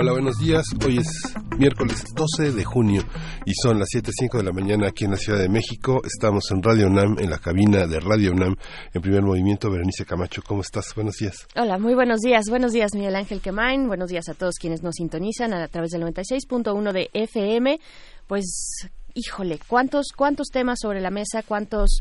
Hola, buenos días. Hoy es miércoles 12 de junio y son las 7.05 de la mañana aquí en la Ciudad de México. Estamos en Radio UNAM, en la cabina de Radio UNAM, en primer movimiento. Berenice Camacho, ¿cómo estás? Buenos días. Hola, muy buenos días. Buenos días, Miguel Ángel Quemain. Buenos días a todos quienes nos sintonizan a través del 96.1 de FM. Pues, híjole, ¿cuántos, cuántos temas sobre la mesa? ¿Cuántos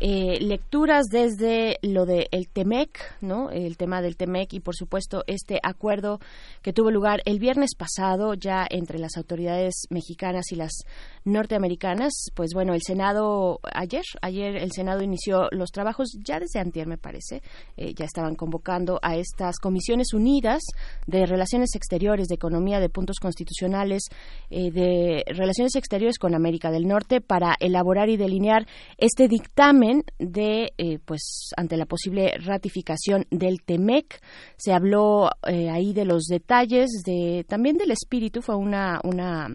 eh, lecturas desde lo del el TEMEC, ¿no? El tema del TEMEC y, por supuesto, este acuerdo que tuvo lugar el viernes pasado ya entre las autoridades mexicanas y las norteamericanas. Pues bueno, el Senado ayer, ayer el Senado inició los trabajos ya desde antier, me parece. Eh, ya estaban convocando a estas comisiones unidas de relaciones exteriores, de economía, de puntos constitucionales, eh, de relaciones exteriores con América del Norte para elaborar y delinear este dictamen de, eh, pues, ante la posible ratificación del TEMEC. Se habló eh, ahí de los detalles, de también del espíritu. Fue una, una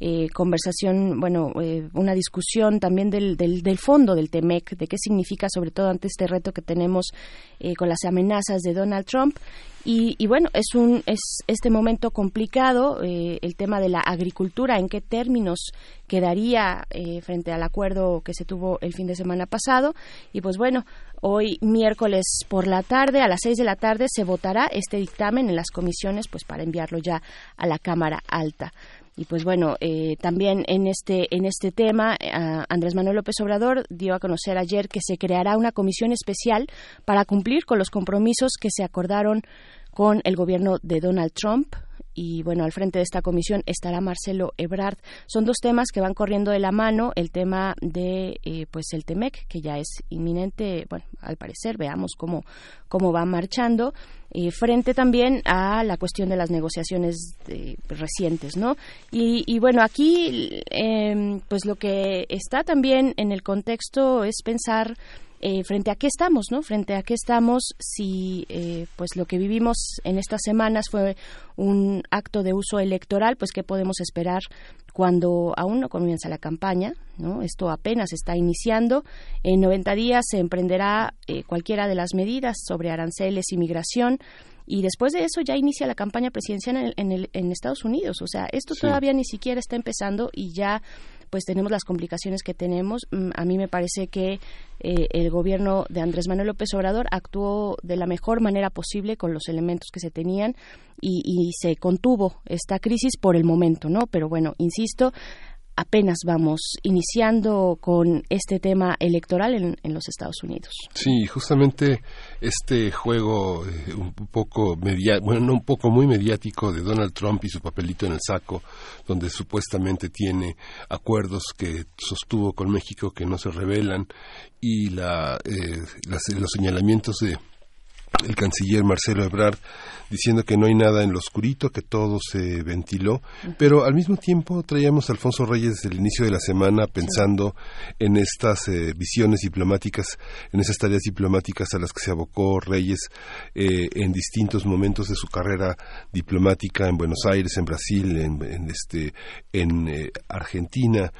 eh, conversación, bueno, una discusión también del, del, fondo del TEMEC, de qué significa, sobre todo ante este reto que tenemos con las amenazas de Donald Trump. Y, bueno, es, un, es este momento complicado, eh, el tema de la agricultura, en qué términos quedaría eh, frente al acuerdo que se tuvo el fin de semana pasado. Y pues bueno, hoy miércoles por la tarde, a las seis de la tarde, se votará este dictamen en las comisiones pues para enviarlo ya a la Cámara Alta. Y pues bueno, eh, también en este, en este tema, Andrés Manuel López Obrador dio a conocer ayer que se creará una comisión especial para cumplir con los compromisos que se acordaron con el gobierno de Donald Trump y bueno, al frente de esta comisión estará Marcelo Ebrard. Son dos temas que van corriendo de la mano, el tema de eh, pues el Temec, que ya es inminente, bueno, al parecer, veamos cómo, cómo va marchando, eh, frente también a la cuestión de las negociaciones recientes, ¿no? Y, bueno, aquí em, pues lo que está también en el contexto es pensar eh, frente a qué estamos, ¿no? Frente a qué estamos si eh, pues lo que vivimos en estas semanas fue un acto de uso electoral, pues qué podemos esperar cuando aún no comienza la campaña, ¿no? Esto apenas está iniciando. En 90 días se emprenderá eh, cualquiera de las medidas sobre aranceles y migración y después de eso ya inicia la campaña presidencial en, en, Estados Unidos. O sea, esto todavía ni siquiera está empezando y ya pues tenemos las complicaciones que tenemos. Mm, a mí me parece que eh, el gobierno de Andrés Manuel López Obrador actuó de la mejor manera posible con los elementos que se tenían y, y se contuvo esta crisis por el momento, ¿no? Pero bueno, insisto, apenas vamos iniciando con este tema electoral en, los Estados Unidos. Sí, justamente este juego eh, un poco bueno, no un poco muy mediático de Donald Trump y su papelito en el saco, donde supuestamente tiene acuerdos que sostuvo con México que no se revelan y la, eh, los señalamientos de el canciller Marcelo Ebrard diciendo que no hay nada en lo oscurito, que todo se ventiló, pero al mismo tiempo traíamos a Alfonso Reyes desde el inicio de la semana pensando en estas eh, visiones diplomáticas, en esas tareas diplomáticas a las que se abocó Reyes eh, en distintos momentos de su carrera diplomática en Buenos Aires, en Brasil, en, este, en eh, Argentina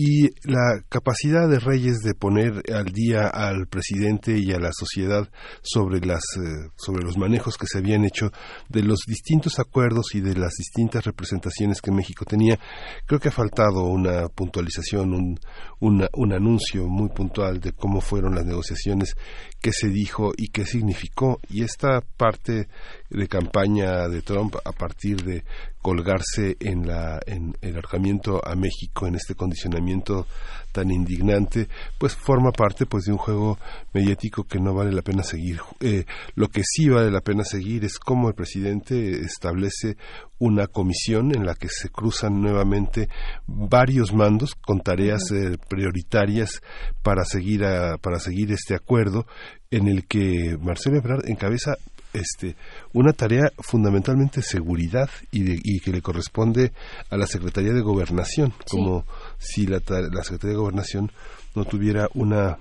y la capacidad de Reyes de poner al día al presidente y a la sociedad sobre las eh, sobre los manejos que se habían hecho de los distintos acuerdos y de las distintas representaciones que México tenía creo que ha faltado una puntualización un, un anuncio muy puntual de cómo fueron las negociaciones qué se dijo y qué significó. Y esta parte de campaña de Trump a partir de colgarse en, la, en el arcamiento a México en este condicionamiento tan indignante, pues forma parte pues de un juego mediático que no vale la pena seguir. Eh, lo que sí vale la pena seguir es cómo el presidente establece una comisión en la que se cruzan nuevamente varios mandos con tareas eh, prioritarias para seguir a, para seguir este acuerdo en el que Marcelo Ebrard encabeza este, una tarea fundamentalmente seguridad y, que le corresponde a la Secretaría de Gobernación, como si la, la Secretaría de Gobernación no tuviera una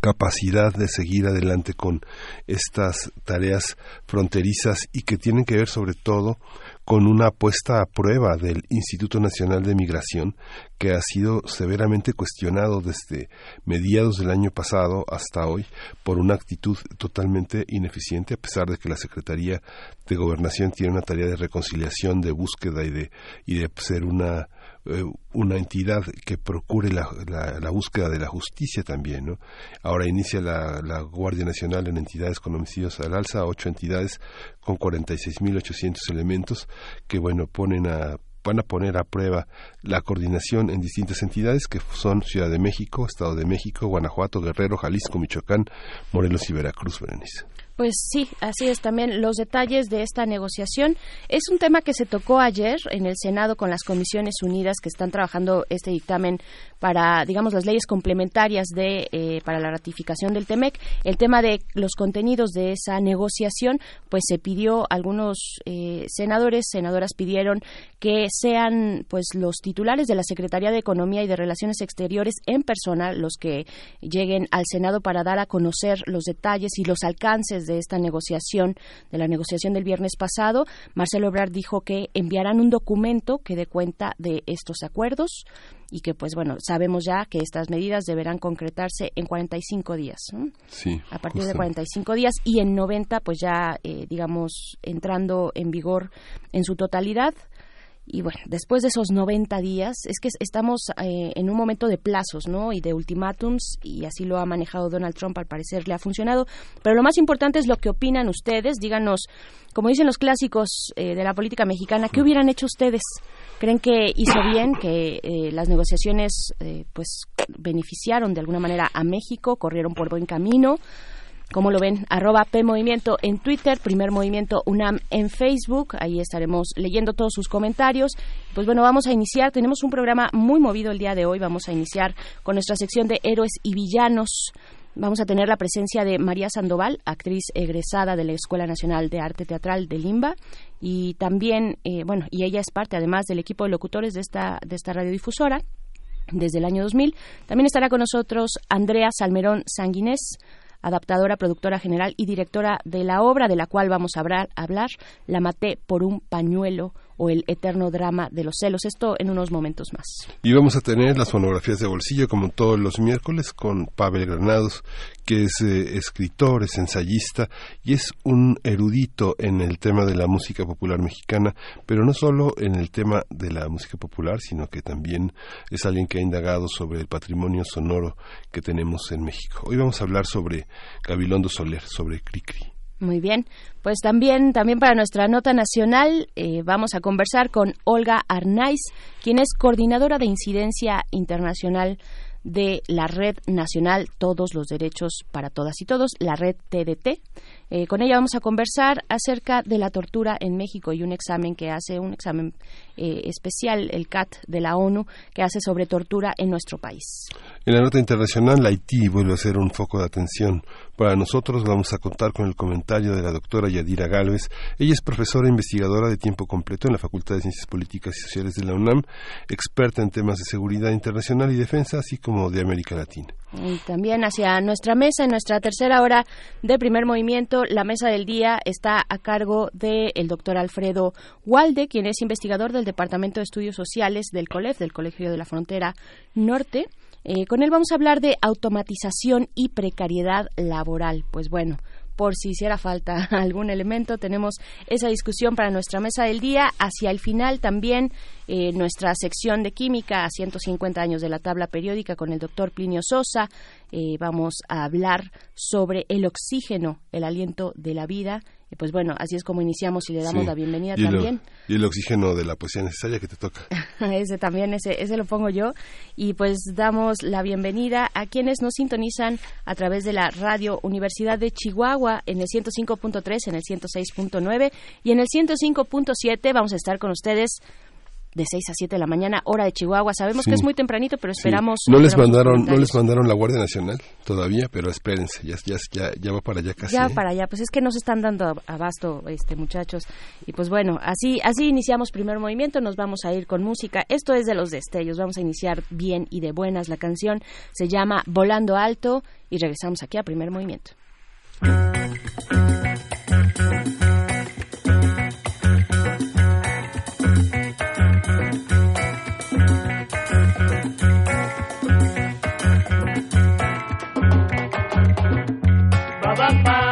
capacidad de seguir adelante con estas tareas fronterizas y que tienen que ver sobre todo con una puesta a prueba del Instituto Nacional de Migración que ha sido severamente cuestionado desde mediados del año pasado hasta hoy por una actitud totalmente ineficiente a pesar de que la Secretaría de Gobernación tiene una tarea de reconciliación, de búsqueda y de, y de ser una eh, una entidad que procure la, la, búsqueda de la justicia también. ¿no? Ahora inicia la, la, Guardia Nacional en entidades con homicidios al alza, ocho entidades con 46.800 elementos que bueno ponen a van a poner a prueba la coordinación en distintas entidades que son Ciudad de México, Estado de México, Guanajuato, Guerrero, Jalisco, Michoacán, Morelos y Veracruz, Berenice. Pues sí, así es también los detalles de esta negociación. Es un tema que se tocó ayer en el Senado con las Comisiones Unidas que están trabajando este dictamen para, digamos, las leyes complementarias de eh, para la ratificación del TEMEC. El tema de los contenidos de esa negociación, pues se pidió algunos eh, senadores, senadoras pidieron que sean, pues, los titulares de la Secretaría de Economía y de Relaciones Exteriores en persona los que lleguen al Senado para dar a conocer los detalles y los alcances de esta negociación, de la negociación del viernes pasado, Marcelo Ebrard dijo que enviarán un documento que dé cuenta de estos acuerdos y que pues bueno sabemos ya que estas medidas deberán concretarse en 45 días sí, a partir de 45 días y en 90 pues ya eh, digamos entrando en vigor en su totalidad y bueno, después de esos 90 días, es que estamos eh, en un momento de plazos, ¿no? Y de ultimátums, y así lo ha manejado Donald Trump, al parecer le ha funcionado. Pero lo más importante es lo que opinan ustedes. Díganos, como dicen los clásicos eh, de la política mexicana, ¿qué hubieran hecho ustedes? ¿Creen que hizo bien, que eh, las negociaciones, pues, beneficiaron de alguna manera a México, corrieron por buen camino? ¿Cómo lo ven? Arroba P en Twitter, Primer Movimiento UNAM en Facebook. Ahí estaremos leyendo todos sus comentarios. Pues bueno, vamos a iniciar. Tenemos un programa muy movido el día de hoy. Vamos a iniciar con nuestra sección de héroes y villanos. Vamos a tener la presencia de María Sandoval, actriz egresada de la Escuela Nacional de Arte Teatral de Limba, y también, eh, bueno, y ella es parte además del equipo de locutores de esta, de esta radiodifusora desde el año 2000. También estará con nosotros Andrea Salmerón Sanguinés, adaptadora, productora general y directora de la obra de la cual vamos a hablar, hablar La maté por un pañuelo o el eterno drama de los celos. Esto en unos momentos más. Y vamos a tener las fonografías de bolsillo como todos los miércoles con Pavel Granados, que es eh, escritor, es ensayista y es un erudito en el tema de la música popular mexicana, pero no solo en el tema de la música popular, sino que también es alguien que ha indagado sobre el patrimonio sonoro que tenemos en México. Hoy vamos a hablar sobre Gabilondo Soler, sobre Cricri. Muy bien, pues también, también para nuestra nota nacional eh, vamos a conversar con Olga Arnaiz, quien es coordinadora de incidencia internacional de la Red Nacional Todos los Derechos para Todas y Todos, la red TDT. Eh, con ella vamos a conversar acerca de la tortura en México y un examen que hace, un examen eh, especial, el CAT de la ONU, que hace sobre tortura en nuestro país. En la nota internacional, Haití vuelve a ser un foco de atención. Para nosotros vamos a contar con el comentario de la doctora Yadira Gálvez. Ella es profesora investigadora de tiempo completo en la Facultad de Ciencias Políticas y Sociales de la UNAM, experta en temas de seguridad internacional y defensa, así como de América Latina. Y también hacia nuestra mesa, en nuestra tercera hora de primer movimiento, la mesa del día está a cargo del doctor Alfredo Walde, quien es investigador del Departamento de Estudios Sociales del COLEF, del Colegio de la Frontera Norte. Eh, con él vamos a hablar de automatización y precariedad laboral. Pues bueno, por si hiciera falta algún elemento, tenemos esa discusión para nuestra mesa del día. Hacia el final también eh, nuestra sección de química a 150 años de la tabla periódica con el doctor Plinio Sosa. Eh, vamos a hablar sobre el oxígeno, el aliento de la vida pues bueno, así es como iniciamos y le damos la bienvenida también. y el oxígeno de la poesía necesaria que te toca. ese también, ese, ese lo pongo yo. Y pues damos la bienvenida a quienes nos sintonizan a través de la radio Universidad de Chihuahua en el 105.3, en el 106.9 y en el 105.7. Vamos a estar con ustedes de 6 a 7 de la mañana, hora de Chihuahua. Sabemos que es muy tempranito, pero esperamos... No les mandaron no les mandaron la Guardia Nacional todavía, pero espérense, ya, ya, ya, va para allá casi. Ya ¿eh? para allá, pues es que nos están dando abasto, este muchachos. Y pues bueno, así, así iniciamos primer movimiento, nos vamos a ir con música. Esto es de los destellos, vamos a iniciar bien y de buenas. La canción se llama Volando Alto y regresamos aquí a primer movimiento. papá.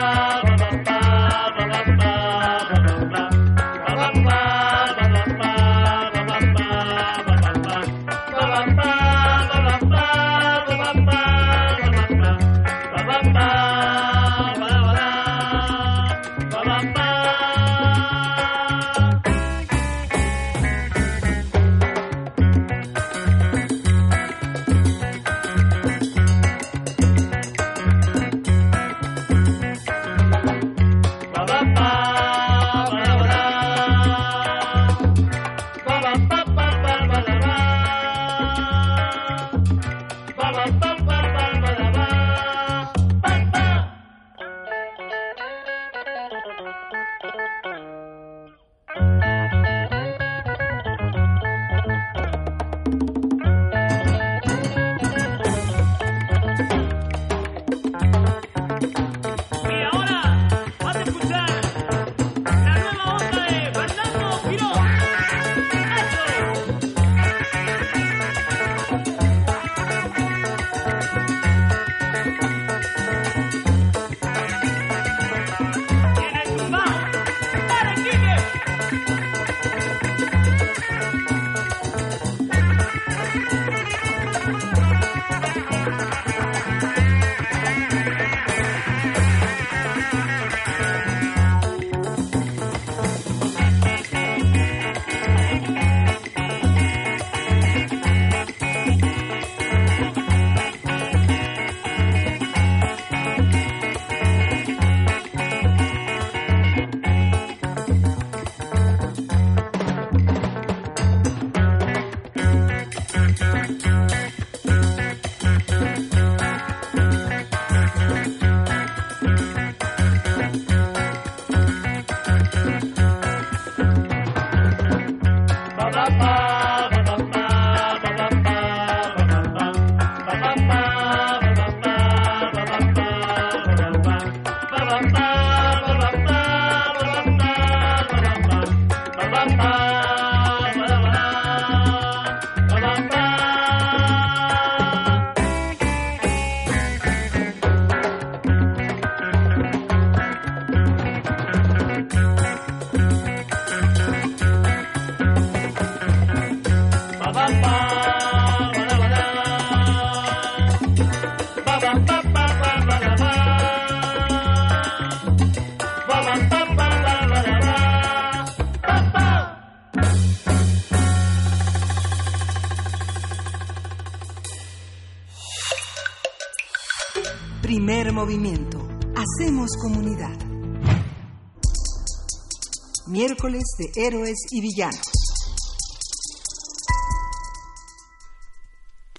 De héroes y villanos.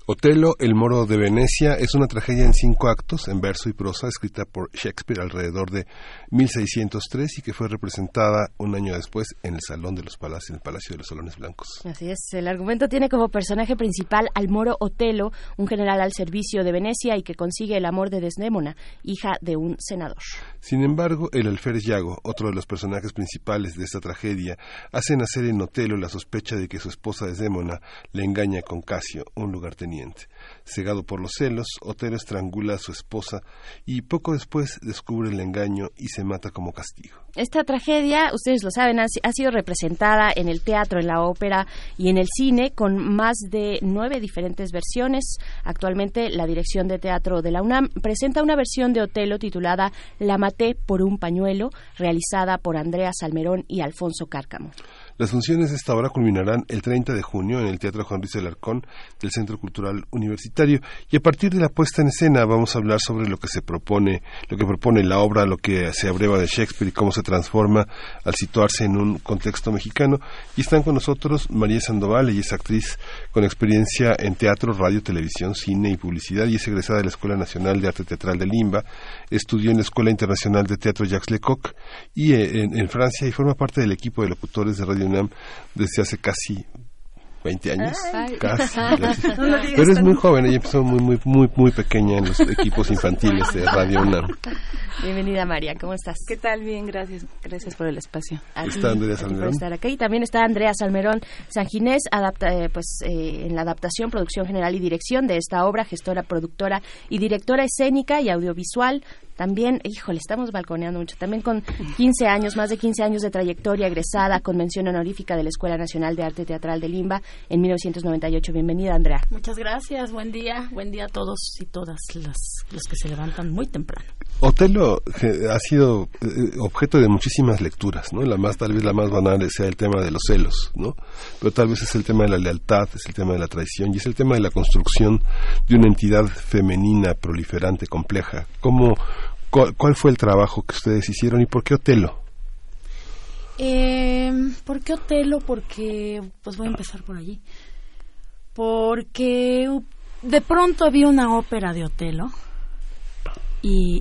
Otelo, el moro de Venecia, es una tragedia en cinco actos, en verso y prosa, escrita por Shakespeare alrededor de 1603 y que fue representada un año después en el Salón de los Palacios, en el Palacio de los Salones Blancos. Así es, el argumento tiene como personaje principal al moro Otelo, un general al servicio de Venecia y que consigue el amor de Desdémona, hija de un senador. Sin embargo, el alférez Yago, otro de los personajes principales de esta tragedia, hace nacer en Otelo la sospecha de que su esposa Desdémona le engaña con Casio, un lugarteniente. Cegado por los celos, Otero estrangula a su esposa y poco después descubre el engaño y se mata como castigo. Esta tragedia, ustedes lo saben, ha, sido representada en el teatro, en la ópera y en el cine con más de nueve diferentes versiones. Actualmente la Dirección de Teatro de la UNAM presenta una versión de Otelo titulada La maté por un pañuelo, realizada por Andrea Salmerón y Alfonso Cárcamo. Las funciones de esta obra culminarán el 30 de junio en el Teatro Juan Luis Alarcón del Centro Cultural Universitario y a partir de la puesta en escena vamos a hablar sobre lo que se propone, lo que propone la obra, lo que se abreva de Shakespeare y cómo se transforma al situarse en un contexto mexicano. Y están con nosotros María Sandoval, ella es actriz con experiencia en teatro, radio, televisión, cine y publicidad y es egresada de la Escuela Nacional de Arte Teatral de Limba, estudió en la Escuela Internacional de Teatro Jacques Lecoq y eh, en, en Francia y forma parte del equipo de locutores de Radio desde hace casi 20 años, casi. Pero es muy joven, ella empezó muy, muy, muy, muy pequeña en los equipos infantiles de Radio UNAM. Bienvenida María, ¿cómo estás? ¿Qué tal? Bien, gracias. Gracias por el espacio. está Andrea Salmerón. estar aquí. Y también está Andrea Salmerón Sanginés, adapta, eh, pues, eh, en la adaptación, producción general y dirección de esta obra, gestora, productora y directora escénica y audiovisual también, híjole, estamos balconeando mucho. También con 15 años, más de 15 años de trayectoria, egresada con mención honorífica de la Escuela Nacional de Arte Teatral de Limba en 1998. Bienvenida, Andrea. Muchas gracias. Buen día. Buen día a todos y todas las los que se levantan muy temprano. Otelo ha sido eh, objeto de muchísimas lecturas, ¿no? La más, tal vez la más banal sea el tema de los celos, ¿no? Pero tal vez es el tema de la lealtad, es el tema de la traición y es el tema de la construcción de una entidad femenina proliferante, compleja. ¿Cómo, ¿Cuál, fue el trabajo que ustedes hicieron y por qué Otelo? Eh, ¿Por qué Otelo? Porque, pues voy a empezar por allí. Porque de pronto vi una ópera de Otelo y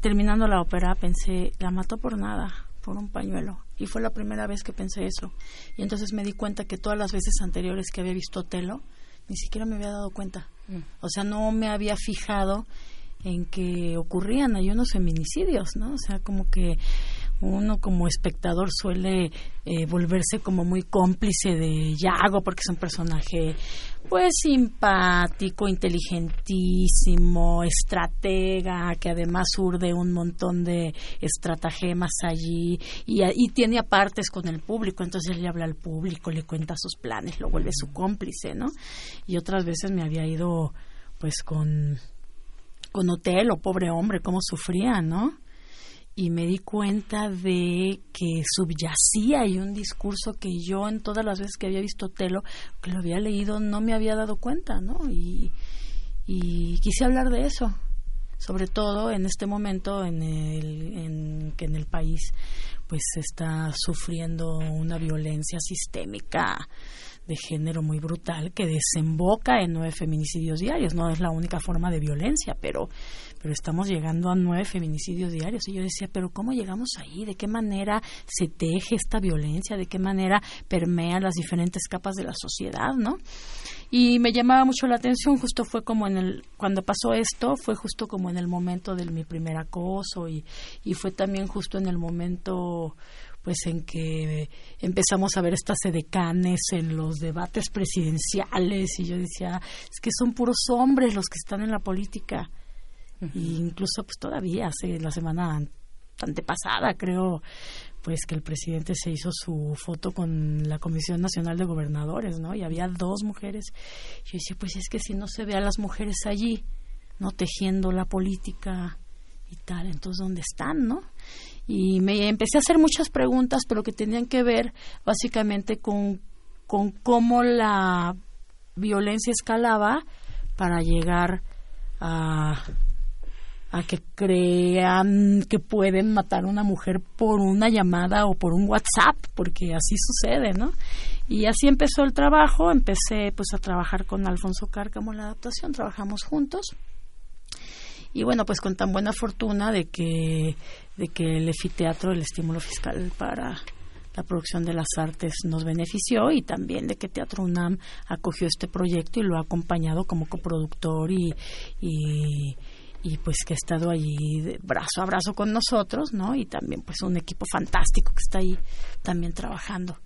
terminando la ópera pensé, la mató por nada, por un pañuelo. Y fue la primera vez que pensé eso. Y entonces me di cuenta que todas las veces anteriores que había visto Otelo, ni siquiera me había dado cuenta. Mm. O sea, no me había fijado en que ocurrían ahí unos feminicidios, ¿no? O sea, como que uno como espectador suele eh, volverse como muy cómplice de Yago porque es un personaje pues simpático, inteligentísimo, estratega, que además urde un montón de estratagemas allí y, y tiene apartes con el público, entonces él le habla al público, le cuenta sus planes, lo vuelve su cómplice, ¿no? Y otras veces me había ido pues con con Otelo, pobre hombre, cómo sufría, ¿no? Y me di cuenta de que subyacía y un discurso que yo en todas las veces que había visto Otelo, que lo había leído, no me había dado cuenta, ¿no? Y, y quise hablar de eso, sobre todo en este momento en el en que en el país pues está sufriendo una violencia sistémica de género muy brutal que desemboca en nueve feminicidios diarios. No es la única forma de violencia, pero, pero estamos llegando a nueve feminicidios diarios. Y yo decía, pero ¿cómo llegamos ahí? ¿De qué manera se teje esta violencia? ¿De qué manera permea las diferentes capas de la sociedad? ¿no? Y me llamaba mucho la atención, justo fue como en el, cuando pasó esto, fue justo como en el momento de mi primer acoso y, y fue también justo en el momento pues en que empezamos a ver estas edecanes en los debates presidenciales y yo decía, es que son puros hombres los que están en la política. y incluso pues todavía hace la semana antepasada creo pues que el presidente se hizo su foto con la Comisión Nacional de Gobernadores, ¿no? Y había dos mujeres. Yo decía, pues es que si no se ve a las mujeres allí, ¿no? Tejiendo la política y tal, entonces ¿dónde están, no? Y me empecé a hacer muchas preguntas, pero que tenían que ver básicamente con, con cómo la violencia escalaba para llegar a, a que crean que pueden matar a una mujer por una llamada o por un WhatsApp, porque así sucede, ¿no? Y así empezó el trabajo, empecé pues a trabajar con Alfonso Cárcamo en la adaptación, trabajamos juntos y bueno, pues con tan buena fortuna de que, de que el efiteatro, el estímulo fiscal para la producción de las artes nos benefició y también de que Teatro UNAM acogió este proyecto y lo ha acompañado como coproductor y, y, y pues que ha estado allí brazo a brazo con nosotros, ¿no? Y también pues un equipo fantástico que está ahí también trabajando.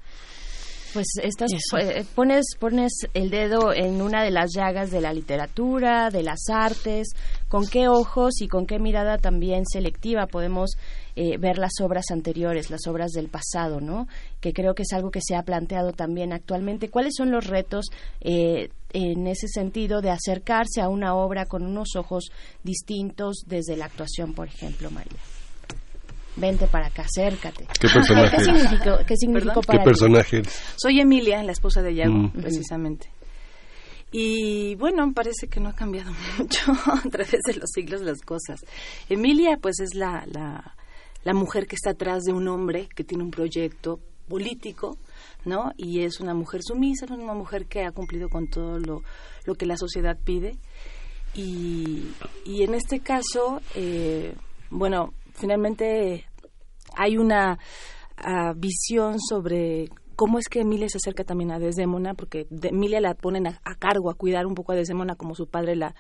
Pues estás, eh, pones, pones el dedo en una de las llagas de la literatura, de las artes, con qué ojos y con qué mirada también selectiva podemos eh, ver las obras anteriores, las obras del pasado, ¿no? Que creo que es algo que se ha planteado también actualmente. ¿Cuáles son los retos eh, en ese sentido de acercarse a una obra con unos ojos distintos desde la actuación, por ejemplo, María? vente para acá, acércate. ¿Qué personaje ¿Qué significó, qué significó para ¿Qué personaje? Soy Emilia, la esposa de Yago, Mm. precisamente. Y bueno, parece que no ha cambiado mucho a través de los siglos las cosas. Emilia, pues es la, la, la mujer que está atrás de un hombre que tiene un proyecto político, ¿no? Y es una mujer sumisa, es una mujer que ha cumplido con todo lo, lo que la sociedad pide. Y, y en este caso, eh, bueno, finalmente hay una ah, visión sobre cómo es que Emilia se acerca también a Desdémona, porque de- Emilia la ponen a, a cargo, a cuidar un poco a Desdémona como su padre la,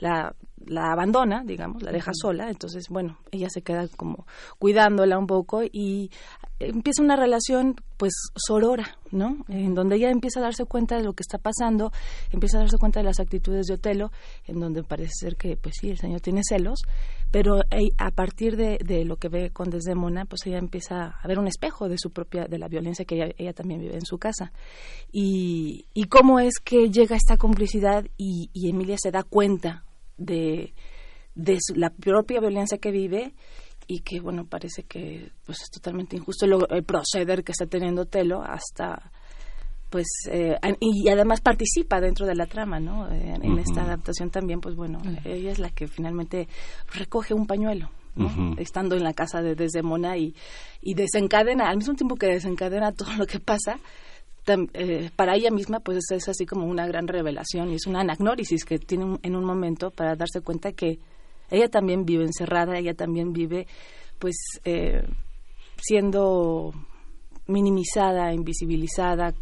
la, la abandona, digamos, la deja sola, entonces, bueno, ella se queda como cuidándola un poco y empieza una relación, pues, sorora, ¿no? En donde ella empieza a darse cuenta de lo que está pasando, empieza a darse cuenta de las actitudes de Otelo, en donde parece ser que, pues sí, el señor tiene celos, pero a partir de, de lo que ve con Desdémona, pues ella empieza a ver un espejo de su propia, de la violencia que ella, ella también vive en su casa. Y, y cómo es que llega esta complicidad y, y Emilia se da cuenta de, de la propia violencia que vive y que, bueno, parece que pues es totalmente injusto lo- el proceder que está teniendo Telo hasta pues eh, y además participa dentro de la trama, ¿no? Eh, en esta adaptación también, pues bueno, ella es la que finalmente recoge un pañuelo, ¿no? Estando en la casa de Desdemona y, y desencadena, al mismo tiempo que desencadena todo lo que pasa, tam- eh, para ella misma pues es así como una gran revelación y es una anagnórisis que tiene un- en un momento para darse cuenta que ella también vive encerrada, ella también vive pues eh, siendo minimizada, invisibilizada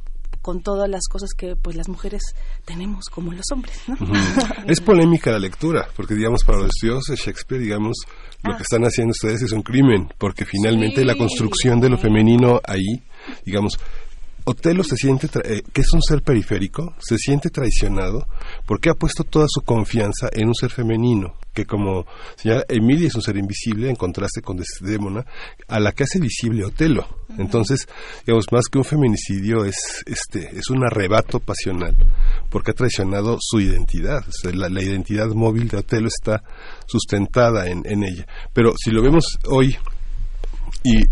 con todas las cosas que pues las mujeres tenemos como los hombres, ¿no? Es polémica la lectura, porque digamos para los estudios de Shakespeare, digamos, lo que están haciendo ustedes es un crimen, porque finalmente Sí. la construcción de lo femenino ahí, digamos, Otelo se siente, tra- eh, que es un ser periférico, se siente traicionado porque ha puesto toda su confianza en un ser femenino, que como señala Emilia es un ser invisible en contraste con Desdémona, a la que hace visible Otelo. Entonces, digamos, más que un feminicidio es, este, es un arrebato pasional, porque ha traicionado su identidad. O sea, la, la identidad móvil de Otelo está sustentada en, en ella. Pero si lo vemos hoy y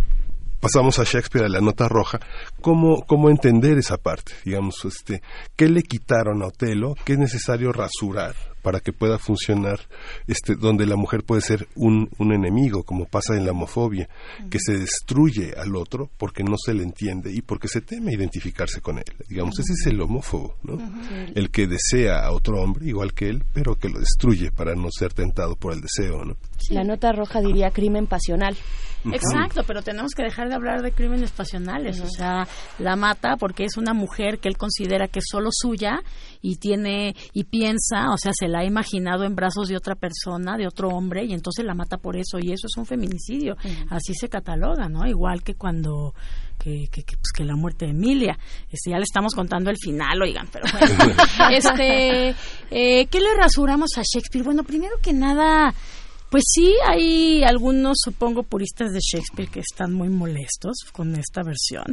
pasamos a Shakespeare a la nota roja, ¿cómo, cómo entender esa parte? Digamos, este, ¿qué le quitaron a Otelo? ¿Qué es necesario rasurar para que pueda funcionar este, donde la mujer puede ser un, un enemigo, como pasa en la homofobia, que se destruye al otro porque no se le entiende y porque se teme identificarse con él? Digamos, ese es el homófobo, ¿no? El que desea a otro hombre igual que él, pero que lo destruye para no ser tentado por el deseo, ¿no? La nota roja diría crimen pasional. Exacto, pero tenemos que dejar de hablar de crímenes pasionales. O sea, la mata porque es una mujer que él considera que es solo suya y tiene y piensa, o sea, se la ha imaginado en brazos de otra persona, de otro hombre, y entonces la mata por eso. Y eso es un feminicidio. Así se cataloga, ¿no? Igual que cuando. Que, que, que, pues, que la muerte de Emilia. Este, ya le estamos contando el final, oigan, pero bueno. este, eh, ¿Qué le rasuramos a Shakespeare? Bueno, primero que nada, pues sí, hay algunos, supongo, puristas de Shakespeare que están muy molestos con esta versión,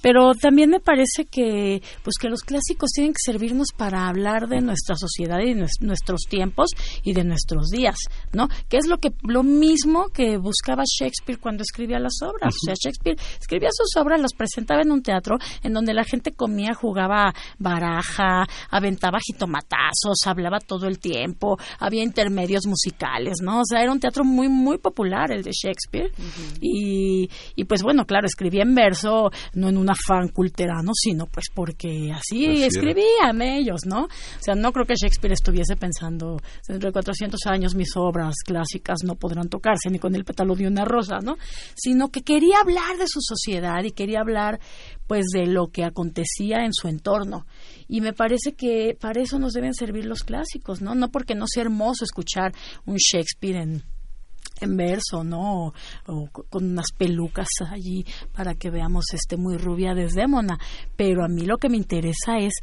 pero también me parece que, pues que los clásicos tienen que servirnos para hablar de nuestra sociedad y de nues- nuestros tiempos y de nuestros días, ¿no? Que es lo que lo mismo que buscaba Shakespeare cuando escribía las obras. O sea, Shakespeare escribía sus obras, las presentaba en un teatro en donde la gente comía, jugaba baraja, aventaba jitomatazos, hablaba todo el tiempo, había intermedios musicales, ¿no? O sea, era un teatro muy, muy popular el de Shakespeare. y, y pues bueno, claro, escribía en verso, no en un afán culterano, sino pues porque así, Así era. escribían ellos, ¿no? O sea, no creo que Shakespeare estuviese pensando, dentro de 400 años mis obras clásicas no podrán tocarse ni con el pétalo de una rosa, ¿no? Sino que quería hablar de su sociedad y quería hablar pues de lo que acontecía en su entorno. Y me parece que para eso nos deben servir los clásicos, ¿no? No porque no sea hermoso escuchar un Shakespeare en en verso, ¿no? O, o co- con unas pelucas allí para que veamos este muy rubia Desdémona. Pero a mí lo que me interesa es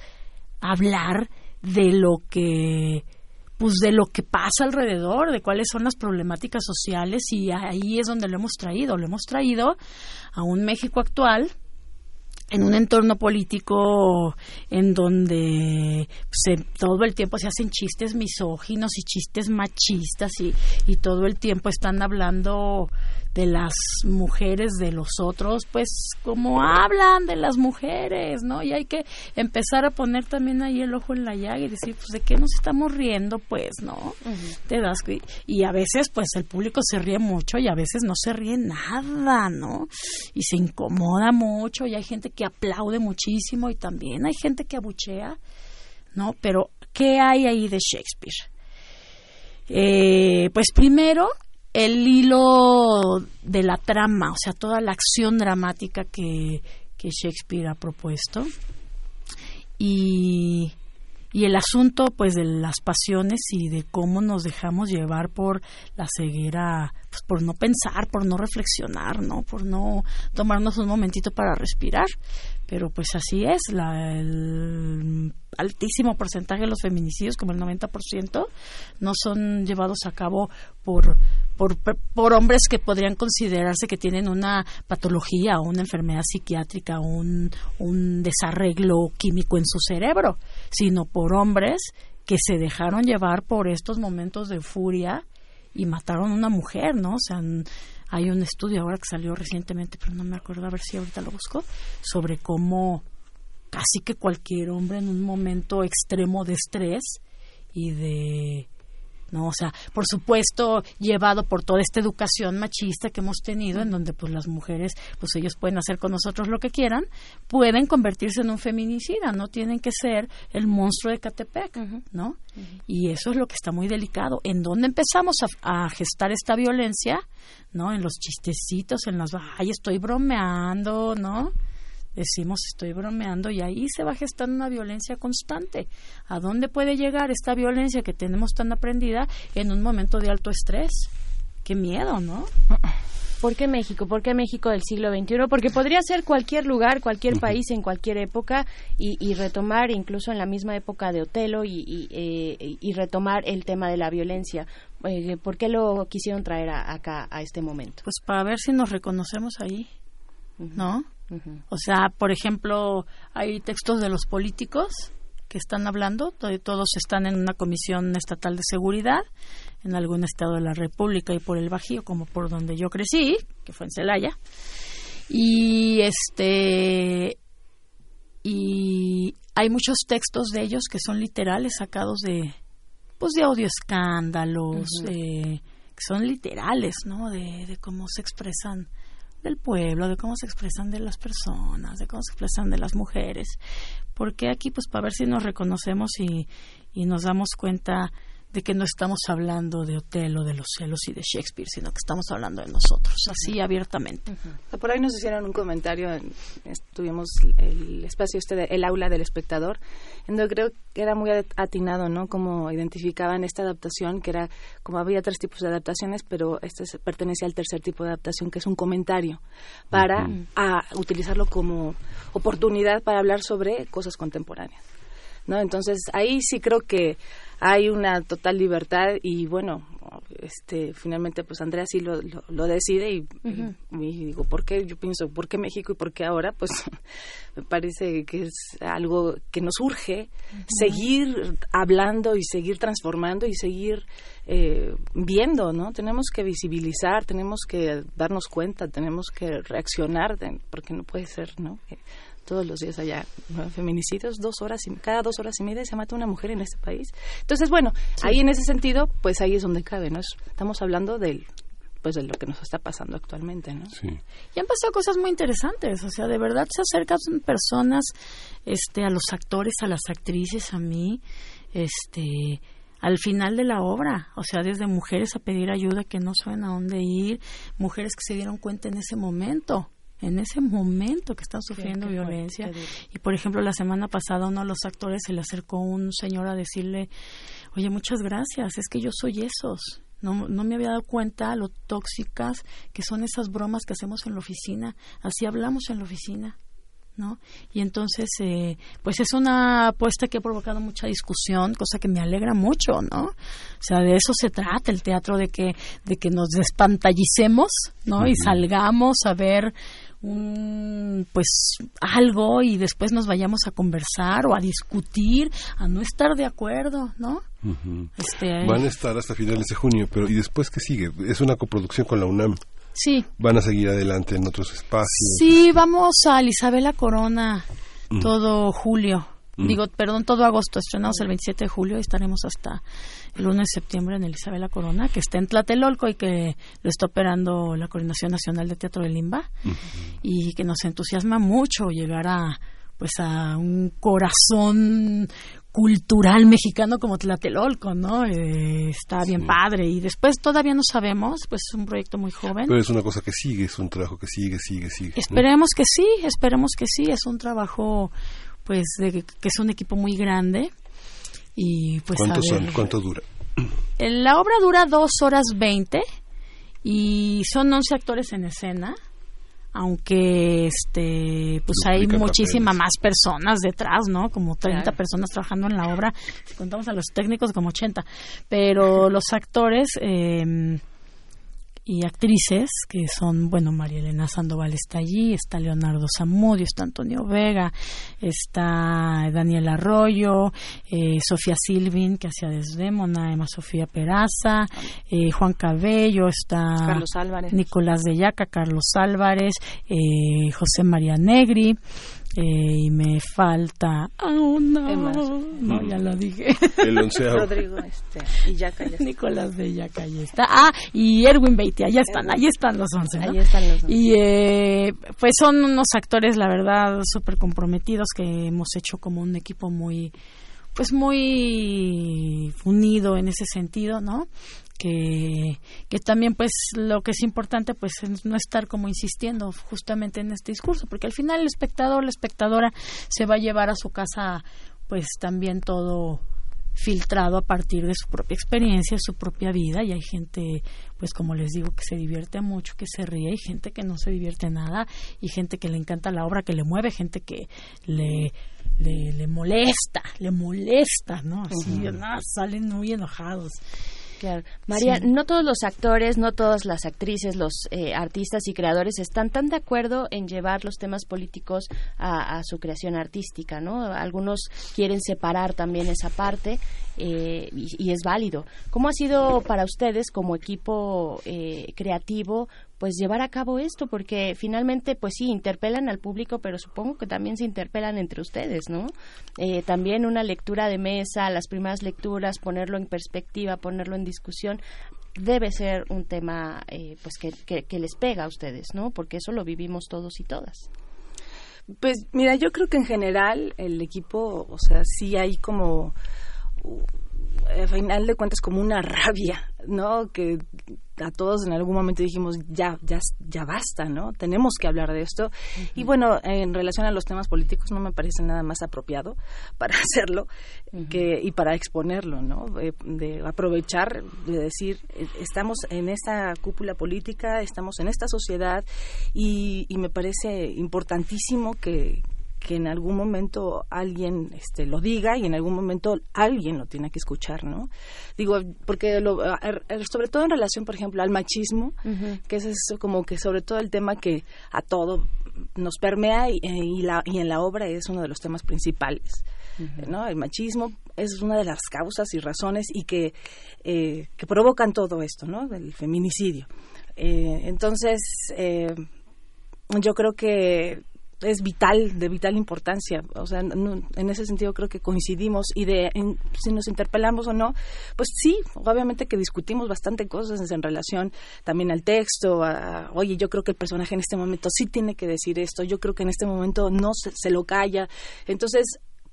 hablar de lo que pues de lo que pasa alrededor, de cuáles son las problemáticas sociales y ahí es donde lo hemos traído, lo hemos traído a un México actual en un entorno político en donde se, todo el tiempo se hacen chistes misóginos y chistes machistas y, y todo el tiempo están hablando de las mujeres de los otros, pues como hablan de las mujeres, ¿no? Y hay que empezar a poner también ahí el ojo en la llaga y decir, pues de qué nos estamos riendo, pues, ¿no? Te das y a veces pues el público se ríe mucho y a veces no se ríe nada, ¿no? Y se incomoda mucho y hay gente que aplaude muchísimo y también hay gente que abuchea, ¿no? Pero ¿qué hay ahí de Shakespeare? Eh, pues primero el hilo de la trama, o sea, toda la acción dramática que, Shakespeare ha propuesto. Y, y el asunto, pues, de las pasiones y de cómo nos dejamos llevar por la ceguera, pues, por no pensar, por no reflexionar, ¿no? Por no tomarnos un momentito para respirar pero pues así es, la, el altísimo porcentaje de los feminicidios, como el 90%, no son llevados a cabo por, por, por hombres que podrían considerarse que tienen una patología o una enfermedad psiquiátrica o un, un desarreglo químico en su cerebro, sino por hombres que se dejaron llevar por estos momentos de furia y mataron a una mujer, ¿no? O sea, hay un estudio ahora que salió recientemente, pero no me acuerdo a ver si ahorita lo busco, sobre cómo casi que cualquier hombre en un momento extremo de estrés y de ¿no? O sea, por supuesto, llevado por toda esta educación machista que hemos tenido, en donde pues las mujeres, pues ellos pueden hacer con nosotros lo que quieran, pueden convertirse en un feminicida, no tienen que ser el monstruo de Catepec, ¿no? Y eso es lo que está muy delicado. ¿En dónde empezamos a, a, gestar esta violencia? ¿No? En los chistecitos, en las, ay, estoy bromeando, ¿no? Decimos estoy bromeando y ahí se va gestando una violencia constante. ¿A dónde puede llegar esta violencia que tenemos tan aprendida en un momento de alto estrés? Qué miedo, ¿no? ¿Por qué México? ¿Por qué México del siglo XXI? Porque podría ser cualquier lugar, cualquier país, en cualquier época y, retomar incluso en la misma época de Otelo y, eh, retomar el tema de la violencia. Eh, ¿Por qué lo quisieron traer acá a este momento? Pues para ver si nos reconocemos ahí, ¿no? O sea, por ejemplo, hay textos de los políticos que están hablando, todos están en una comisión estatal de seguridad en algún estado de la República y por el Bajío, como por donde yo crecí, que fue en Celaya. Y este y hay muchos textos de ellos que son literales sacados de pues de audio escándalos, que son literales, ¿no? De, de cómo se expresan del pueblo, de cómo se expresan de las personas, de cómo se expresan de las mujeres. Porque aquí, pues, para ver si nos reconocemos y, y nos damos cuenta de que no estamos hablando de Otelo, de los celos y de Shakespeare, sino que estamos hablando de nosotros, así abiertamente. Por ahí nos hicieron un comentario, tuvimos el espacio este, de, el aula del espectador, en donde creo que era muy atinado, ¿no? Como identificaban esta adaptación, que era, como había tres tipos de adaptaciones, pero este pertenece al tercer tipo de adaptación, que es un comentario, para utilizarlo como oportunidad para hablar sobre cosas contemporáneas. ¿No? Entonces, ahí sí creo que hay una total libertad y bueno, este finalmente pues Andrea sí lo, lo, decide y, digo, ¿por qué? Yo pienso, ¿por qué México y por qué ahora? Pues me parece que es algo que nos urge seguir hablando y seguir transformando y seguir eh, viendo, ¿no? Tenemos que visibilizar, tenemos que darnos cuenta, tenemos que reaccionar, porque no puede ser, ¿no? Todos los días allá feminicidios, dos horas y, cada dos horas y media se mata una mujer en este país. Entonces, bueno, ahí en ese sentido, pues ahí es donde cabe, ¿no? Estamos hablando del pues de lo que nos está pasando actualmente, ¿no? Sí. Y han pasado cosas muy interesantes, o sea, de verdad se acercan personas este a los actores, a las actrices, a mí, este al final de la obra, o sea, desde mujeres a pedir ayuda que no saben a dónde ir, mujeres que se dieron cuenta en ese momento en ese momento que están sufriendo violencia. y por ejemplo, la semana pasada uno de los actores se le acercó un señor a decirle, oye, muchas gracias, es que yo soy esos. No, no me había dado cuenta lo tóxicas que son esas bromas que hacemos en la oficina. Así hablamos en la oficina. ¿no? Y entonces, eh, pues es una apuesta que ha provocado mucha discusión, cosa que me alegra mucho, ¿no? O sea, de eso se trata el teatro, de que, de que nos despantallicemos, ¿no? Y salgamos a ver un pues algo y después nos vayamos a conversar o a discutir, a no estar de acuerdo, ¿no? este, Van a estar hasta finales de junio, pero ¿y después qué sigue? Es una coproducción con la UNAM. Sí. ¿Van a seguir adelante en otros espacios? Sí, vamos a Isabela Corona todo julio. Digo, perdón, todo agosto. Estrenamos el 27 de julio y estaremos hasta el 1 de septiembre en el Isabela Corona, que está en Tlatelolco y que lo está operando la Coordinación Nacional de Teatro de Limba. Y que nos entusiasma mucho llegar a pues a un corazón cultural mexicano como Tlatelolco, ¿no? Eh, está bien padre y después todavía no sabemos, pues es un proyecto muy joven. Pero es una cosa que sigue, es un trabajo que sigue, sigue, sigue. ¿no? Esperemos que sí, esperemos que sí, es un trabajo pues de, que es un equipo muy grande y pues ¿Cuánto a ver. son? ¿Cuánto dura? La obra dura dos horas veinte y son once actores en escena aunque este pues hay muchísima papeles. más personas detrás, ¿no? Como 30 Claro. personas trabajando en la obra, si contamos a los técnicos como 80, pero los actores eh, y actrices que son, bueno, María Elena Sandoval está allí, está Leonardo Zamudio, está Antonio Vega, está Daniel Arroyo, eh, Sofía Silvin, que hacía Desdémona, Emma Sofía Peraza, eh, Juan Cabello, está Carlos Álvarez. Nicolás de Yaca, Carlos Álvarez, eh, José María Negri, eh, y me falta... Oh, no, no, ya lo dije. El onceavo. Rodrigo este, y ya. Nicolás de Yaca, ahí está. Ah, y Erwin Beatty, ahí están, ahí están los once, ¿no? Ahí están los dos. Y eh, pues son unos actores, la verdad, súper comprometidos que hemos hecho como un equipo muy, pues muy unido en ese sentido, ¿no? Que, que también pues lo que es importante pues es no estar como insistiendo justamente en este discurso porque al final el espectador la espectadora se va a llevar a su casa pues también todo filtrado a partir de su propia experiencia, su propia vida y hay gente, pues como les digo, que se divierte mucho, que se ríe, y gente que no se divierte nada y gente que le encanta la obra, que le mueve, gente que le le, le molesta, le molesta, ¿no? Así, no, salen muy enojados. Claro. María, Sí. no todos los actores, no todas las actrices, los eh, artistas y creadores están tan de acuerdo en llevar los temas políticos a, a su creación artística, ¿no? Algunos quieren separar también esa parte eh, y, y es válido. ¿Cómo ha sido para ustedes como equipo eh, creativo pues llevar a cabo esto? Porque finalmente, pues sí, interpelan al público, pero supongo que también se interpelan entre ustedes, ¿no? Eh, también una lectura de mesa, las primeras lecturas, ponerlo en perspectiva, ponerlo en discusión, debe ser un tema eh, pues que, que, que les pega a ustedes, ¿no? Porque eso lo vivimos todos y todas. Pues mira, yo creo que en general el equipo, o sea, sí hay como, al final de cuentas, como una rabia, ¿no? Que a todos en algún momento dijimos, ya, ya, ya basta, ¿no? Tenemos que hablar de esto. Y bueno, en relación a los temas políticos no me parece nada más apropiado para hacerlo que, y para exponerlo, ¿no? De, de aprovechar, de decir, eh, estamos en esta cúpula política, estamos en esta sociedad y, y me parece importantísimo que, que en algún momento alguien este, lo diga y en algún momento alguien lo tiene que escuchar, ¿no? Digo, porque lo- a- sobre todo en relación, por ejemplo, al machismo, que es eso como que sobre todo el tema que a todo nos permea y, eh, y la, y en la obra es uno de los temas principales. ¿no? El machismo es una de las causas y razones y que, eh, que provocan todo esto, ¿no? El feminicidio. Eh, entonces, eh, yo creo que es vital, de vital importancia. O sea, no- en ese sentido creo que coincidimos y de en- si nos interpelamos o no, pues sí, obviamente que discutimos bastante cosas en relación también al texto. a- oye, yo creo que el personaje en este momento sí tiene que decir esto. Yo creo que en este momento no se, se lo calla. Entonces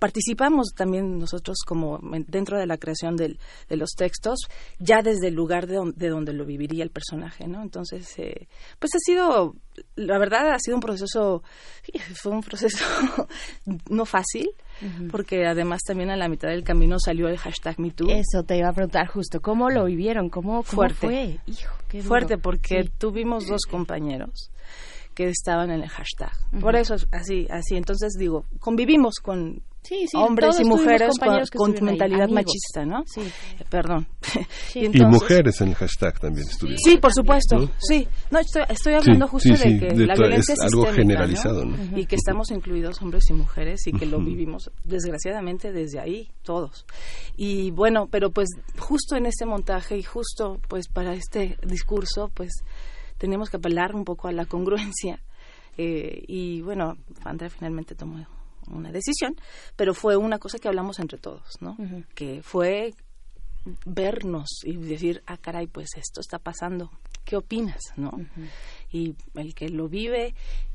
participamos también nosotros como en- dentro de la creación del- de los textos ya desde el lugar de, don- de donde lo viviría el personaje no entonces eh, pues ha sido la verdad ha sido un proceso fue un proceso no fácil porque además también a la mitad del camino salió el hashtag MeToo Eso te iba a preguntar justo, ¿cómo lo vivieron? ¿Cómo, cómo Fuerte. fue? Hijo, qué duro. fuerte porque Sí. tuvimos dos compañeros que estaban en el hashtag por eso así así entonces digo convivimos con Sí, sí, hombres todos y mujeres con, ahí, mentalidad machista, ¿no? Sí. Eh, Perdón. Sí. Y entonces- mujeres en el hashtag también estuvieron. Sí, por supuesto. ¿No? Sí. No, estoy, estoy hablando Sí, justo de que de la violencia es algo generalizado, ¿no? Y que estamos incluidos hombres y mujeres y que lo vivimos desgraciadamente desde ahí todos. Y bueno, pero pues justo en ese montaje y justo pues para este discurso, pues teníamos que apelar un poco a la congruencia. Eh, y bueno, Andrea finalmente tomó una decisión, pero fue una cosa que hablamos entre todos, ¿no? Que fue vernos y decir, ah, caray, pues esto está pasando, ¿qué opinas, no? Y el que lo vive,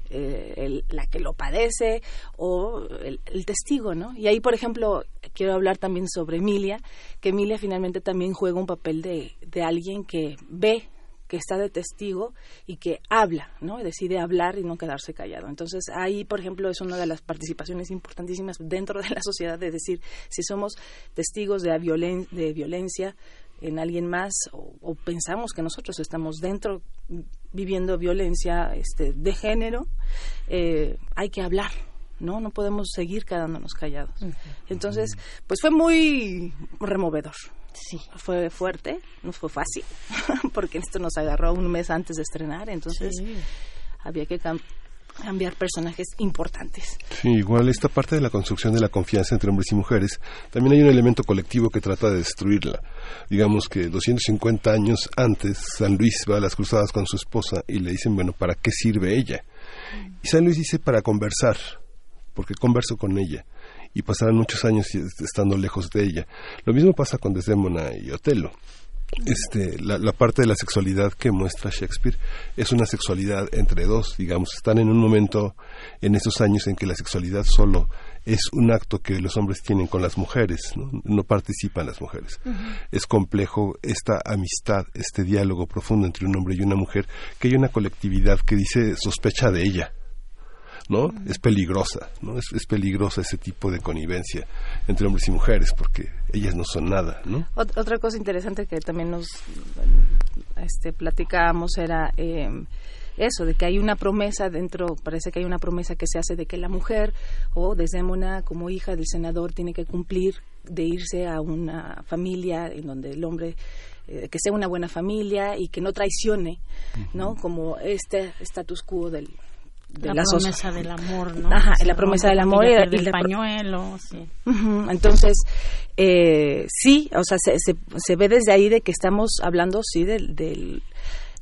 eh, la que lo padece o el, el, testigo, ¿no? Y ahí, por ejemplo, quiero hablar también sobre Emilia, que Emilia finalmente también juega un papel de, de alguien que ve que está de testigo y que habla, ¿no? Decide hablar y no quedarse callado. Entonces, ahí, por ejemplo, es una de las participaciones importantísimas dentro de la sociedad de decir, si somos testigos de, violen de violencia en alguien más o, pensamos que nosotros estamos dentro viviendo violencia este, de género, eh, hay que hablar, ¿no? No podemos seguir quedándonos callados. Entonces, pues fue muy removedor. Sí. Fue fuerte, no fue fácil, porque esto nos agarró un mes antes de estrenar, entonces había que cambiar personajes importantes. Sí, igual esta parte de la construcción de la confianza entre hombres y mujeres, también hay un elemento colectivo que trata de destruirla. Digamos que 250 años antes, San Luis va a las cruzadas con su esposa y le dicen, bueno, ¿para qué sirve ella? Y San Luis dice, para conversar, porque converso con ella y pasarán muchos años estando lejos de ella. Lo mismo pasa con Desdémona y Otelo. Este, la, parte de la sexualidad que muestra Shakespeare es una sexualidad entre dos, digamos, están en un momento en esos años en que la sexualidad solo es un acto que los hombres tienen con las mujeres, no, participan las mujeres. Es complejo esta amistad, este diálogo profundo entre un hombre y una mujer, que hay una colectividad que dice sospecha de ella, ¿no? Es peligrosa, ¿no? Es, es, peligrosa ese tipo de connivencia entre hombres y mujeres porque ellas no son nada, ¿no? Otra cosa interesante que también nos este, platicábamos era eh, eso, de que hay una promesa dentro, parece que hay una promesa que se hace de que la mujer o Desdémona como hija del senador tiene que cumplir de irse a una familia en donde el hombre eh, que sea una buena familia y que no traicione, ¿no? Como este status quo del, la, promesa del amor, ¿no? Ajá, la promesa del amor y, el pañuelo, sí. Entonces, eh, sí, o sea, se, se, ve desde ahí de que estamos hablando, sí, de,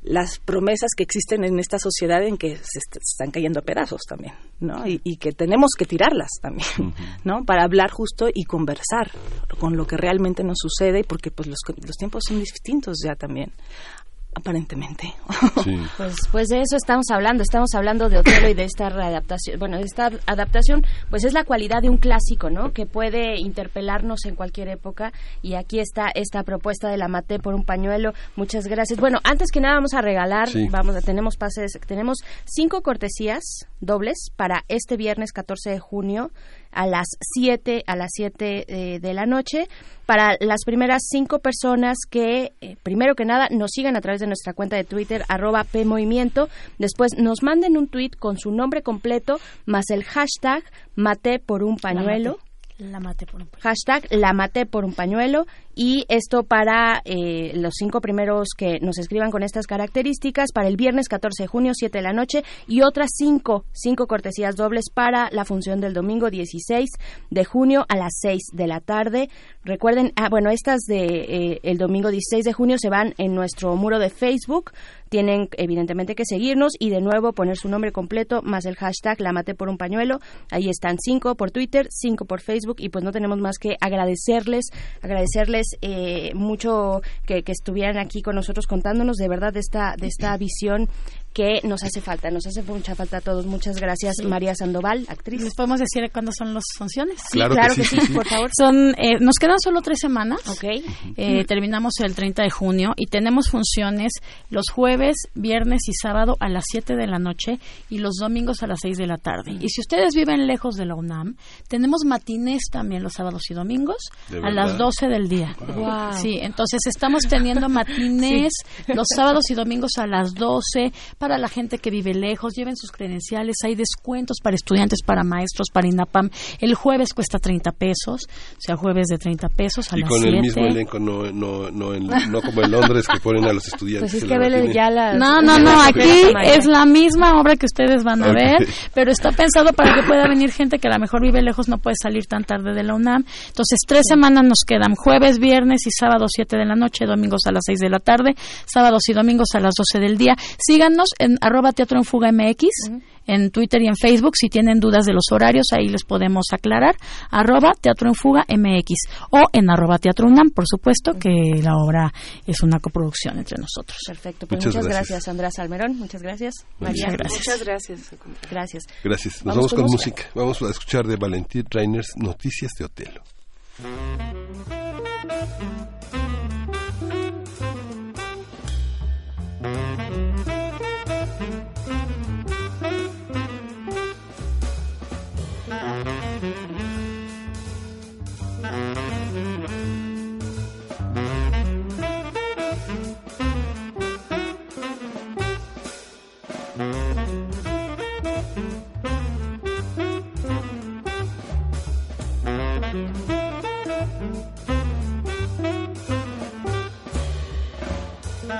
las promesas que existen en esta sociedad en que se están cayendo a pedazos también, ¿no? Y, que tenemos que tirarlas también, ¿no? Para hablar justo y conversar con lo que realmente nos sucede, porque pues los, los tiempos son distintos ya también aparentemente. Pues, pues de eso estamos hablando, estamos hablando de Otelo y de esta readaptación, bueno, de esta adaptación, pues es la cualidad de un clásico, ¿no? Que puede interpelarnos en cualquier época y aquí está esta propuesta de la Maté por un pañuelo. Muchas gracias. Bueno, antes que nada vamos a regalar, vamos, tenemos pases, tenemos cinco cortesías dobles para este viernes 14 de junio a las 7 a las 7 eh, de la noche. Para las primeras cinco personas que eh, primero que nada nos sigan a través de nuestra cuenta de Twitter arroba PMovimiento. Después nos manden un tweet con su nombre completo más el hashtag mate por un pañuelo. La maté por un pañuelo. Hashtag la maté por un pañuelo y esto para eh, los cinco primeros que nos escriban con estas características para el viernes 14 de junio 7 de la noche y otras cinco cinco cortesías dobles para la función del domingo 16 de junio a las 6 de la tarde. Recuerden ah, bueno estas de eh, el domingo 16 de junio se van en nuestro muro de Facebook. Tienen evidentemente que seguirnos y de nuevo poner su nombre completo más el hashtag la maté por un pañuelo. Ahí están cinco por Twitter cinco por Facebook y pues no tenemos más que agradecerles agradecerles eh, mucho que, que, estuvieran aquí con nosotros contándonos de verdad de esta de esta visión que nos hace falta, nos hace mucha falta a todos. Muchas gracias, María Sandoval, actriz. ¿Les podemos decir cuándo son las funciones? Sí, claro, que, sí, por favor. Son, eh, nos quedan solo tres semanas. Ok. Eh, terminamos el 30 de junio y tenemos funciones los jueves, viernes y sábado a las 7 de la noche y los domingos a las 6 de la tarde. Y si ustedes viven lejos de la UNAM, tenemos matines también los sábados y domingos a las 12 del día. Wow. Sí, entonces estamos teniendo matines los sábados y domingos a las 12 para la gente que vive lejos, lleven sus credenciales, hay descuentos para estudiantes, para maestros, para INAPAM. El jueves cuesta 30 pesos, o sea, jueves de 30 pesos a y las con 7. el mismo elenco, no, no, no, en- no como en Londres que ponen a los estudiantes. Pues es en que la vele matinee. ya las... No, no, no, las aquí es la misma obra que ustedes van a ver, pero está pensado para que pueda venir gente que a lo mejor vive lejos, no puede salir tan tarde de la UNAM. Entonces, tres semanas nos quedan, jueves, viernes y sábado 7 de la noche, domingos a las 6 de la tarde, sábados y domingos a las 12 del día. Síganos en arroba Teatro en Fuga MX, en Twitter y en Facebook. Si tienen dudas de los horarios, ahí les podemos aclarar. Arroba Teatro en Fuga MX o en arroba Teatro UNAM, por supuesto, que la obra es una coproducción entre nosotros. Perfecto, pues Muchas muchas, gracias. gracias. Andrea Salmerón, muchas gracias. Muchas María, gracias. Muchas gracias. gracias. Gracias. Nos Vamos vamos, con con música. música. Vamos a escuchar de Valentín Reiners Noticias de Otelo.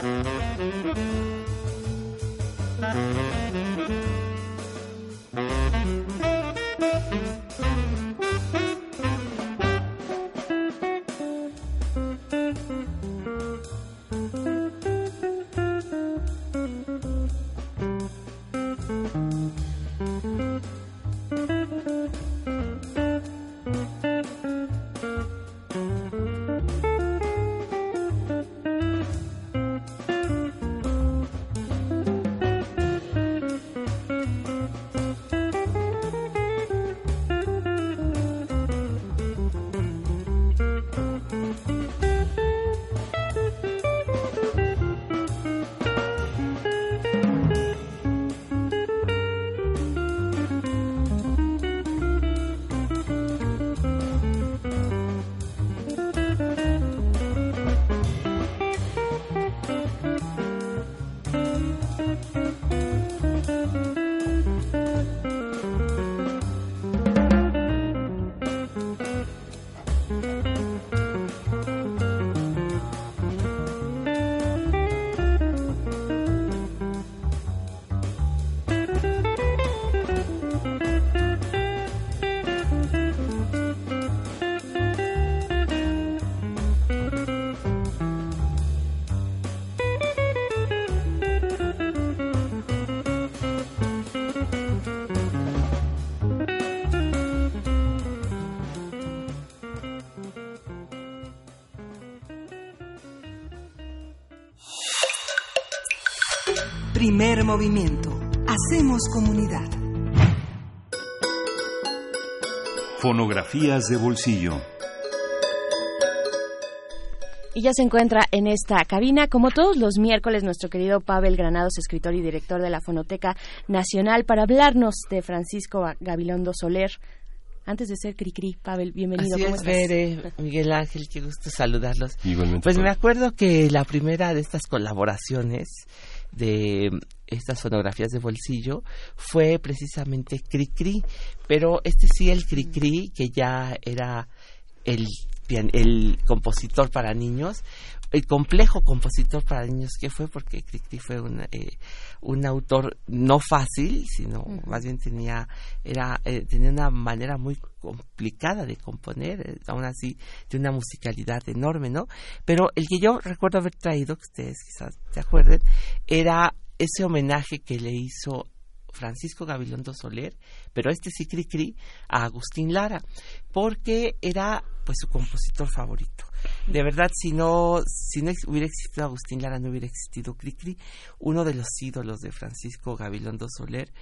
Mm-hmm. Primer movimiento. Hacemos comunidad. Fonografías de bolsillo. Y ya se encuentra en esta cabina, como todos los miércoles, nuestro querido Pavel Granados, escritor y director de la Fonoteca Nacional, para hablarnos de Francisco Gabilondo Soler. Antes de ser Cricri, Pavel, bienvenido. Así ¿Cómo es, estás? Bere, Miguel Ángel, qué gusto saludarlos. Igualmente. Pues me acuerdo que la primera de estas colaboraciones de estas fonografías de bolsillo fue precisamente Cricri, pero este sí el Cricri que ya era el el compositor para niños, el complejo compositor para niños que fue porque Cricri fue un, eh, un autor no fácil, sino más bien tenía era eh, tenía una manera muy complicada de componer, eh, aún así de una musicalidad enorme, ¿no? Pero el que yo recuerdo haber traído, que ustedes quizás se acuerden, era ese homenaje que le hizo Francisco Gabilondo Soler, pero este sí cri cri, a Agustín Lara, porque era pues su compositor favorito. De verdad, si no, si no hubiera existido Agustín Lara, no hubiera existido Cricri. Uno de los ídolos de Francisco Gabilondo Soler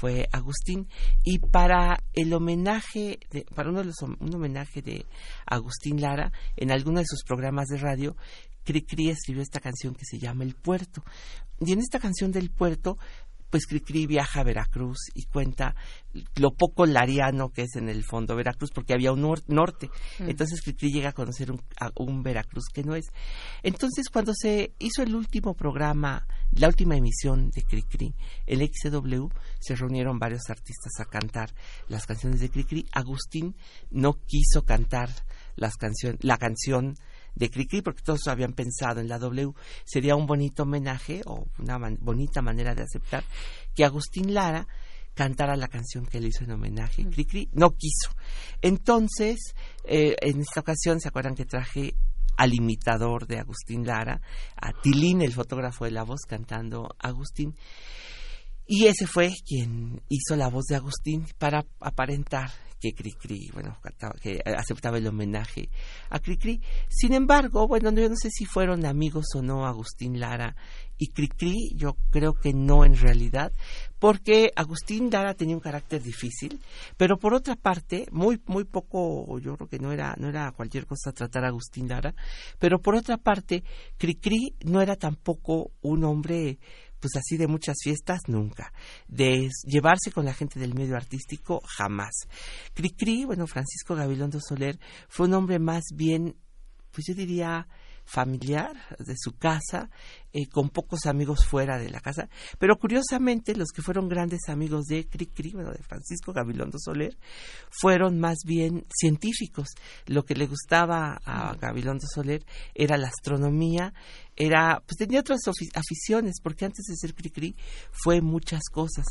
fue Agustín. Y para el homenaje, de, para uno de los, un homenaje de Agustín Lara, en alguno de sus programas de radio, Cricri escribió esta canción que se llama El Puerto. Y en esta canción del Puerto pues Cricri viaja a Veracruz y cuenta lo poco lariano que es en el fondo Veracruz, porque había un norte. Mm. Entonces Cricri llega a conocer un, un, Veracruz que no es. Entonces, cuando se hizo el último programa, la última emisión de Cricri, el XW, se reunieron varios artistas a cantar las canciones de Cricri. Agustín no quiso cantar las canción, la canción de Cricri, porque todos habían pensado en la W, sería un bonito homenaje o una bonita manera de aceptar que Agustín Lara cantara la canción que le hizo en homenaje. Cricri no quiso. Entonces, eh, en esta ocasión, ¿se acuerdan que traje al imitador de Agustín Lara, a Tilín, el fotógrafo de la voz, cantando Agustín? Y ese fue quien hizo la voz de Agustín para aparentar que Cricri, bueno, que aceptaba el homenaje a Cricri. Sin embargo, bueno, yo no sé si fueron amigos o no Agustín Lara y Cricri, yo creo que no en realidad, porque Agustín Lara tenía un carácter difícil, pero por otra parte, muy muy poco, yo creo que no era no era cualquier cosa tratar a Agustín Lara, pero por otra parte, Cricri no era tampoco un hombre pues así de muchas fiestas, nunca. De llevarse con la gente del medio artístico, jamás. Cricri, bueno, Francisco Gabilondo Soler fue un hombre más bien, pues yo diría, familiar de su casa, eh, con pocos amigos fuera de la casa, pero curiosamente los que fueron grandes amigos de Cricri, bueno, de Francisco Gabilondo Soler, fueron más bien científicos. Lo que le gustaba a Gabilondo Soler era la astronomía, era, pues tenía otras aficiones, porque antes de ser Cricri fue muchas cosas.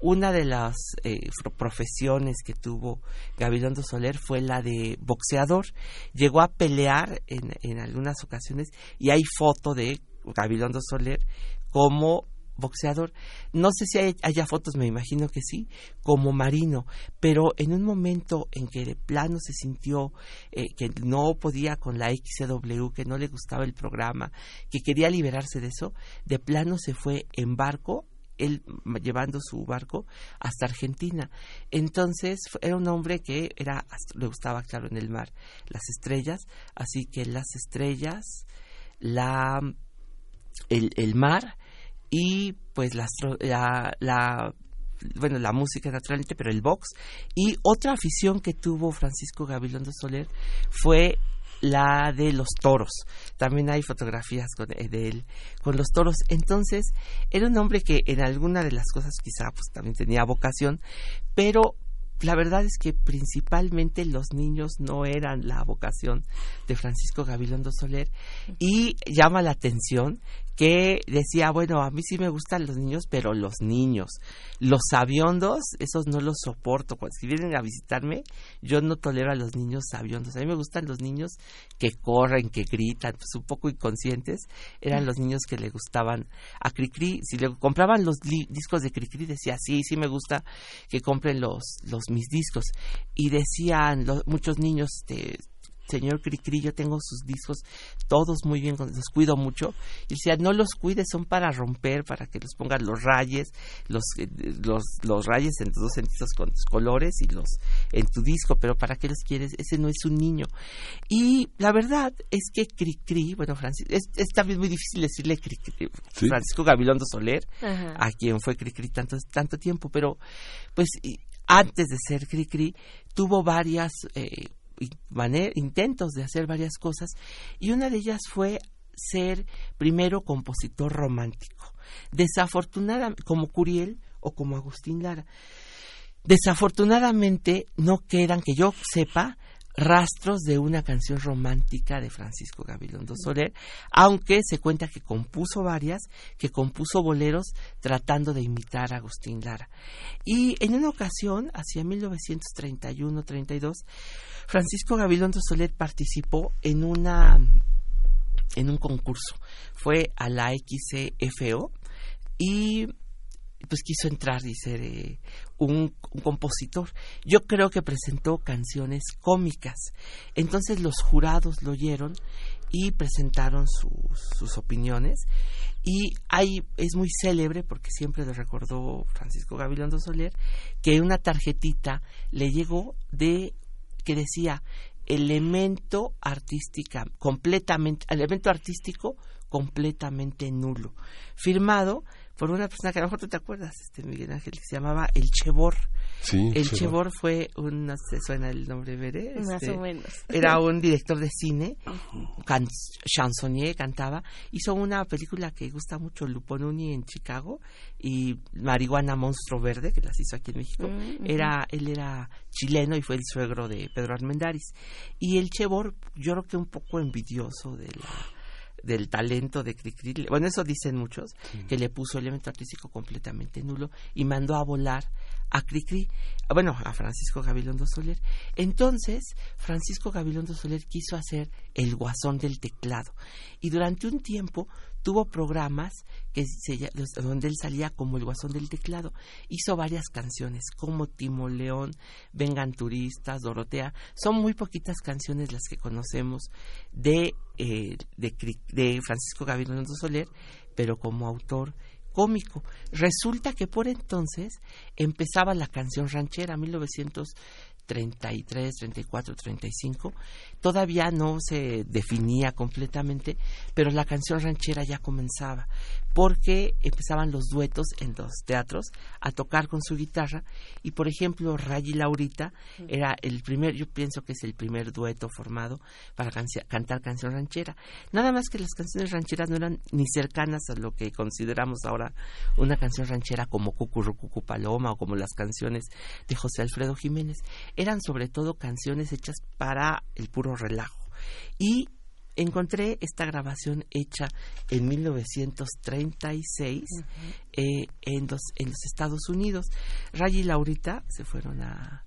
Una de las eh, profesiones que tuvo Gabilondo Soler fue la de boxeador. Llegó a pelear en, en algunas ocasiones y hay foto de Gabilondo Soler como boxeador. No sé si haya fotos, me imagino que sí, como marino, pero en un momento en que de plano se sintió eh, que no podía con la XW, que no le gustaba el programa, que quería liberarse de eso, de plano se fue en barco él llevando su barco hasta Argentina. Entonces era un hombre que era le gustaba claro en el mar las estrellas, así que las estrellas, la el, el mar y pues la, bueno, la música naturalmente, pero el box. Y otra afición que tuvo Francisco Gabilondo Soler fue la de los toros. También hay fotografías con, eh, de él con los toros. Entonces, era un hombre que en alguna de las cosas quizá pues también tenía vocación, pero la verdad es que principalmente los niños no eran la vocación de Francisco Gabilondo Soler y llama la atención que decía, bueno, a mí sí me gustan los niños, pero los niños, los sabiondos, esos no los soporto. Cuando si vienen a visitarme, yo no tolero a los niños sabiondos. A mí me gustan los niños que corren, que gritan, pues un poco inconscientes. Eran los niños que le gustaban a Cricri. Si le compraban los discos de Cricri, decía, sí, sí me gusta que compren los, los mis discos. Y decían muchos niños, este, señor Cricri, yo tengo sus discos todos muy bien, los cuido mucho. Y decía, no los cuides, son para romper, para que los pongan los rayes, los, eh, los, los rayes en tus dos sentidos con tus colores y los en tu disco, pero ¿para qué los quieres? Ese no es un niño. Y la verdad es que Cricri, bueno, Francisco, es, también muy difícil decirle Cricri, Francisco Gabilondo Soler, a quien fue Cricri tanto, tanto tiempo, pero pues antes de ser Cricri, tuvo varias eh, intentos de hacer varias cosas y una de ellas fue ser primero compositor romántico. Desafortunadamente, como Curiel o como Agustín Lara. Desafortunadamente no quedan, que yo sepa, rastros de una canción romántica de Francisco Gabilondo Soler, aunque se cuenta que compuso varias, que compuso boleros tratando de imitar a Agustín Lara. Y en una ocasión, hacia 1931-32, Francisco Gabilondo Soler participó en una en un concurso. Fue a la XCFO y pues quiso entrar y ser eh, un, compositor. Yo creo que presentó canciones cómicas. Entonces los jurados lo oyeron y presentaron sus opiniones. Y ahí es muy célebre, porque siempre le recordó Francisco Gabilondo Soler, que una tarjetita le llegó de que decía elemento artística completamente elemento artístico completamente nulo firmado por una persona que a lo mejor tú te acuerdas, este Miguel Ángel, que se llamaba El Chebor. Sí, el Chebor fue un, no sé, suena el nombre, veré. Más Este, o menos. Era un director de cine, can, chansonnier, cantaba. Hizo una película que gusta mucho, Luponuni en Chicago, y Marihuana Monstruo Verde, que las hizo aquí en México. Mm, era Él era chileno y fue el suegro de Pedro Armendáriz. Y el Chebor, yo creo que un poco envidioso de la del talento de Cricri, bueno, eso dicen muchos, que le puso elemento artístico completamente nulo y mandó a volar a Cricri, bueno, a Francisco Gabilondo Soler. Entonces, Francisco Gabilondo Soler quiso hacer el guasón del teclado y durante un tiempo tuvo programas donde él salía como el guasón del teclado. Hizo varias canciones como Timo León, Vengan Turistas, Dorotea. Son muy poquitas canciones las que conocemos de, eh, de, de Francisco Soler, pero como autor cómico. Resulta que por entonces empezaba la canción ranchera, 1933, 34, 35. Todavía no se definía completamente, pero la canción ranchera ya comenzaba, porque empezaban los duetos en los teatros a tocar con su guitarra y por ejemplo Ray y Laurita era el primer, yo pienso que es el primer dueto formado para cantar canción ranchera. Nada más que las canciones rancheras no eran ni cercanas a lo que consideramos ahora una canción ranchera como Cucurrucucu Paloma o como las canciones de José Alfredo Jiménez. Eran sobre todo canciones hechas para el puro relajo. Y encontré esta grabación hecha en 1936 eh, en, los, en los Estados Unidos. Ray y Laurita se fueron a,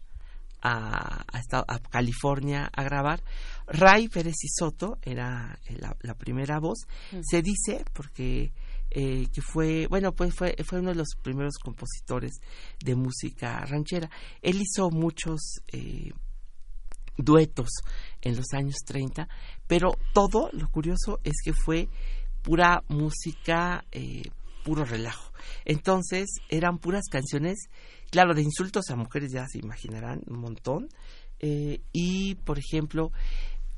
a, a esta- a California a grabar. Ray Pérez y Soto era eh, la, la primera voz. Se dice, porque eh, que fue, bueno, pues fue, fue uno de los primeros compositores de música ranchera. Él hizo muchos eh, duetos en los años 30, pero todo, lo curioso es que fue pura música, eh, puro relajo. Entonces eran puras canciones, claro, de insultos a mujeres ya se imaginarán un montón. eh, y, por ejemplo,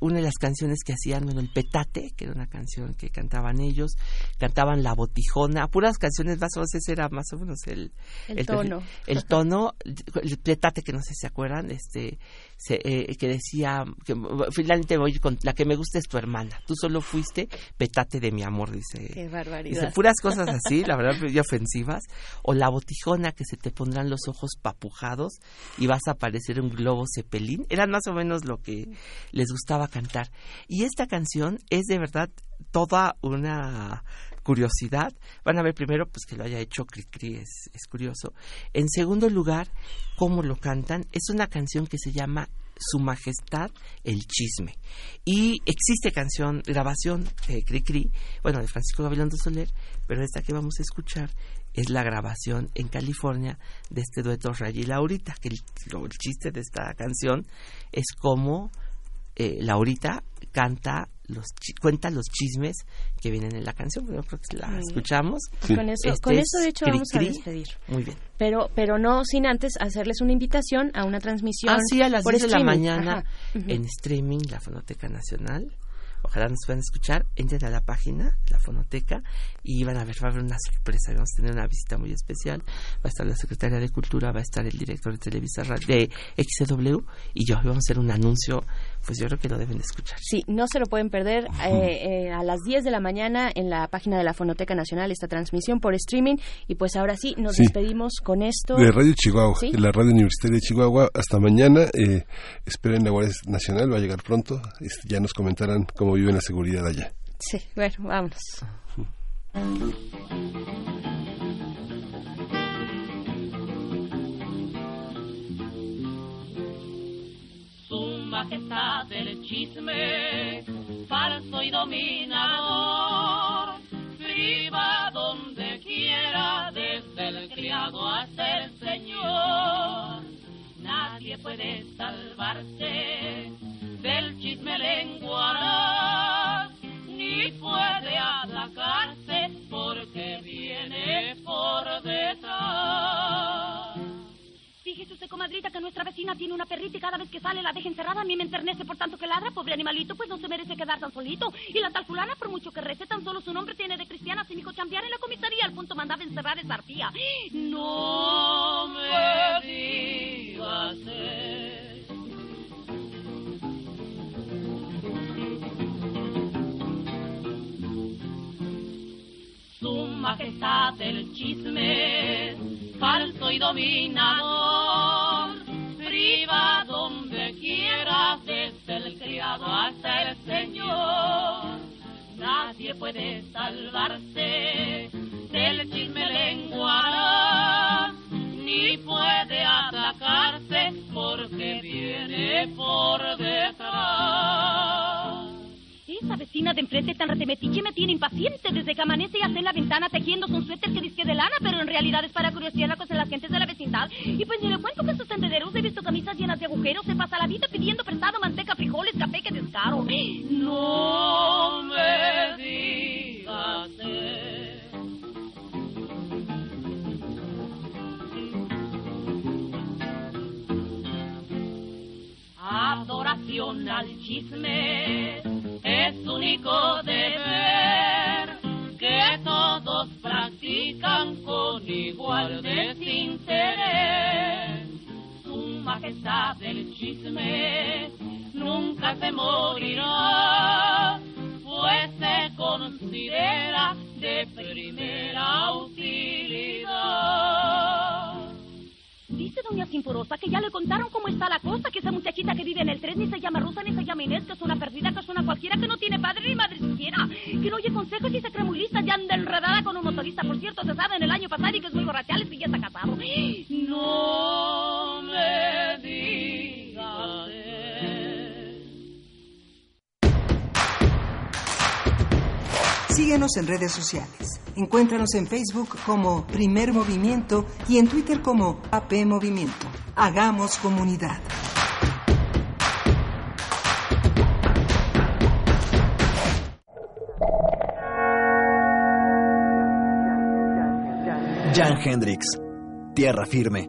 una de las canciones que hacían, bueno, el Petate, que era una canción que cantaban ellos, cantaban La Botijona, puras canciones más o menos, ese era más o menos el, El tono. El tono, el Petate, que no sé si se acuerdan, este, se, eh, que decía, que finalmente voy con, la que me gusta es tu hermana, tú solo fuiste Petate de mi amor, dice. Qué Dice, barbaridad. puras cosas así, la verdad, y ofensivas. O la botijona que se te pondrán los ojos papujados y vas a parecer un globo cepelín. Eran más o menos lo que les gustaba cantar. Y esta canción es de verdad toda una curiosidad. Van a ver primero pues que lo haya hecho Cricri, es, es curioso. En segundo lugar, cómo lo cantan. Es una canción que se llama su Majestad el Chisme. Y existe canción, grabación de Cricri, bueno, de Francisco Gabilondo Soler, pero esta que vamos a escuchar es la grabación en California de este dueto Ray y Laurita, que el, chiste de esta canción es cómo eh, Laurita canta los chi- cuenta los chismes que vienen en la canción. Yo creo que la escuchamos. Sí. Con eso, Este con eso de hecho vamos a despedir. Muy bien. Pero, pero no sin antes hacerles una invitación a una transmisión. Ah, sí, a las por 10 de la mañana Ajá. En streaming, la Fonoteca Nacional. Ojalá nos puedan escuchar. Entren a la página, la Fonoteca, y van a ver, va a haber una sorpresa. Vamos a tener una visita muy especial. Va a estar la Secretaria de Cultura, va a estar el director de Televisa de XCW, y yo. Vamos a hacer un anuncio, pues yo creo que lo deben de escuchar. Sí, no se lo pueden perder eh, eh, a las 10 de la mañana en la página de la Fonoteca Nacional esta transmisión por streaming y pues ahora sí nos Sí. despedimos con esto. De Radio Chihuahua, Sí. de la Radio Universitaria de Chihuahua. Hasta mañana. Eh, esperen la Guardia Nacional, va a llegar pronto. Este, ya nos comentarán cómo viven la seguridad allá. Sí, bueno, vámonos. Majestad del chisme, falso y dominador, priva donde quiera, desde el criado hasta el señor. Nadie puede salvarse del chisme lenguaraz, ni puede atacarse porque viene por detrás. Fíjese comadrita, que nuestra vecina tiene una perrita y cada vez que sale la deja encerrada. A mí me enternece por tanto que ladra. Pobre animalito, pues no se merece quedar tan solito. Y la tal fulana, por mucho que rece, tan solo su nombre tiene de cristiana. Sin hijo chambear en la comisaría, al punto mandaba encerrar esa arpía. No me digas majestad del chisme, falso y dominador, priva donde quiera desde el criado hasta el señor. Nadie puede salvarse del chisme lengua, ni puede atacarse porque viene por detrás. Vecina de enfrente tan retemetiche me tiene impaciente desde que amanece y hace en la ventana tejiendo un suéter que dice de lana, pero en realidad es para curiosidad la cosa de las gentes de la vecindad. Y pues ni le cuento que sus tendederos he visto camisas llenas de agujeros, se pasa la vida pidiendo prestado manteca, frijoles, café, que descaro. No me digas Adoración al chisme es único deber que todos practican con igual desinterés. Su majestad del chisme nunca se morirá, pues se considera de primera utilidad. Dice doña Sinforosa que ya le contaron cómo está la cosa, que esa muchachita que vive en el tren ni se llama Rosa ni se llama Inés, que es una perdida, que es una cualquiera, que no tiene padre ni madre siquiera, que no oye consejos y se cree muy lista, ya anda enredada con un motorista, por cierto, se sabe en el año pasado y que es muy borrachales y ya está casado. No me digas Síguenos en redes sociales. Encuéntranos en Facebook como Primer Movimiento y en Twitter como AP Movimiento. Hagamos comunidad. Jan Hendrix, Tierra Firme.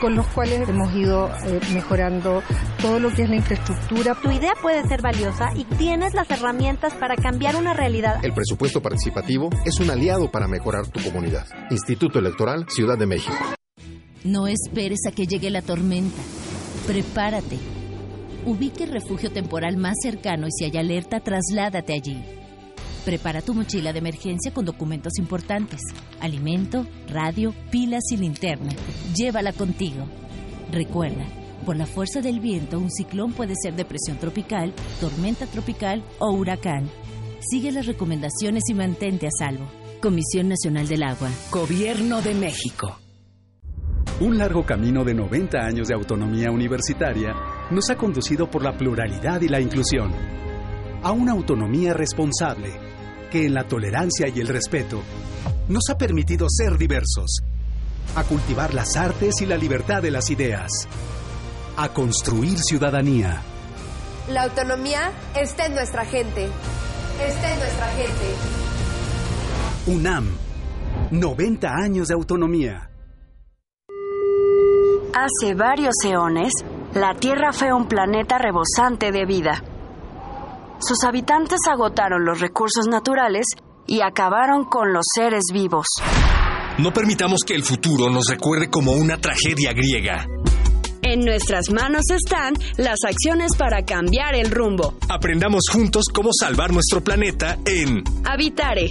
con los cuales hemos ido eh, mejorando todo lo que es la infraestructura. Tu idea puede ser valiosa y tienes las herramientas para cambiar una realidad. El presupuesto participativo es un aliado para mejorar tu comunidad. Instituto Electoral Ciudad de México. No esperes a que llegue la tormenta. Prepárate. Ubique el refugio temporal más cercano y si hay alerta, trasládate allí. Prepara tu mochila de emergencia con documentos importantes, alimento, radio, pilas y linterna. Llévala contigo. Recuerda, por la fuerza del viento, un ciclón puede ser depresión tropical, tormenta tropical o huracán. Sigue las recomendaciones y mantente a salvo. Comisión Nacional del Agua. Gobierno de México. Un largo camino de 90 años de autonomía universitaria nos ha conducido por la pluralidad y la inclusión a una autonomía responsable que en la tolerancia y el respeto nos ha permitido ser diversos, a cultivar las artes y la libertad de las ideas, a construir ciudadanía. La autonomía está en nuestra gente. Está en nuestra gente. UNAM, 90 años de autonomía. Hace varios eones, la Tierra fue un planeta rebosante de vida. Sus habitantes agotaron los recursos naturales y acabaron con los seres vivos. No permitamos que el futuro nos recuerde como una tragedia griega. En nuestras manos están las acciones para cambiar el rumbo. Aprendamos juntos cómo salvar nuestro planeta en Habitare,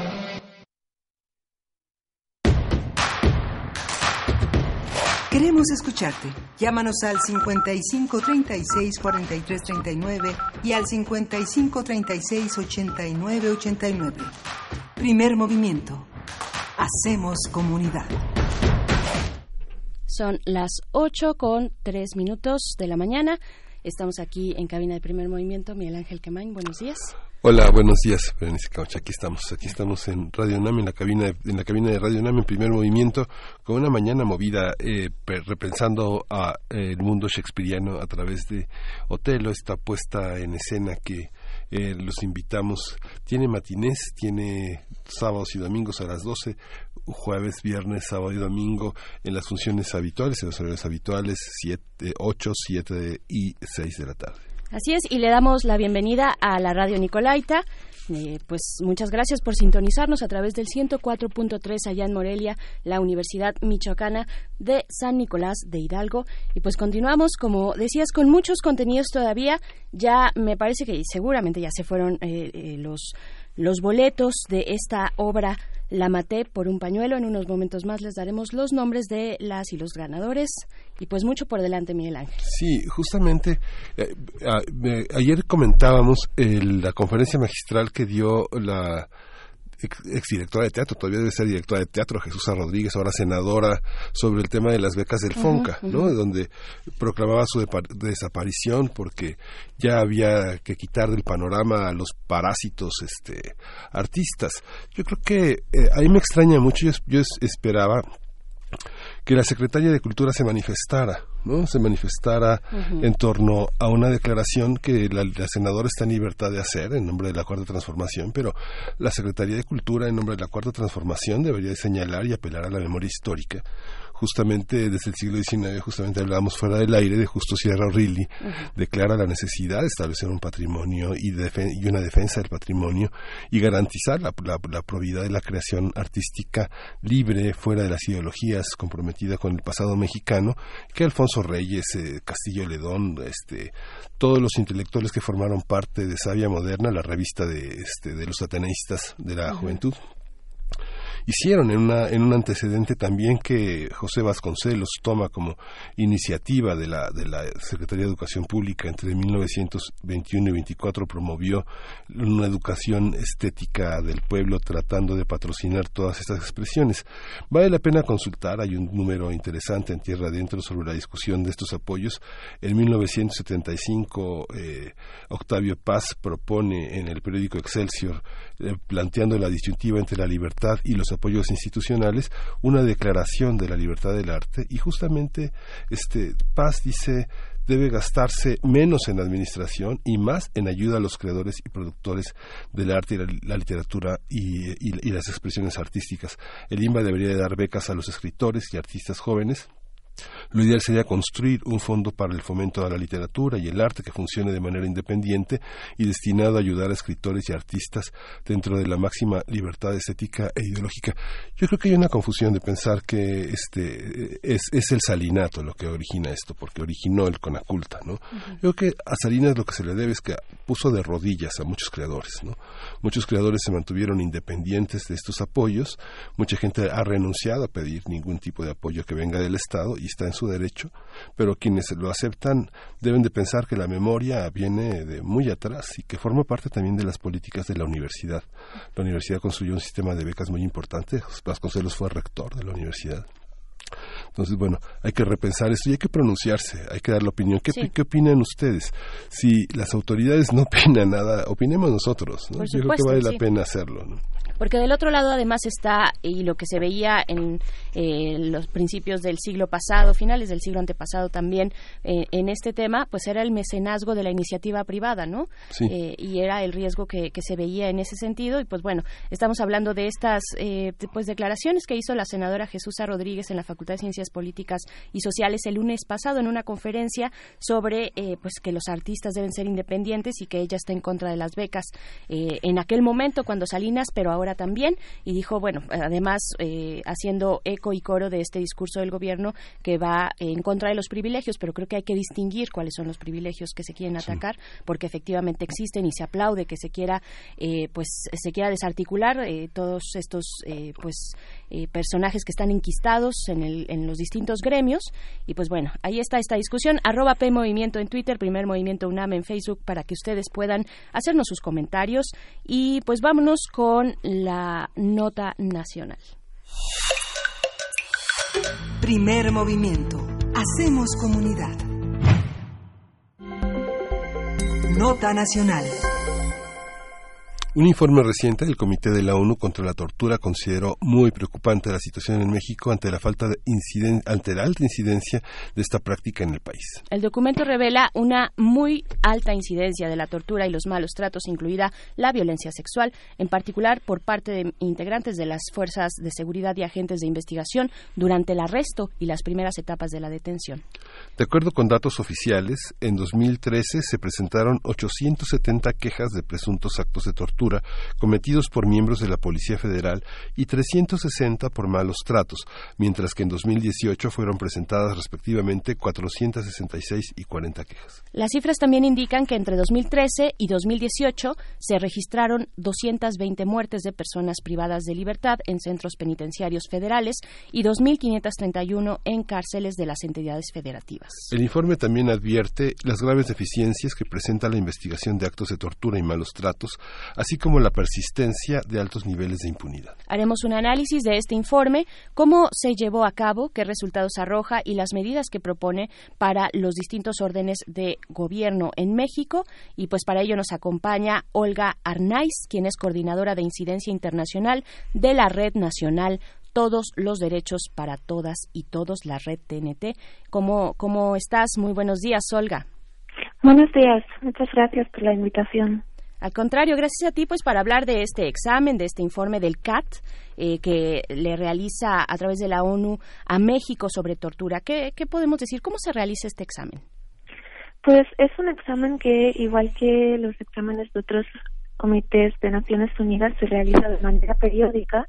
Queremos escucharte. Llámanos al 5536-4339 y al 5536-8989. Primer movimiento. Hacemos comunidad. Son las 8 con 3 minutos de la mañana. Estamos aquí en cabina de primer movimiento. Miguel Ángel Quemain, buenos días. Hola, buenos días, Berenice. Aquí estamos, aquí estamos en Radio UNAM, en la cabina, de, en la cabina de Radio UNAM, en primer movimiento, con una mañana movida, eh, repensando a eh, el mundo shakespeariano a través de Otelo, esta puesta en escena que eh, los invitamos. Tiene matinés, tiene sábados y domingos a las 12, jueves, viernes, sábado y domingo en las funciones habituales, en los horarios habituales, 7, 8, 7 y 6 de la tarde. Así es, y le damos la bienvenida a la radio Nicolaita. Eh, pues muchas gracias por sintonizarnos a través del 104.3 allá en Morelia, la Universidad Michoacana de San Nicolás de Hidalgo. Y pues continuamos, como decías, con muchos contenidos todavía. Ya me parece que seguramente ya se fueron eh, eh, los, los boletos de esta obra la maté por un pañuelo. En unos momentos más les daremos los nombres de las y los ganadores. Y pues mucho por delante, Miguel Ángel. Sí, justamente eh, a, ayer comentábamos el, la conferencia magistral que dio la exdirectora de teatro, todavía debe ser directora de teatro, Jesús Rodríguez, ahora senadora, sobre el tema de las becas del FONCA, uh -huh, ¿no? Donde proclamaba su desaparición porque ya había que quitar del panorama a los parásitos este, artistas. Yo creo que eh, ahí me extraña mucho, yo, yo esperaba que la secretaria de Cultura se manifestara, ¿no? Se manifestara uh -huh. en torno a una declaración que la, la, senadora está en libertad de hacer en nombre de la Cuarta Transformación, pero la Secretaría de Cultura en nombre de la Cuarta Transformación debería de señalar y apelar a la memoria histórica justamente desde el siglo XIX, justamente hablábamos fuera del aire de Justo Sierra O'Reilly, uh -huh. declara la necesidad de establecer un patrimonio y, de y una defensa del patrimonio y garantizar la, la, la, probidad de la creación artística libre, fuera de las ideologías, comprometida con el pasado mexicano, que Alfonso Reyes, eh, Castillo Ledón, este, todos los intelectuales que formaron parte de Sabia Moderna, la revista de, este, de los ateneístas de la uh -huh. juventud hicieron en, una, en un antecedente también que José Vasconcelos toma como iniciativa de la, de la Secretaría de Educación Pública entre 1921 y 24 promovió una educación estética del pueblo tratando de patrocinar todas estas expresiones. Vale la pena consultar, hay un número interesante en Tierra Adentro sobre la discusión de estos apoyos. En 1975 eh, Octavio Paz propone en el periódico Excelsior, eh, planteando la disyuntiva entre la libertad y los apoyos institucionales, una declaración de la libertad del arte y justamente este Paz dice debe gastarse menos en administración y más en ayuda a los creadores y productores del arte y la, literatura y, y, y, las expresiones artísticas. El IMBA debería de dar becas a los escritores y artistas jóvenes lo ideal sería construir un fondo para el fomento de la literatura y el arte que funcione de manera independiente y destinado a ayudar a escritores y artistas dentro de la máxima libertad estética e ideológica. Yo creo que hay una confusión de pensar que este es, es el salinato lo que origina esto, porque originó el Conaculta, ¿no? Uh -huh. Yo creo que a Salinas lo que se le debe es que puso de rodillas a muchos creadores, ¿no? Muchos creadores se mantuvieron independientes de estos apoyos, mucha gente ha renunciado a pedir ningún tipo de apoyo que venga del Estado y está en su derecho, pero quienes lo aceptan deben de pensar que la memoria viene de muy atrás y que forma parte también de las políticas de la universidad. La universidad construyó un sistema de becas muy importante, Vasconcelos fue rector de la universidad Entonces, bueno, hay que repensar esto y hay que pronunciarse, hay que dar la opinión. ¿Qué, ¿qué opinan ustedes? Si las autoridades no opinan nada, opinemos nosotros. ¿no? Yo creo que vale la pena hacerlo. ¿no? Porque del otro lado además está, y lo que se veía en eh, los principios del siglo pasado, finales del siglo antepasado también, eh, en este tema, pues era el mecenazgo de la iniciativa privada, ¿no? Sí. Eh, y era el riesgo que, que, se veía en ese sentido. Y pues bueno, estamos hablando de estas pues declaraciones que hizo la senadora Jesús Rodríguez en la Facultad de Ciencias Políticas y Sociales el lunes pasado en una conferencia sobre pues que los artistas deben ser independientes y que ella está en contra de las becas. en aquel momento cuando Salinas, pero ahora también y dijo, bueno, además eh, haciendo eco y coro de este discurso del gobierno que va en contra de los privilegios, pero creo que hay que distinguir cuáles son los privilegios que se quieren atacar, porque efectivamente existen y se aplaude que se quiera, eh, pues, se quiera desarticular eh, todos estos, pues, personajes que están enquistados en, el, en los distintos gremios. Y pues bueno, ahí está esta discusión. Arroba P Movimiento en Twitter, Primer Movimiento UNAM en Facebook para que ustedes puedan hacernos sus comentarios. Y pues vámonos con la nota nacional. Primer movimiento. Hacemos comunidad. Nota nacional. Un informe reciente del Comité de la ONU contra la Tortura consideró muy preocupante la situación en México ante la falta de ante la alta incidencia de esta práctica en el país. El documento revela una muy alta incidencia de la tortura y los malos tratos, incluida la violencia sexual, en particular por parte de integrantes de las fuerzas de seguridad y agentes de investigación durante el arresto y las primeras etapas de la detención. De acuerdo con datos oficiales, en 2013 se presentaron 870 quejas de presuntos actos de tortura cometidos por miembros de la Policía Federal y 360 por malos tratos, mientras que en 2018 fueron presentadas respectivamente 466 y 40 quejas. Las cifras también indican que entre 2013 y 2018 se registraron 220 muertes de personas privadas de libertad en centros penitenciarios federales y 2.531 en cárceles de las entidades federativas. El informe también advierte las graves deficiencias que presenta la investigación de actos de tortura y malos tratos, así como la persistencia de altos niveles de impunidad. Haremos un análisis de este informe, cómo se llevó a cabo, qué resultados arroja y las medidas que propone para los distintos órdenes de gobierno en México. Y pues para ello nos acompaña Olga Arnaiz, quien es coordinadora de incidencia internacional de la Red Nacional todos los derechos para todas y todos, la red TNT. ¿Cómo, cómo estás? Muy buenos días, Olga. Buenos días, muchas gracias por la invitación. Al contrario, gracias a ti pues para hablar de este examen, de este informe del CAT eh, que le realiza a través de la ONU a México sobre tortura. ¿Qué, ¿Qué podemos decir? ¿Cómo se realiza este examen? Pues es un examen que, igual que los exámenes de otros comités de Naciones Unidas, se realiza de manera periódica.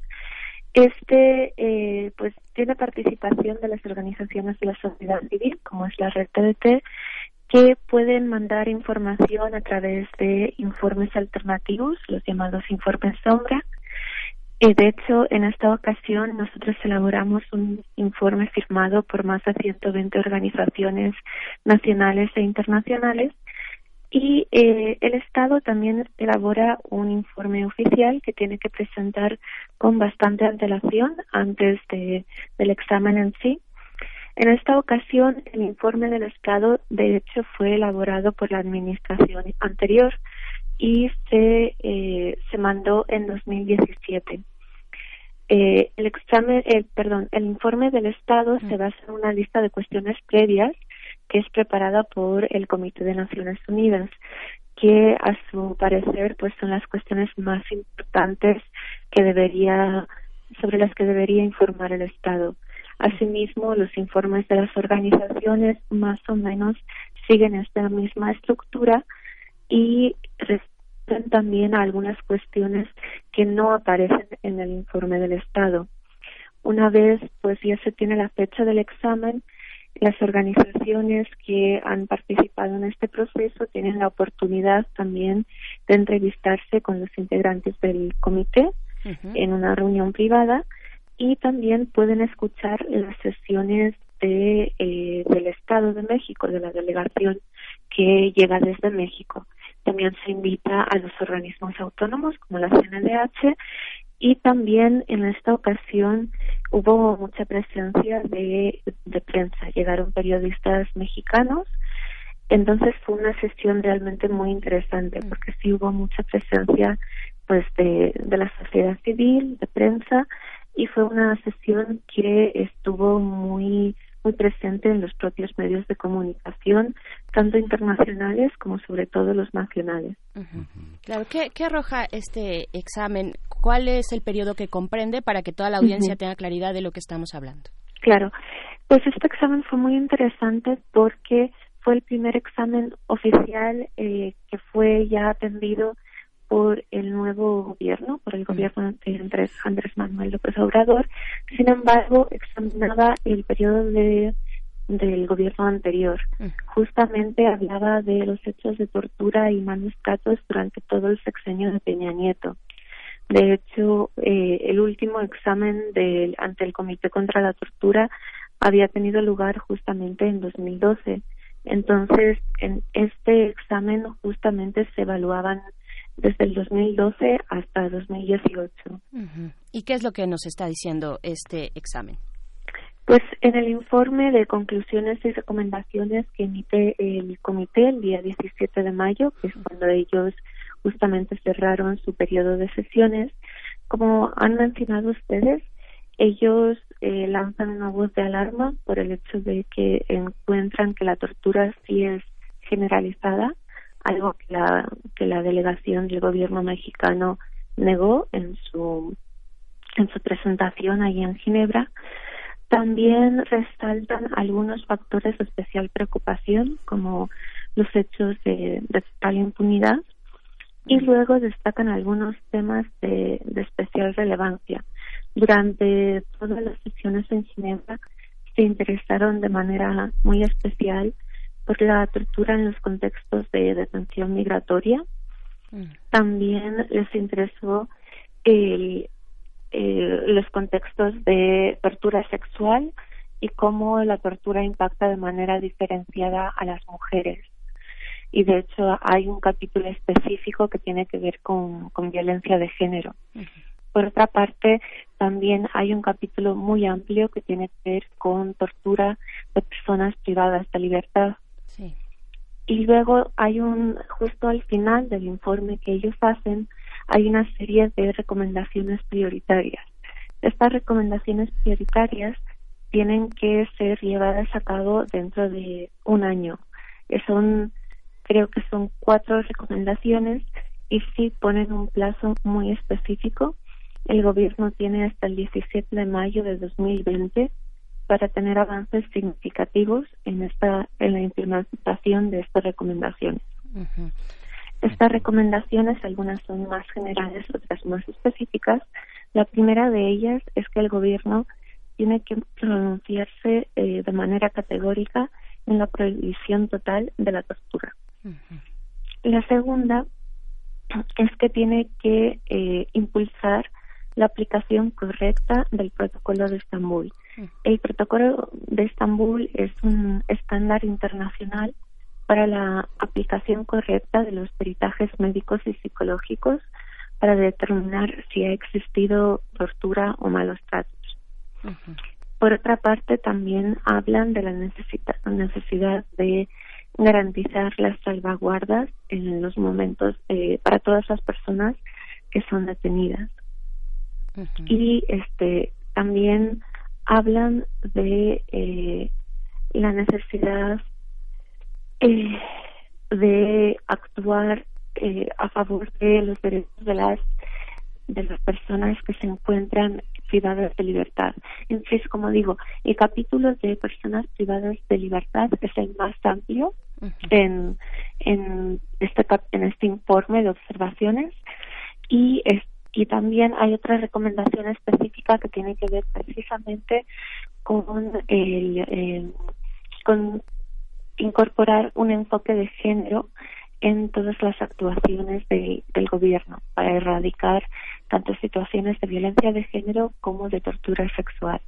Este, eh, pues, tiene participación de las organizaciones de la sociedad civil, como es la red TDT, que pueden mandar información a través de informes alternativos, los llamados informes sombra. Y de hecho, en esta ocasión nosotros elaboramos un informe firmado por más de 120 organizaciones nacionales e internacionales y eh, el Estado también elabora un informe oficial que tiene que presentar con bastante antelación antes de, del examen en sí en esta ocasión, el informe del Estado, de hecho, fue elaborado por la administración anterior y se, eh, se mandó en 2017. Eh, el examen, el, perdón, el informe del Estado se basa en una lista de cuestiones previas que es preparada por el Comité de Naciones Unidas, que a su parecer, pues son las cuestiones más importantes que debería, sobre las que debería informar el Estado. Asimismo, los informes de las organizaciones más o menos siguen esta misma estructura y responden también a algunas cuestiones que no aparecen en el informe del Estado. Una vez pues ya se tiene la fecha del examen, las organizaciones que han participado en este proceso tienen la oportunidad también de entrevistarse con los integrantes del comité en una reunión privada y también pueden escuchar las sesiones de, eh, del Estado de México, de la delegación que llega desde México. También se invita a los organismos autónomos como la CNDH y también en esta ocasión hubo mucha presencia de, de prensa. Llegaron periodistas mexicanos entonces fue una sesión realmente muy interesante porque sí hubo mucha presencia pues de, de la sociedad civil, de prensa y fue una sesión que estuvo muy muy presente en los propios medios de comunicación, tanto internacionales como sobre todo los nacionales. Claro, ¿qué, ¿qué, arroja este examen? ¿Cuál es el periodo que comprende para que toda la audiencia tenga claridad de lo que estamos hablando? Claro, pues este examen fue muy interesante porque fue el primer examen oficial eh, que fue ya atendido por el nuevo gobierno, por el gobierno de Andrés, Andrés Manuel López Obrador. Sin embargo, examinaba el periodo de del gobierno anterior. Justamente hablaba de los hechos de tortura y malos tratos durante todo el sexenio de Peña Nieto. De hecho, eh, el último examen del, ante el Comité contra la Tortura había tenido lugar justamente en 2012 entonces, en este examen justamente se evaluaban desde el 2012 hasta 2018. ¿Y qué es lo que nos está diciendo este examen? Pues en el informe de conclusiones y recomendaciones que emite el comité el día 17 de mayo, que es cuando ellos justamente cerraron su periodo de sesiones, como han mencionado ustedes, ellos eh, lanzan una voz de alarma por el hecho de que encuentran que la tortura sí es generalizada, algo que la, que la delegación del gobierno mexicano negó en su, en su presentación ahí en Ginebra. También resaltan algunos factores de especial preocupación, como los hechos de, de total impunidad, y luego destacan algunos temas de, de especial relevancia durante todas las sesiones en Ginebra se interesaron de manera muy especial por la tortura en los contextos de detención migratoria. Mm. También les interesó el, los contextos de tortura sexual y cómo la tortura impacta de manera diferenciada a las mujeres. Y de hecho hay un capítulo específico que tiene que ver con, con violencia de género. Por otra parte, también hay un capítulo muy amplio que tiene que ver con tortura de personas privadas de libertad. Y luego hay un, justo al final del informe que ellos hacen, hay una serie de recomendaciones prioritarias. Estas recomendaciones prioritarias tienen que ser llevadas a cabo dentro de un año. Son, creo que son cuatro recomendaciones y sí ponen un plazo muy específico el gobierno tiene hasta el 17 de mayo de 2020 para tener avances significativos en esta en la implementación de estas recomendaciones. Estas recomendaciones, algunas son más generales, otras más específicas. La primera de ellas es que el gobierno tiene que pronunciarse eh, de manera categórica en la prohibición total de la tortura. La segunda es que tiene que eh, impulsar la aplicación correcta del protocolo de Estambul. El protocolo de Estambul es un estándar internacional para la aplicación correcta de los peritajes médicos y psicológicos para determinar si ha existido tortura o malos tratos. Por otra parte, también hablan de la necesidad de garantizar las salvaguardas en los momentos para todas las personas que son detenidas. Y este también hablan de eh, la necesidad eh, de actuar eh, a favor de los derechos de las de las personas que se encuentran privadas de libertad. Entonces, como digo, el capítulo de personas privadas de libertad es el más amplio en, en, este, en este informe de observaciones y este y también hay otra recomendación específica que tiene que ver precisamente con el, con incorporar un enfoque de género en todas las actuaciones del gobierno para erradicar tanto situaciones de violencia de género como de tortura sexual.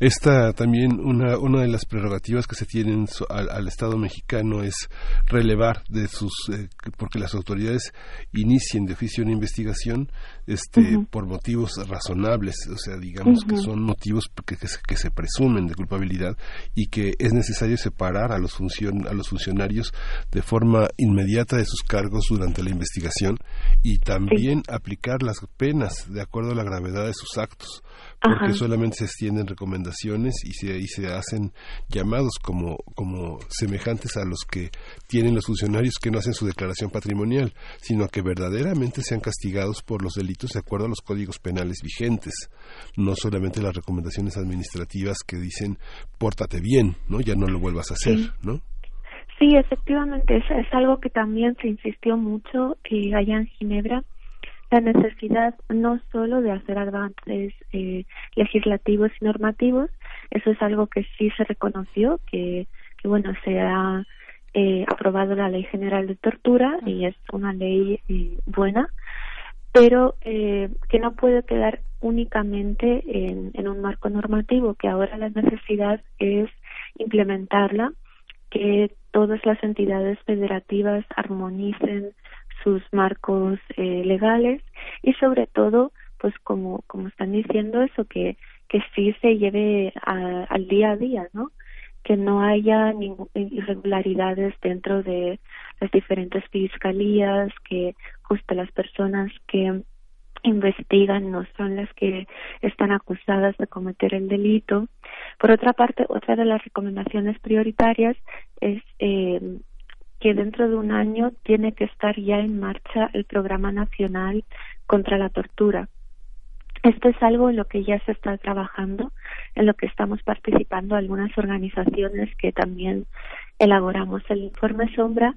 Esta también una, una de las prerrogativas que se tienen al, al Estado mexicano es relevar de sus eh, porque las autoridades inicien de oficio una investigación este por motivos razonables, o sea, digamos que son motivos que, que se, que se presumen de culpabilidad y que es necesario separar a los funcion- a los funcionarios de forma inmediata de sus cargos durante la investigación y también aplicar las penas de acuerdo a la gravedad de sus actos porque Ajá. solamente se extienden recomendaciones y se, y se hacen llamados como, como semejantes a los que tienen los funcionarios que no hacen su declaración patrimonial, sino que verdaderamente sean castigados por los delitos de acuerdo a los códigos penales vigentes, no solamente las recomendaciones administrativas que dicen pórtate bien, ¿no? Ya no lo vuelvas a hacer, Sí. ¿no? Sí, efectivamente, es, es algo que también se insistió mucho eh, allá en Ginebra, la necesidad no solo de hacer avances eh, legislativos y normativos, eso es algo que sí se reconoció, que, que bueno, se ha eh, aprobado la Ley General de Tortura y es una ley eh, buena, pero eh, que no puede quedar únicamente en, en un marco normativo, que ahora la necesidad es implementarla, que todas las entidades federativas armonicen sus marcos eh, legales y sobre todo, pues como, como están diciendo eso, que, que sí se lleve al día a día, ¿no? que no haya irregularidades dentro de las diferentes fiscalías, que justo las personas que investigan no son las que están acusadas de cometer el delito. Por otra parte, otra de las recomendaciones prioritarias es eh, que dentro de un año tiene que estar ya en marcha el programa nacional contra la tortura. Esto es algo en lo que ya se está trabajando, en lo que estamos participando algunas organizaciones que también elaboramos el informe sombra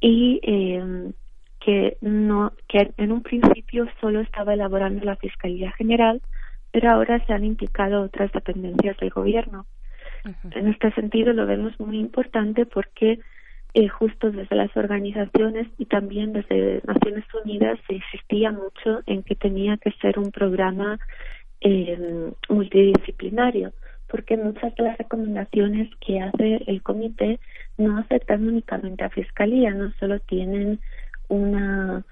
y eh, que no que en un principio solo estaba elaborando la Fiscalía General, pero ahora se han implicado otras dependencias del gobierno. En este sentido lo vemos muy importante porque eh, justo desde las organizaciones y también desde Naciones Unidas se insistía mucho en que tenía que ser un programa eh, multidisciplinario, porque muchas de las recomendaciones que hace el comité no afectan únicamente a Fiscalía, no solo tienen una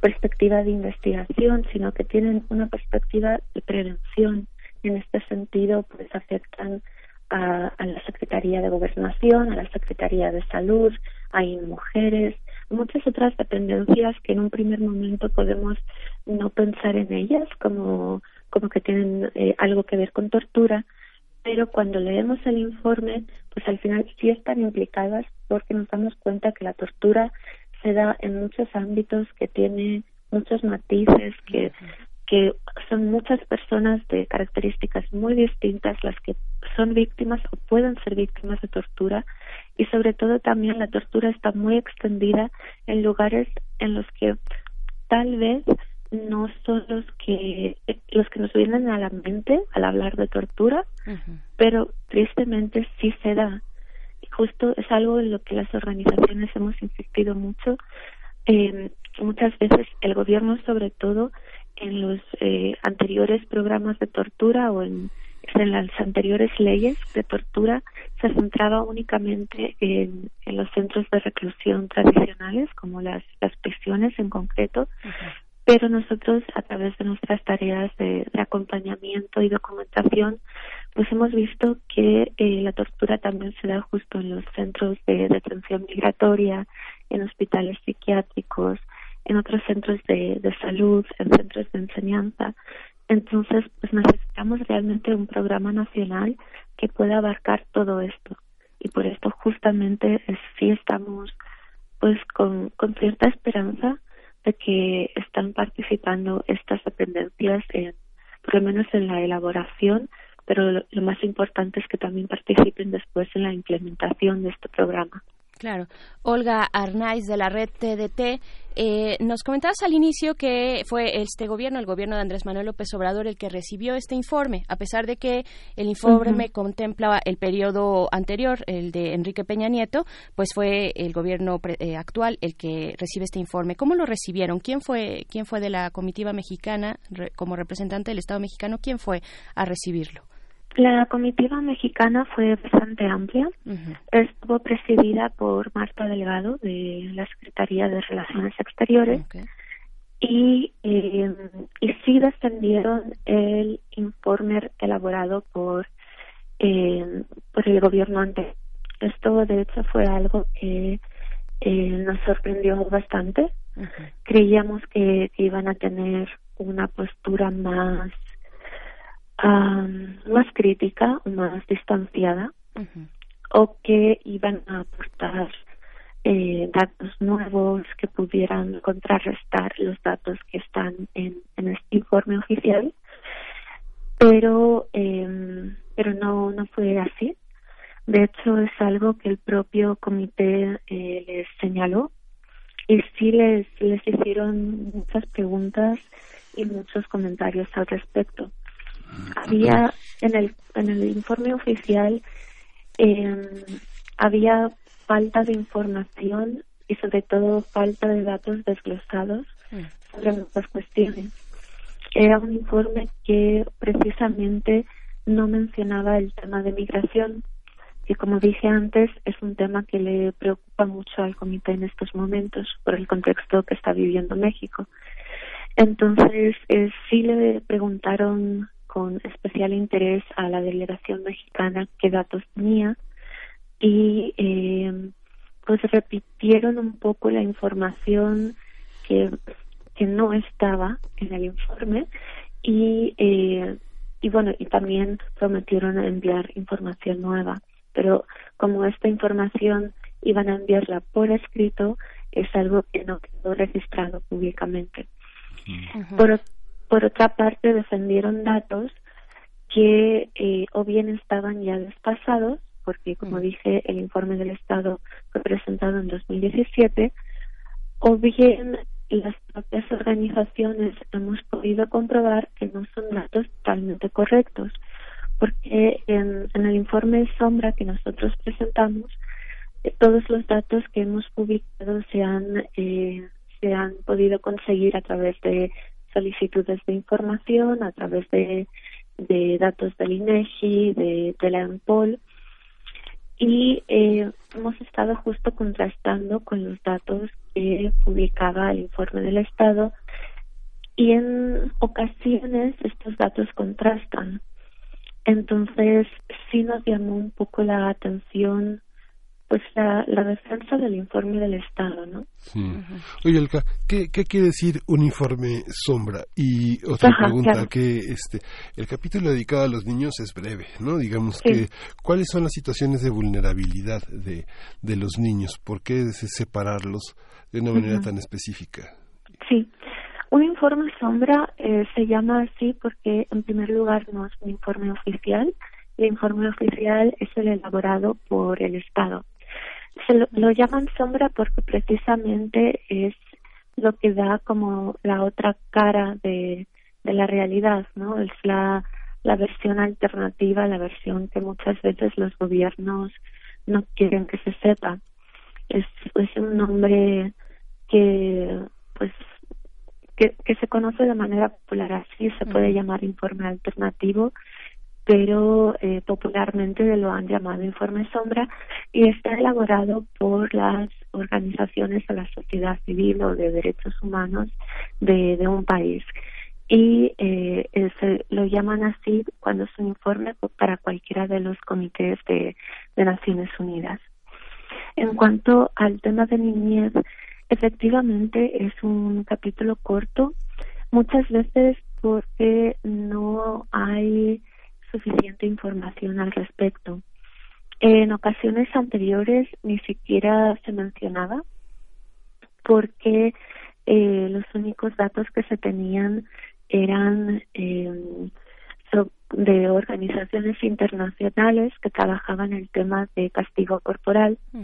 perspectiva de investigación, sino que tienen una perspectiva de prevención. En este sentido, pues afectan a, a la Secretaría de Gobernación, a la Secretaría de Salud, hay mujeres, muchas otras dependencias que en un primer momento podemos no pensar en ellas como, como que tienen eh, algo que ver con tortura, pero cuando leemos el informe, pues al final sí están implicadas porque nos damos cuenta que la tortura se da en muchos ámbitos, que tiene muchos matices, que que son muchas personas de características muy distintas las que son víctimas o pueden ser víctimas de tortura y sobre todo también la tortura está muy extendida en lugares en los que tal vez no son los que los que nos vienen a la mente al hablar de tortura, pero tristemente sí se da. Y justo es algo en lo que las organizaciones hemos insistido mucho. Eh, muchas veces el gobierno, sobre todo en los eh, anteriores programas de tortura o en, en las anteriores leyes de tortura, se centraba únicamente en, en los centros de reclusión tradicionales, como las, las prisiones en concreto, pero nosotros a través de nuestras tareas de, de acompañamiento y documentación pues hemos visto que eh, la tortura también se da justo en los centros de detención migratoria, en hospitales psiquiátricos, en otros centros de, de salud, en centros de enseñanza. Entonces, pues necesitamos realmente un programa nacional que pueda abarcar todo esto. Y por esto justamente sí estamos pues con, con cierta esperanza de que están participando estas dependencias en, por lo menos en la elaboración, pero lo más importante es que también participen después en la implementación de este programa. Claro. Olga Arnaiz de la red TDT, eh, nos comentabas al inicio que fue este gobierno, el gobierno de Andrés Manuel López Obrador, el que recibió este informe, a pesar de que el informe Ujú. contemplaba el periodo anterior, el de Enrique Peña Nieto, pues fue el gobierno pre- eh, actual el que recibe este informe. ¿Cómo lo recibieron? ¿Quién fue, quién fue de la comitiva mexicana re- como representante del Estado mexicano? ¿Quién fue a recibirlo? La comitiva mexicana fue bastante amplia. Estuvo presidida por Marta Delgado de la Secretaría de Relaciones Exteriores y, eh, y sí defendieron el informe elaborado por, eh, por el gobierno anterior. Esto, de hecho, fue algo que eh, nos sorprendió bastante. Creíamos que, que iban a tener una postura más más crítica, más distanciada, o que iban a aportar eh, datos nuevos que pudieran contrarrestar los datos que están en, en este informe oficial, pero eh, pero no no fue así. De hecho, es algo que el propio comité eh, les señaló y sí les les hicieron muchas preguntas y muchos comentarios al respecto había en el en el informe oficial eh, había falta de información y sobre todo falta de datos desglosados sobre muchas cuestiones. Era un informe que precisamente no mencionaba el tema de migración, que como dije antes es un tema que le preocupa mucho al comité en estos momentos por el contexto que está viviendo México. Entonces, eh, sí le preguntaron con especial interés a la delegación mexicana qué datos tenía y eh, pues repitieron un poco la información que, que no estaba en el informe y eh, y bueno y también prometieron enviar información nueva. Pero como esta información iban a enviarla por escrito es algo que no quedó registrado públicamente. Por, por otra parte, defendieron datos que eh, o bien estaban ya despasados, porque como dije, el informe del Estado fue presentado en 2017, o bien las propias organizaciones hemos podido comprobar que no son datos totalmente correctos, porque en, en el informe sombra que nosotros presentamos, eh, todos los datos que hemos publicado se han eh, se han podido conseguir a través de solicitudes de información a través de, de datos del INEGI, de, de la EMPOL, y eh, hemos estado justo contrastando con los datos que publicaba el informe del Estado y en ocasiones estos datos contrastan. Entonces sí nos llamó un poco la atención pues la, la defensa del informe del Estado, ¿no? Sí. Oye, Elka, ¿qué, ¿qué, quiere decir un informe sombra? Y otra pregunta, que este, el capítulo dedicado a los niños es breve, ¿no? Digamos que, ¿cuáles son las situaciones de vulnerabilidad de, de los niños? ¿Por qué separarlos de una manera tan específica? Sí. Un informe sombra eh, se llama así porque, en primer lugar, no es un informe oficial. El informe oficial es el elaborado por el Estado se lo, llaman sombra porque precisamente es lo que da como la otra cara de, de la realidad, ¿no? Es la, la versión alternativa, la versión que muchas veces los gobiernos no quieren que se sepa. Es, es un nombre que, pues, que, que se conoce de manera popular así, se puede llamar informe alternativo pero eh, popularmente lo han llamado informe sombra y está elaborado por las organizaciones de la sociedad civil o de derechos humanos de, un país y eh, se lo llaman así cuando es un informe para cualquiera de los comités de, de Naciones Unidas. En cuanto al tema de niñez, efectivamente es un capítulo corto, muchas veces porque no hay suficiente información al respecto. En ocasiones anteriores ni siquiera se mencionaba porque eh, los únicos datos que se tenían eran eh, de organizaciones internacionales que trabajaban el tema de castigo corporal mm.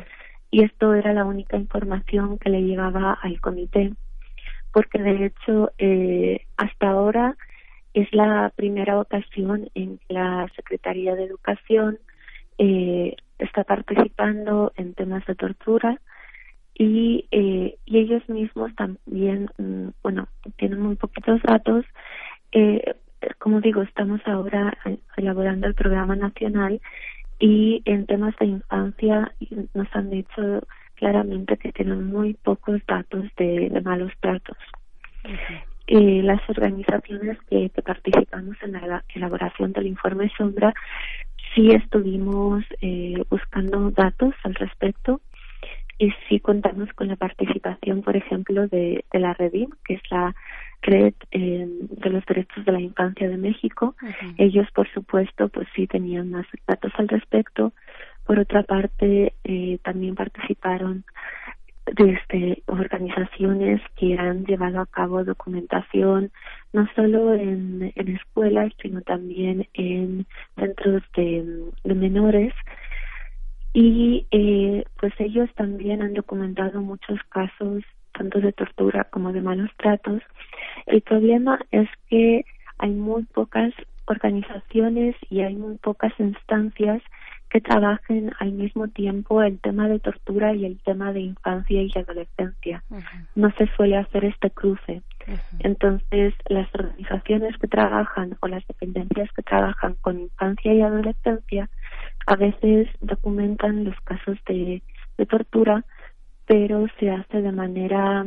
y esto era la única información que le llegaba al comité porque de hecho eh, hasta ahora es la primera ocasión en que la Secretaría de Educación eh, está participando en temas de tortura y, eh, y ellos mismos también, mm, bueno, tienen muy poquitos datos. Eh, como digo, estamos ahora elaborando el programa nacional y en temas de infancia nos han dicho claramente que tienen muy pocos datos de, malos tratos. Y las organizaciones que, participamos en la elaboración del informe Sombra sí estuvimos eh, buscando datos al respecto y sí contamos con la participación, por ejemplo, de, de la REDIM, que es la Red eh, de los Derechos de la Infancia de México. Ellos, por supuesto, pues sí tenían más datos al respecto. Por otra parte, eh, también participaron desde organizaciones que han llevado a cabo documentación no solo en, en escuelas sino también en centros de, de menores y eh, pues ellos también han documentado muchos casos tanto de tortura como de malos tratos. El problema es que hay muy pocas organizaciones y hay muy pocas instancias que trabajen al mismo tiempo el tema de tortura y el tema de infancia y adolescencia. No se suele hacer este cruce. Entonces, las organizaciones que trabajan o las dependencias que trabajan con infancia y adolescencia a veces documentan los casos de, de tortura, pero se hace de manera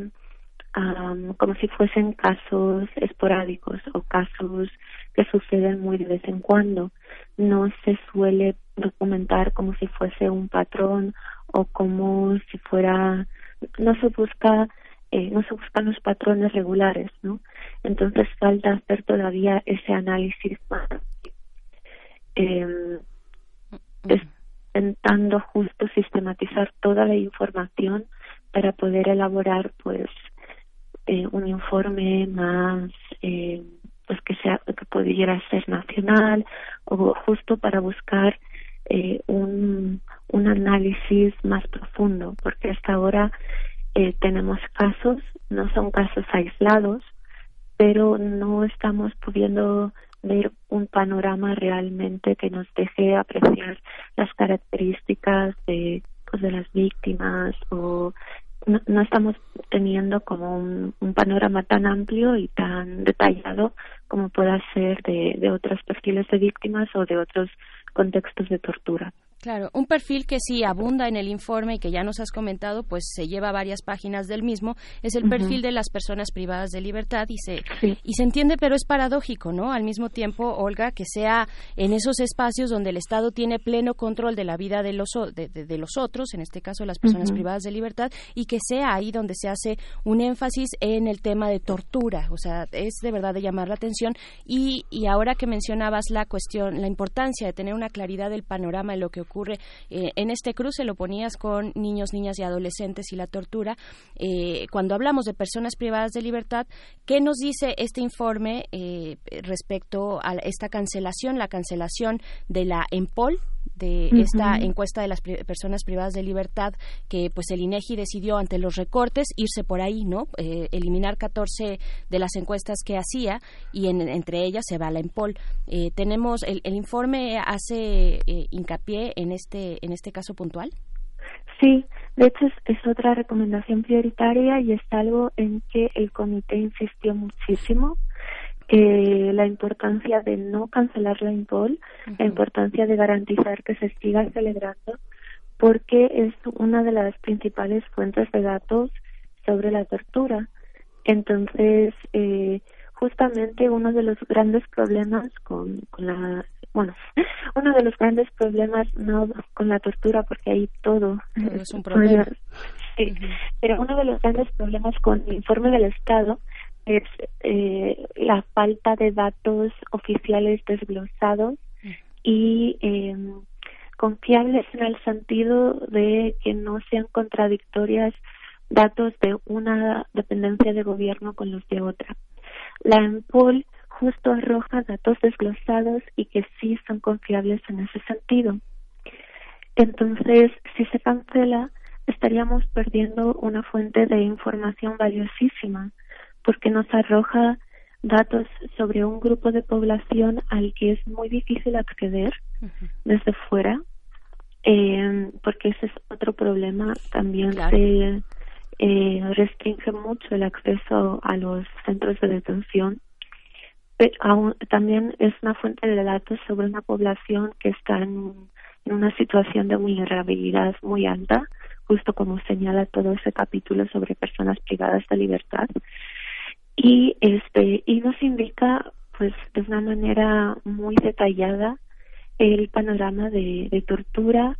como si fuesen casos esporádicos o casos que suceden muy de vez en cuando. No se suele documentar como si fuese un patrón o como si fuera, no se busca, eh, no se buscan los patrones regulares, ¿no? Entonces falta hacer todavía ese análisis más. Eh, intentando justo sistematizar toda la información para poder elaborar pues eh, un informe más eh, pues que sea que pudiera ser nacional o justo para buscar eh, un, un análisis más profundo porque hasta ahora eh, tenemos casos no son casos aislados pero no estamos pudiendo ver un panorama realmente que nos deje apreciar las características de pues de las víctimas o no, estamos teniendo como un, panorama tan amplio y tan detallado como pueda ser de, de otros perfiles de víctimas o de otros contextos de tortura. Claro, un perfil que sí abunda en el informe y que ya nos has comentado, pues se lleva varias páginas del mismo, es el perfil de las personas privadas de libertad y se, y se entiende, pero es paradójico, ¿no? Al mismo tiempo, Olga, que sea en esos espacios donde el Estado tiene pleno control de la vida de los, de, los otros, en este caso las personas privadas de libertad, y que sea ahí donde se hace un énfasis en el tema de tortura, o sea, es de verdad de llamar la atención. Y, y ahora que mencionabas la cuestión, la importancia de tener una claridad del panorama de lo que ocurre. Eh, en este cruce lo ponías con niños, niñas y adolescentes y la tortura. Eh, cuando hablamos de personas privadas de libertad, ¿qué nos dice este informe eh, respecto a esta cancelación, la cancelación de la EMPOL, de esta encuesta de las personas privadas de libertad que pues el INEGI decidió ante los recortes irse por ahí, ¿no? eliminar 14 de las encuestas que hacía y entre ellas se va la EMPOL. tenemos el, el, informe hace hincapié en este, en este caso puntual? Sí, de hecho es, otra recomendación prioritaria y es algo en que el comité insistió muchísimo. Eh, la importancia de no cancelar la INPOL, la importancia de garantizar que se siga celebrando, porque es una de las principales fuentes de datos sobre la tortura. Entonces, eh, justamente uno de los grandes problemas con, con la bueno, uno de los grandes problemas no con la tortura porque hay todo, es un problema. Sí, pero uno de los grandes problemas con el informe del Estado es eh, la falta de datos oficiales desglosados y eh, confiables en el sentido de que no sean contradictorias datos de una dependencia de gobierno con los de otra. La EMPOL justo arroja datos desglosados y que sí son confiables en ese sentido. Entonces, si se cancela, estaríamos perdiendo una fuente de información valiosísima, porque nos arroja datos sobre un grupo de población al que es muy difícil acceder desde fuera, eh, porque ese es otro problema. También se eh, restringe mucho el acceso a los centros de detención aún, también es una fuente de datos sobre una población que está en, en una situación de vulnerabilidad muy alta, justo como señala todo ese capítulo sobre personas privadas de libertad. Y este y nos indica pues de una manera muy detallada el panorama de, tortura,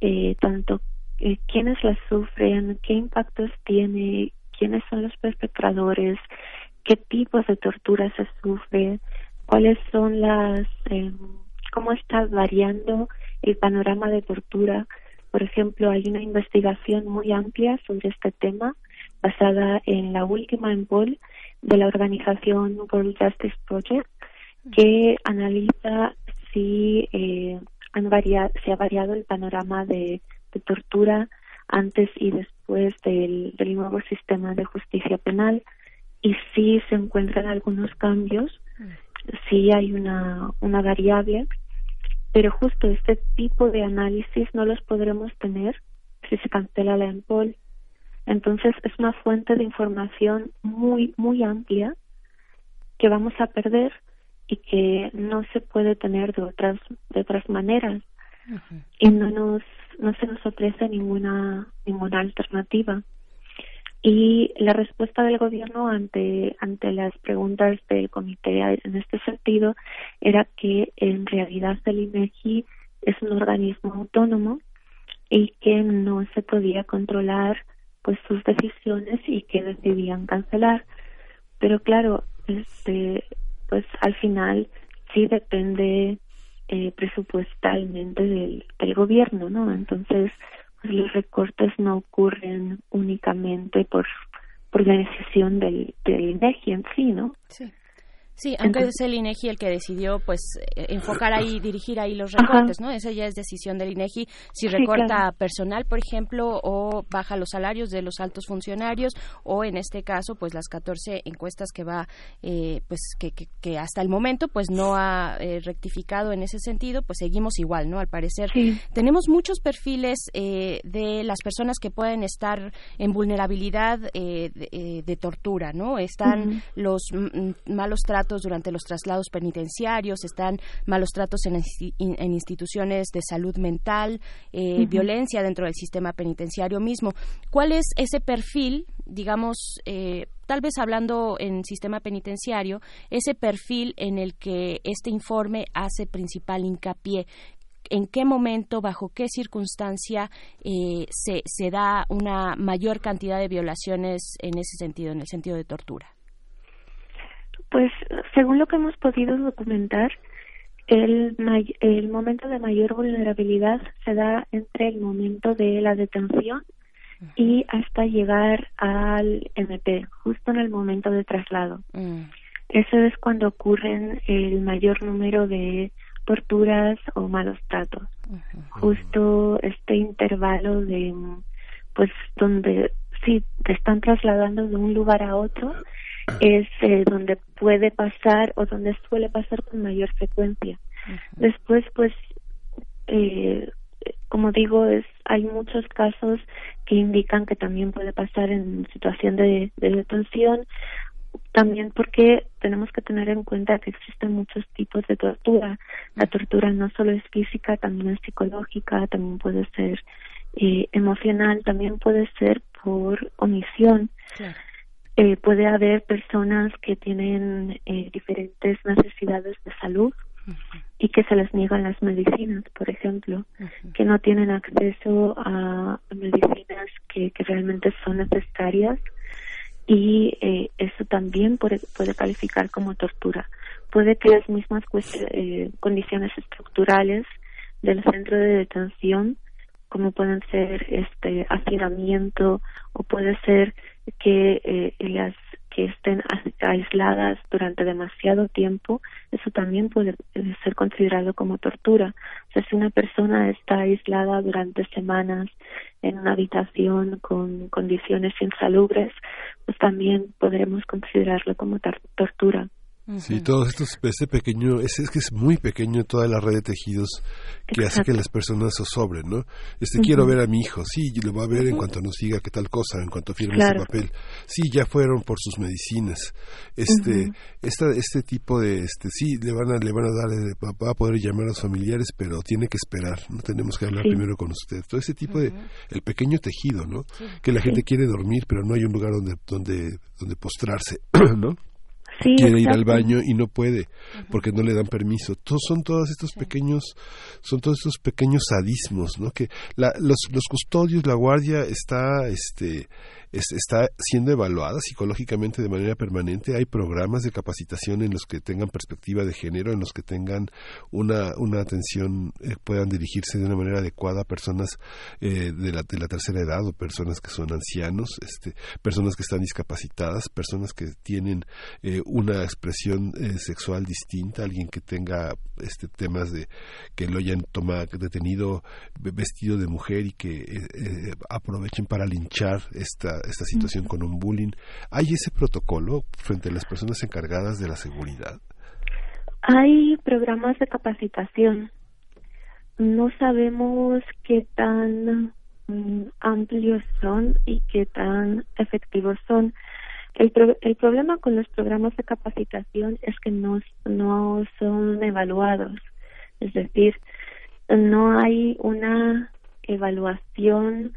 eh, tanto eh, quiénes la sufren, qué impactos tiene, quiénes son los perpetradores, qué tipos de tortura se sufre, cuáles son las, eh, cómo está variando el panorama de tortura. Por ejemplo, hay una investigación muy amplia sobre este tema basada en la última en Paul de la organización World Justice Project que analiza si eh, han variado, se ha variado el panorama de, de tortura antes y después del, del nuevo sistema de justicia penal y si se encuentran algunos cambios, si hay una, una variable, pero justo este tipo de análisis no los podremos tener si se cancela la EMPOL. Entonces es una fuente de información muy, muy amplia que vamos a perder y que no se puede tener de otras de otras maneras. Y no nos no se nos ofrece ninguna ninguna alternativa. Y la respuesta del gobierno ante ante las preguntas del comité en este sentido era que en realidad el INEGI es un organismo autónomo y que no se podía controlar pues sus decisiones y que decidían cancelar pero claro este pues al final sí depende eh, presupuestalmente del, del gobierno, ¿no? Entonces, pues los recortes no ocurren únicamente por por la decisión del, del INEGI en sí, ¿no? Sí. Sí, aunque es el INEGI el que decidió pues eh, enfocar ahí, dirigir ahí los recortes, ¿no? Esa ya es decisión del INEGI si recorta personal, por ejemplo, o baja los salarios de los altos funcionarios o en este caso pues las 14 encuestas que va eh, pues que, que, hasta el momento pues no ha eh, rectificado en ese sentido, pues seguimos igual, ¿no? Al parecer tenemos muchos perfiles de las personas que pueden estar en vulnerabilidad de, tortura, ¿no? Están los malos tratos durante los traslados penitenciarios, están malos tratos en, instituciones de salud mental, eh, violencia dentro del sistema penitenciario mismo. ¿Cuál es ese perfil, digamos, eh, tal vez hablando en sistema penitenciario, ese perfil en el que este informe hace principal hincapié? en qué momento, bajo qué circunstancia eh, se, se da una mayor cantidad de violaciones en ese sentido, en el sentido de tortura. Pues según lo que hemos podido documentar, el, el momento de mayor vulnerabilidad se da entre el momento de la detención y hasta llegar al MP, justo en el momento de traslado. Mm. Eso es cuando ocurren el mayor número de torturas o malos tratos. Justo este intervalo de, pues, donde sí, te están trasladando de un lugar a otro es eh, donde puede pasar o donde suele pasar con mayor frecuencia. Después, pues, eh, como digo, es hay muchos casos que indican que también puede pasar en situación de, de detención, también porque tenemos que tener en cuenta que existen muchos tipos de tortura. La tortura no solo es física, también es psicológica, también puede ser eh, emocional, también puede ser por omisión. Eh, puede haber personas que tienen eh, diferentes necesidades de salud y que se les niegan las medicinas, por ejemplo, que no tienen acceso a medicinas que, que realmente son necesarias y eh, eso también puede, puede calificar como tortura. Puede que las mismas eh, condiciones estructurales del centro de detención como pueden ser este hacinamiento o puede ser que eh, las que estén aisladas durante demasiado tiempo, eso también puede ser considerado como tortura. O sea, si una persona está aislada durante semanas en una habitación con condiciones insalubres, pues también podremos considerarlo como tortura. Sí, todos estos, este pequeño, es, es que es muy pequeño toda la red de tejidos que hace que las personas zozobren, ¿no? Este, quiero ver a mi hijo, sí, lo va a ver en cuanto nos diga qué tal cosa, en cuanto firme Claro. ese papel. Sí, ya fueron por sus medicinas. Este, esta, este tipo de, este, sí, le van a, le van a dar, eh, va va a poder llamar a los familiares, pero tiene que esperar, no tenemos que hablar Sí. primero con usted. Todo ese tipo de, el pequeño tejido, ¿no? Sí. Que la gente Sí. quiere dormir, pero no hay un lugar donde, donde, donde postrarse, ¿no? Sí, quiere ir al baño y no puede porque no le dan permiso. Todos son todos estos pequeños, son todos estos pequeños sadismos, ¿no? Que la- los, los custodios, la guardia está, este, es- está siendo evaluada psicológicamente de manera permanente. Hay programas de capacitación en los que tengan perspectiva de género, en los que tengan una, una atención, eh, puedan dirigirse de una manera adecuada a personas eh, de, la, de la tercera edad o personas que son ancianos, este, personas que están discapacitadas, personas que tienen eh, una expresión eh, sexual distinta, alguien que tenga este temas de que lo hayan tomado detenido ve- vestido de mujer y que eh, eh, aprovechen para linchar esta esta situación con un bullying. ¿Hay ese protocolo frente a las personas encargadas de la seguridad? Hay programas de capacitación. No sabemos qué tan mm, amplios son y qué tan efectivos son. El, el problema con los programas de capacitación es que no, no son evaluados. Es decir, no hay una evaluación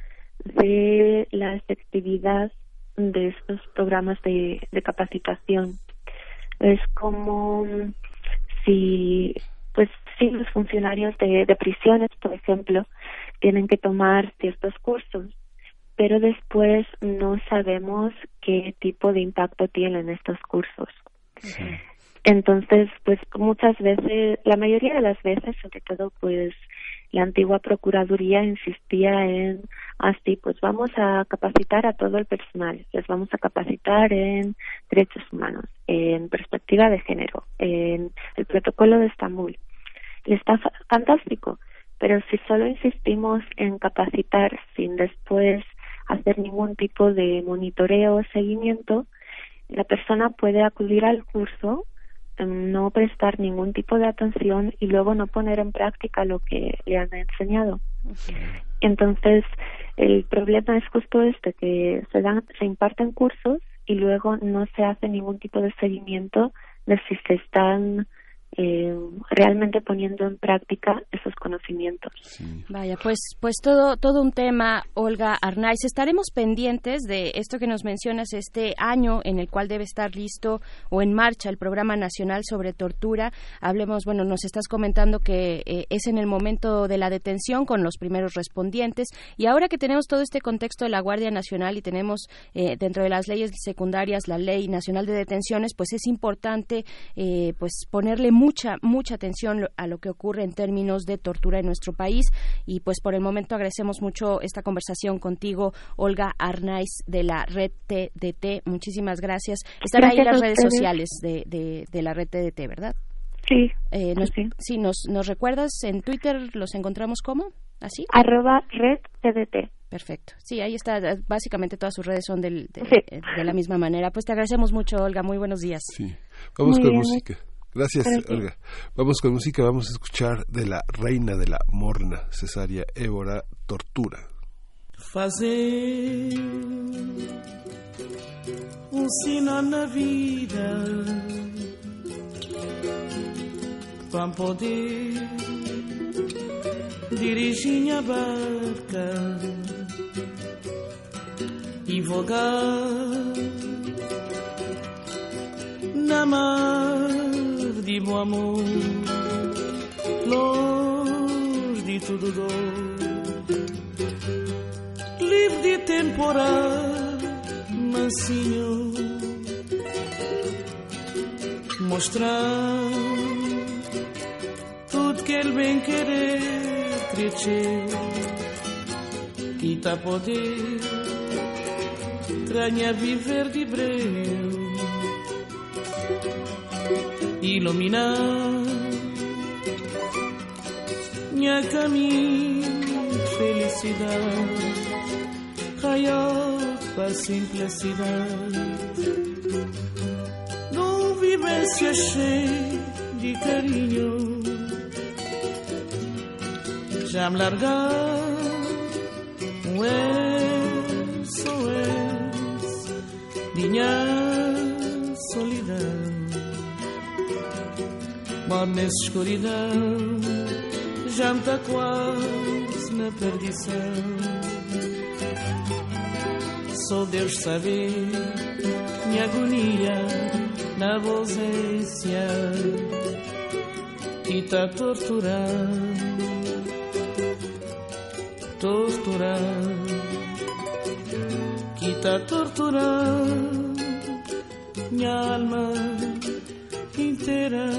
de la efectividad de estos programas de, de capacitación. Es como si, pues, si los funcionarios de, de prisiones, por ejemplo, tienen que tomar ciertos cursos, pero después no sabemos qué tipo de impacto tienen estos cursos. Entonces, pues muchas veces, la mayoría de las veces, sobre todo, pues la antigua Procuraduría insistía en, así, pues vamos a capacitar a todo el personal, les vamos a capacitar en derechos humanos, en perspectiva de género, en el protocolo de Estambul. Y está fa- fantástico, pero si solo insistimos en capacitar sin después hacer ningún tipo de monitoreo o seguimiento, la persona puede acudir al curso, no prestar ningún tipo de atención y luego no poner en práctica lo que le han enseñado. Entonces, el problema es justo este, que se, dan, se imparten cursos y luego no se hace ningún tipo de seguimiento de si se están eh, realmente poniendo en práctica esos conocimientos. Vaya, pues, pues todo, todo un tema, Olga Arnaiz. Estaremos pendientes de esto que nos mencionas, este año en el cual debe estar listo o en marcha el Programa Nacional sobre Tortura. Hablemos, bueno, nos estás comentando que eh, es en el momento de la detención con los primeros respondientes y ahora que tenemos todo este contexto de la Guardia Nacional y tenemos eh, dentro de las leyes secundarias la Ley Nacional de Detenciones, pues es importante eh, pues ponerle mucha mucha atención lo- a lo que ocurre en términos de tortura en nuestro país y pues por el momento agradecemos mucho esta conversación contigo Olga Arnaiz de la red TDT muchísimas gracias están ahí las redes sociales de, de, de la red TDT verdad Sí. eh, nos, sí nos, nos recuerdas en Twitter los encontramos como así Arroba red TDT. Perfecto. Sí, ahí está. Básicamente todas sus redes son del, de, de la misma manera. Pues te agradecemos mucho, Olga. Muy buenos días. Sí. Vamos Muy con bien. música. Gracias, Gracias. Olga. Vamos con música, vamos a escuchar de la reina de la morna, Cesárea Évora, Tortura. fazer um sinal na vida para poder dirigir a barca e vogar na mar de bom amor, longe de tudo dor livre de temporal, mansinho, mostrar tudo que ele bem querer crescer. E tá poder tranha viver de breu iluminar raiar para simplicidade não vivo vivência cheia de carinho. Já me largar um SOS, minha solidão. Nessa escuridão, está quase na perdição. Só Deus sabe minha agonia na ausência que está torturando, torturando, que está torturando minha alma inteira.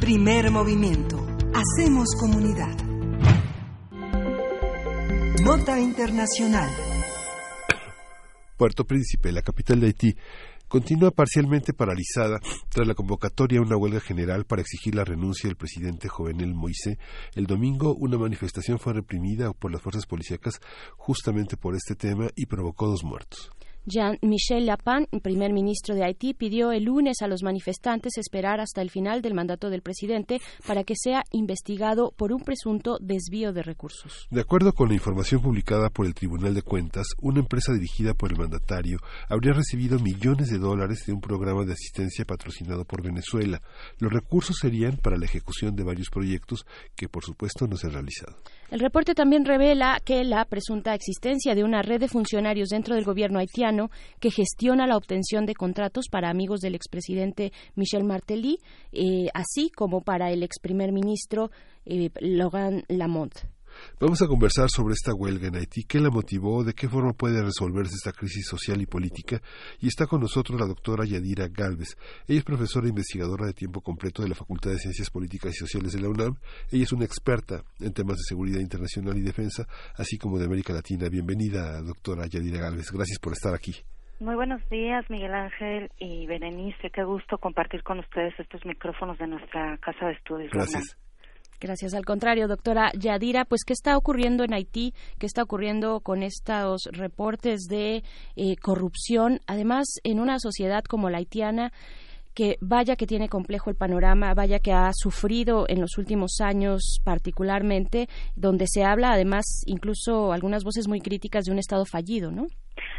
Primer movimiento. Hacemos comunidad. Nota Internacional. Puerto Príncipe, la capital de Haití, continúa parcialmente paralizada tras la convocatoria a una huelga general para exigir la renuncia del presidente Jovenel Moisés. El domingo una manifestación fue reprimida por las fuerzas policíacas justamente por este tema y provocó dos muertos. Jean-Michel Lapin, primer ministro de Haití, pidió el lunes a los manifestantes esperar hasta el final del mandato del presidente para que sea investigado por un presunto desvío de recursos. De acuerdo con la información publicada por el Tribunal de Cuentas, una empresa dirigida por el mandatario habría recibido millones de dólares de un programa de asistencia patrocinado por Venezuela. Los recursos serían para la ejecución de varios proyectos que, por supuesto, no se han realizado. El reporte también revela que la presunta existencia de una red de funcionarios dentro del gobierno haitiano que gestiona la obtención de contratos para amigos del expresidente Michel Martelly, eh, así como para el ex primer ministro eh, Logan Lamont. Vamos a conversar sobre esta huelga en Haití, qué la motivó, de qué forma puede resolverse esta crisis social y política. Y está con nosotros la doctora Yadira Galvez. Ella es profesora e investigadora de tiempo completo de la Facultad de Ciencias Políticas y Sociales de la UNAM. Ella es una experta en temas de seguridad internacional y defensa, así como de América Latina. Bienvenida, doctora Yadira Galvez. Gracias por estar aquí. Muy buenos días, Miguel Ángel y Berenice. Qué gusto compartir con ustedes estos micrófonos de nuestra casa de estudios. Gracias. Gracias. Al contrario, doctora Yadira, pues ¿qué está ocurriendo en Haití? ¿Qué está ocurriendo con estos reportes de eh, corrupción? Además, en una sociedad como la haitiana, que vaya que tiene complejo el panorama, vaya que ha sufrido en los últimos años particularmente, donde se habla además incluso algunas voces muy críticas de un Estado fallido, ¿no?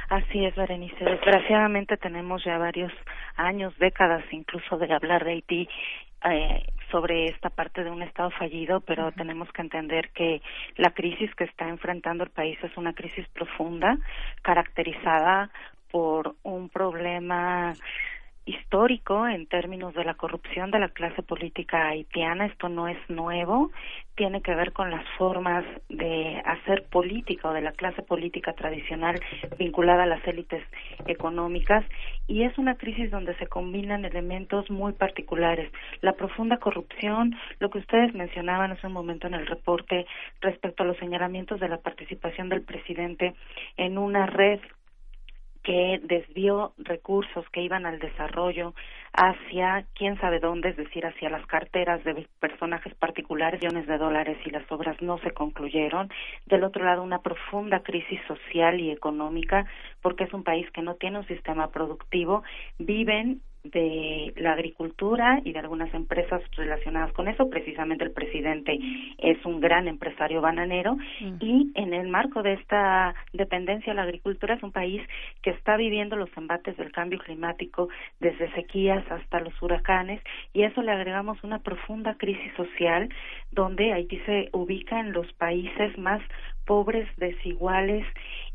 Así es, Berenice. Desgraciadamente tenemos ya varios años, décadas incluso de hablar de Haití eh, sobre esta parte de un Estado fallido, pero tenemos que entender que la crisis que está enfrentando el país es una crisis profunda, caracterizada por un problema histórico en términos de la corrupción de la clase política haitiana. Esto no es nuevo, tiene que ver con las formas de hacer política o de la clase política tradicional vinculada a las élites económicas y es una crisis donde se combinan elementos muy particulares. La profunda corrupción, lo que ustedes mencionaban hace un momento en el reporte respecto a los señalamientos de la participación del presidente en una red que desvió recursos que iban al desarrollo hacia quién sabe dónde, es decir, hacia las carteras de personajes particulares, millones de dólares y las obras no se concluyeron. Del otro lado, una profunda crisis social y económica, porque es un país que no tiene un sistema productivo, viven de la agricultura y de algunas empresas relacionadas con eso. Precisamente el presidente es un gran empresario bananero mm. y en el marco de esta dependencia de la agricultura es un país que está viviendo los embates del cambio climático desde sequías hasta los huracanes y a eso le agregamos una profunda crisis social donde Haití se ubica en los países más pobres, desiguales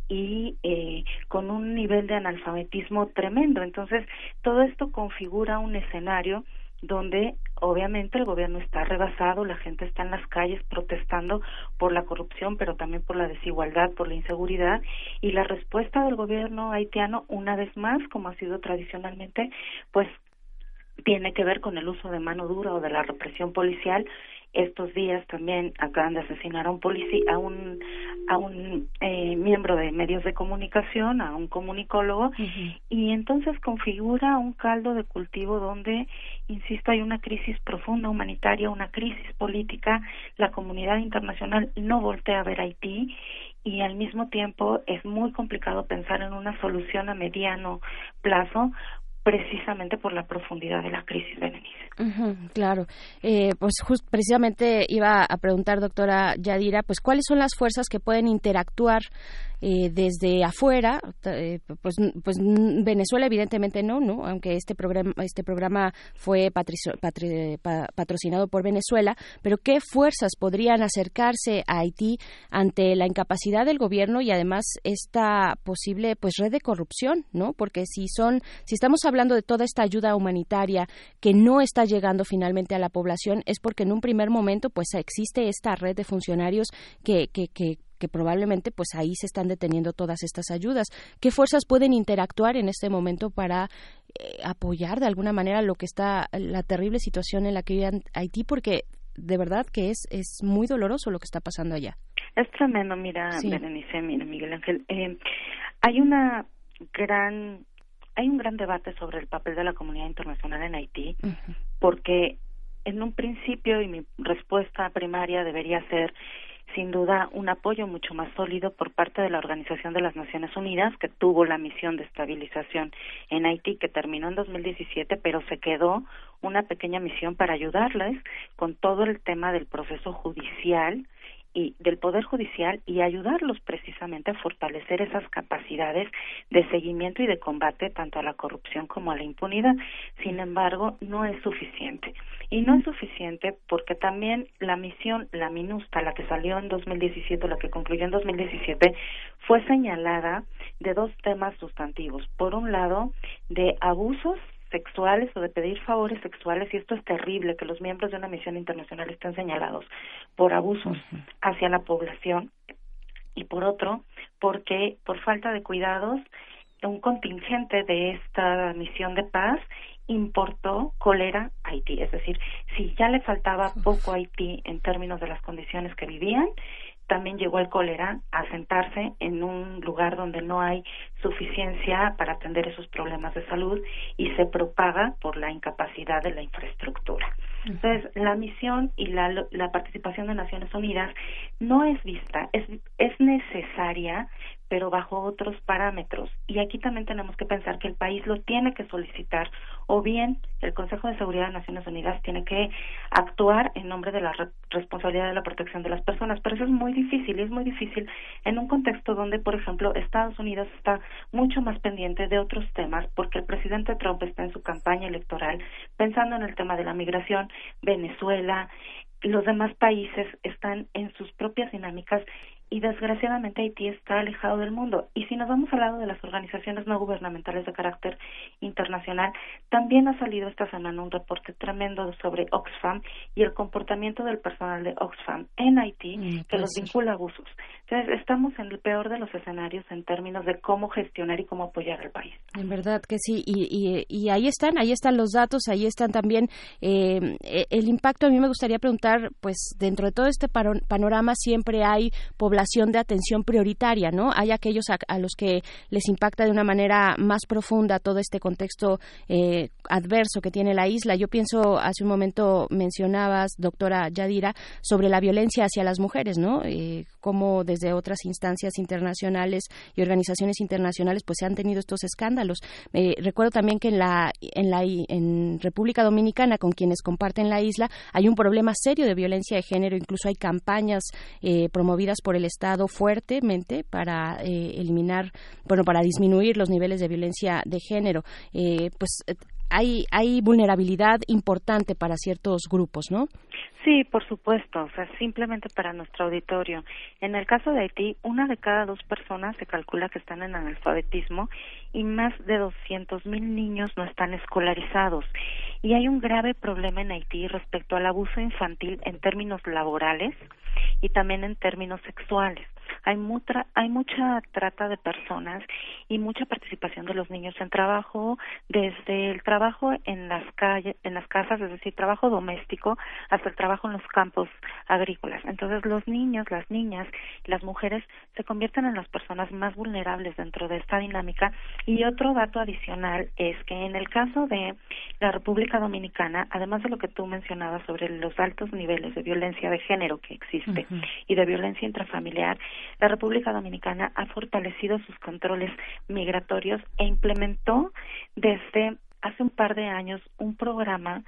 y eh, con un nivel de analfabetismo tremendo. Entonces, todo esto configura un escenario donde obviamente el gobierno está rebasado, la gente está en las calles protestando por la corrupción, pero también por la desigualdad, por la inseguridad, y la respuesta del gobierno haitiano, una vez más, como ha sido tradicionalmente, pues tiene que ver con el uso de mano dura o de la represión policial Estos días también acaban de asesinar a un policía, a un a un eh, miembro de medios de comunicación, a un comunicólogo, y entonces configura un caldo de cultivo donde, insisto, hay una crisis profunda humanitaria, una crisis política, la comunidad internacional no voltea a ver Haití y al mismo tiempo es muy complicado pensar en una solución a mediano plazo precisamente por la profundidad de la crisis, Berenice. claro. Eh, pues just, precisamente iba a preguntar, doctora Yadira, pues cuáles son las fuerzas que pueden interactuar eh, desde afuera, eh, pues, pues Venezuela evidentemente no, no, aunque este programa este programa fue patrocinado por Venezuela, pero qué fuerzas podrían acercarse a Haití ante la incapacidad del gobierno y además esta posible pues red de corrupción, ¿no? Porque si son si estamos hablando de toda esta ayuda humanitaria que no está llegando finalmente a la población es porque en un primer momento pues existe esta red de funcionarios que, que, que que probablemente pues ahí se están deteniendo todas estas ayudas. ¿Qué fuerzas pueden interactuar en este momento para eh, apoyar de alguna manera lo que está la terrible situación en la que vive Haití? Porque de verdad que es es muy doloroso lo que está pasando allá. Es tremendo, mira, Berenice, mira, Miguel Ángel. Eh, hay una gran hay un gran debate sobre el papel de la comunidad internacional en Haití, porque en un principio y mi respuesta primaria debería ser sin duda un apoyo mucho más sólido por parte de la Organización de las Naciones Unidas, que tuvo la misión de estabilización en Haití, que terminó en 2017, pero se quedó una pequeña misión para ayudarles con todo el tema del proceso judicial y del Poder Judicial y ayudarlos precisamente a fortalecer esas capacidades de seguimiento y de combate tanto a la corrupción como a la impunidad. Sin embargo, no es suficiente. Y no es suficiente porque también la misión, la MINUSTA, la que salió en 2017, la que concluyó en 2017, fue señalada de dos temas sustantivos. Por un lado, de abusos sexuales o de pedir favores sexuales y esto es terrible que los miembros de una misión internacional estén señalados por abusos hacia la población y por otro porque por falta de cuidados un contingente de esta misión de paz importó cólera a Haití, es decir, si ya le faltaba poco a Haití en términos de las condiciones que vivían, también llegó el cólera a sentarse en un lugar donde no hay suficiencia para atender esos problemas de salud y se propaga por la incapacidad de la infraestructura. Entonces, la misión y la, la participación de Naciones Unidas no es vista, es, es necesaria, pero bajo otros parámetros. Y aquí también tenemos que pensar que el país lo tiene que solicitar o bien el Consejo de Seguridad de Naciones Unidas tiene que actuar en nombre de la responsabilidad de la protección de las personas. Pero eso es muy difícil y es muy difícil en un contexto donde, por ejemplo, Estados Unidos está mucho más pendiente de otros temas porque el presidente Trump está en su campaña electoral pensando en el tema de la migración, Venezuela, los demás países están en sus propias dinámicas y desgraciadamente Haití está alejado del mundo. Y si nos vamos al lado de las organizaciones no gubernamentales de carácter internacional, también ha salido esta semana un reporte tremendo sobre Oxfam y el comportamiento del personal de Oxfam en Haití mm, que los vincula a abusos. Entonces, estamos en el peor de los escenarios en términos de cómo gestionar y cómo apoyar al país. En verdad que sí, y, y, ahí están, ahí están los datos, ahí están también eh, el impacto. A mí me gustaría preguntar, pues dentro de todo este panorama siempre hay población de atención prioritaria, ¿no? Hay aquellos a, los que les impacta de una manera más profunda todo este contexto eh, adverso que tiene la isla. Yo pienso, hace un momento mencionabas, doctora Yadira, sobre la violencia hacia las mujeres, ¿no? Eh, cómo desde otras instancias internacionales y organizaciones internacionales pues se han tenido estos escándalos. Eh, recuerdo también que en la, en la en República Dominicana, con quienes comparten la isla, hay un problema serio de violencia de género, incluso hay campañas eh, promovidas por el Estado fuertemente para eh, eliminar, bueno, para disminuir los niveles de violencia de género. Eh, pues hay, hay vulnerabilidad importante para ciertos grupos, ¿no? Sí, por supuesto. O sea, simplemente para nuestro auditorio. En el caso de Haití, una de cada dos personas se calcula que están en analfabetismo y más de 200 mil niños no están escolarizados. Y hay un grave problema en Haití respecto al abuso infantil en términos laborales y también en términos sexuales. hay mucha, hay mucha trata de personas y mucha participación de los niños en trabajo, desde el trabajo en las calles, en las casas, es decir, trabajo doméstico, hasta el trabajo en los campos agrícolas. Entonces, los niños, las niñas, las mujeres se convierten en las personas más vulnerables dentro de esta dinámica. Y otro dato adicional es que en el caso de la República Dominicana, además de lo que tú mencionabas sobre los altos niveles de violencia de género que existe y de violencia intrafamiliar, la República Dominicana ha fortalecido sus controles migratorios e implementó desde hace un par de años un programa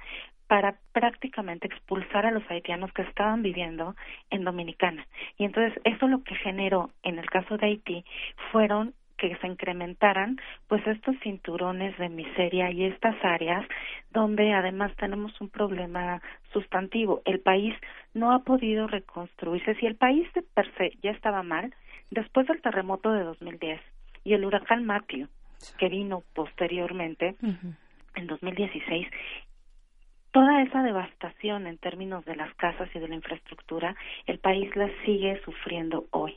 para prácticamente expulsar a los haitianos que estaban viviendo en Dominicana. Y entonces eso lo que generó en el caso de Haití fueron que se incrementaran pues estos cinturones de miseria y estas áreas donde además tenemos un problema sustantivo. El país no ha podido reconstruirse. Si el país de per se ya estaba mal, después del terremoto de 2010 y el huracán Matthew, que vino posteriormente, en 2016, toda esa devastación en términos de las casas y de la infraestructura, el país la sigue sufriendo hoy.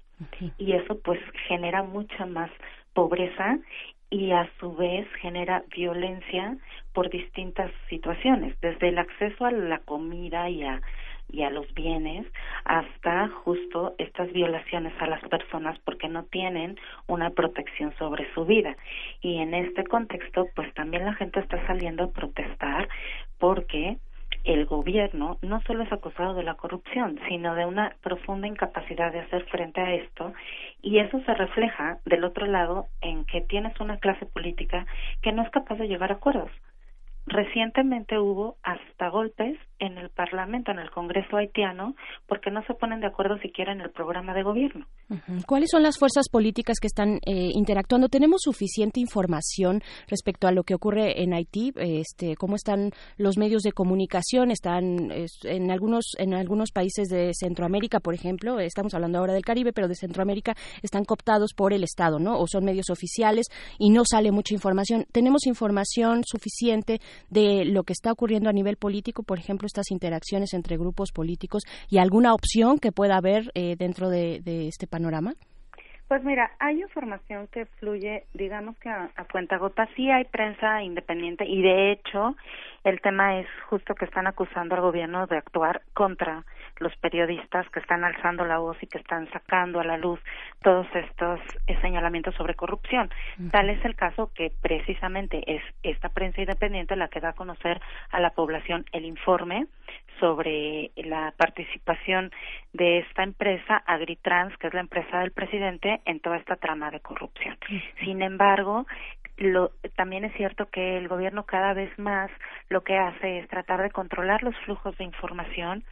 Y eso pues genera mucha más pobreza y a su vez genera violencia por distintas situaciones, desde el acceso a la comida y a y a los bienes hasta justo estas violaciones a las personas porque no tienen una protección sobre su vida. Y en este contexto, pues también la gente está saliendo a protestar porque el gobierno no solo es acusado de la corrupción, sino de una profunda incapacidad de hacer frente a esto y eso se refleja del otro lado en que tienes una clase política que no es capaz de llegar a acuerdos. Recientemente hubo hasta golpes en el Parlamento, en el Congreso haitiano, porque no se ponen de acuerdo siquiera en el programa de gobierno. ¿Cuáles son las fuerzas políticas que están eh, interactuando? ¿Tenemos suficiente información respecto a lo que ocurre en Haití? Este, ¿Cómo están los medios de comunicación? ¿Están en algunos en algunos países de Centroamérica, por ejemplo? Estamos hablando ahora del Caribe, pero de Centroamérica están cooptados por el Estado, ¿no? O son medios oficiales y no sale mucha información. ¿Tenemos información suficiente de lo que está ocurriendo a nivel político, por ejemplo, estas interacciones entre grupos políticos y alguna opción que pueda haber eh, dentro de, este panorama? Pues mira, hay información que fluye, digamos que a, a cuenta gota. Sí hay prensa independiente y de hecho el tema es justo que están acusando al gobierno de actuar contra los periodistas que están alzando la voz y que están sacando a la luz todos estos señalamientos sobre corrupción. Tal es el caso que precisamente es esta prensa independiente la que da a conocer a la población el informe sobre la participación de esta empresa Agritrans, que es la empresa del presidente, en toda esta trama de corrupción. Sin embargo, lo, también es cierto que el gobierno cada vez más lo que hace es tratar de controlar los flujos de información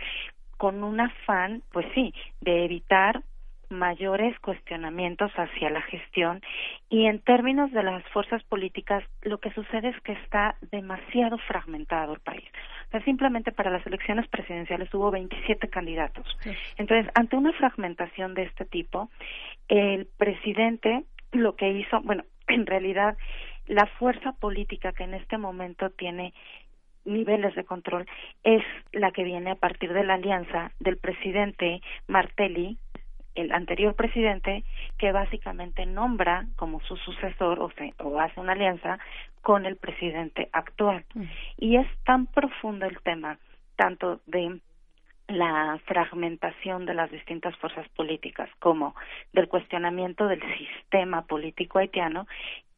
con un afán, pues sí, de evitar mayores cuestionamientos hacia la gestión y en términos de las fuerzas políticas lo que sucede es que está demasiado fragmentado el país. O sea, simplemente para las elecciones presidenciales hubo 27 candidatos. Entonces, ante una fragmentación de este tipo, el presidente lo que hizo, bueno, en realidad la fuerza política que en este momento tiene niveles de control es la que viene a partir de la alianza del presidente Martelli, el anterior presidente, que básicamente nombra como su sucesor o, o hace una alianza con el presidente actual. Y es tan profundo el tema, tanto de la fragmentación de las distintas fuerzas políticas como del cuestionamiento del sistema político haitiano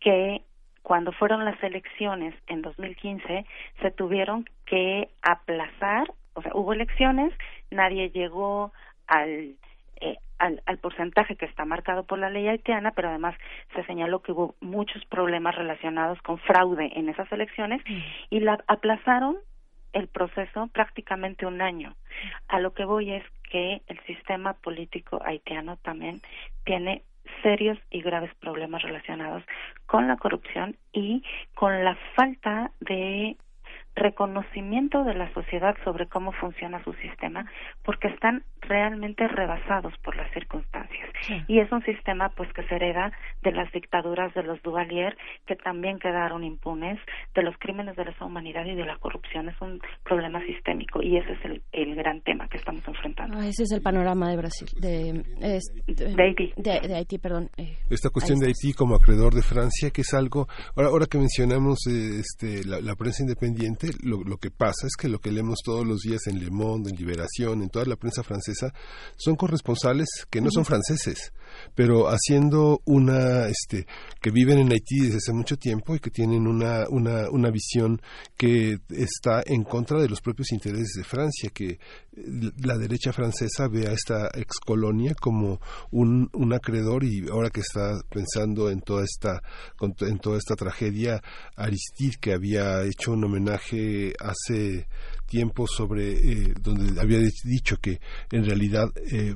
que cuando fueron las elecciones en 2015 se tuvieron que aplazar, o sea, hubo elecciones, nadie llegó al, eh, al, al, porcentaje que está marcado por la ley haitiana, pero además se señaló que hubo muchos problemas relacionados con fraude en esas elecciones mm. y la aplazaron el proceso prácticamente un año. A lo que voy es que el sistema político haitiano también tiene serios y graves problemas relacionados con la corrupción y con la falta de reconocimiento de la sociedad sobre cómo funciona su sistema, porque están realmente rebasados por las circunstancias. Y es un sistema pues que se hereda de las dictaduras de los Duvalier, que también quedaron impunes, de los crímenes de lesa humanidad y de la corrupción. Es un problema sistémico y ese es el, el gran tema que estamos enfrentando. Ah, ese es el panorama de Brasil, de, es- De Haití. De, de Haití, perdón. eh, esta cuestión de Haití como acreedor de Francia, que es algo, ahora, ahora que mencionamos eh, este, la, la prensa independiente, lo, lo que pasa es que lo que leemos todos los días en Le Monde, en Liberación, en toda la prensa francesa, son corresponsales que no son franceses, pero haciendo una, este, que viven en Haití desde hace mucho tiempo y que tienen una, una, una visión que está en contra de los propios intereses de Francia, que eh, la derecha francesa ve a esta excolonia como un, un acreedor y ahora que está pensando en toda esta en toda esta tragedia Aristide que había hecho un homenaje hace tiempo sobre eh, donde había dicho que en realidad eh,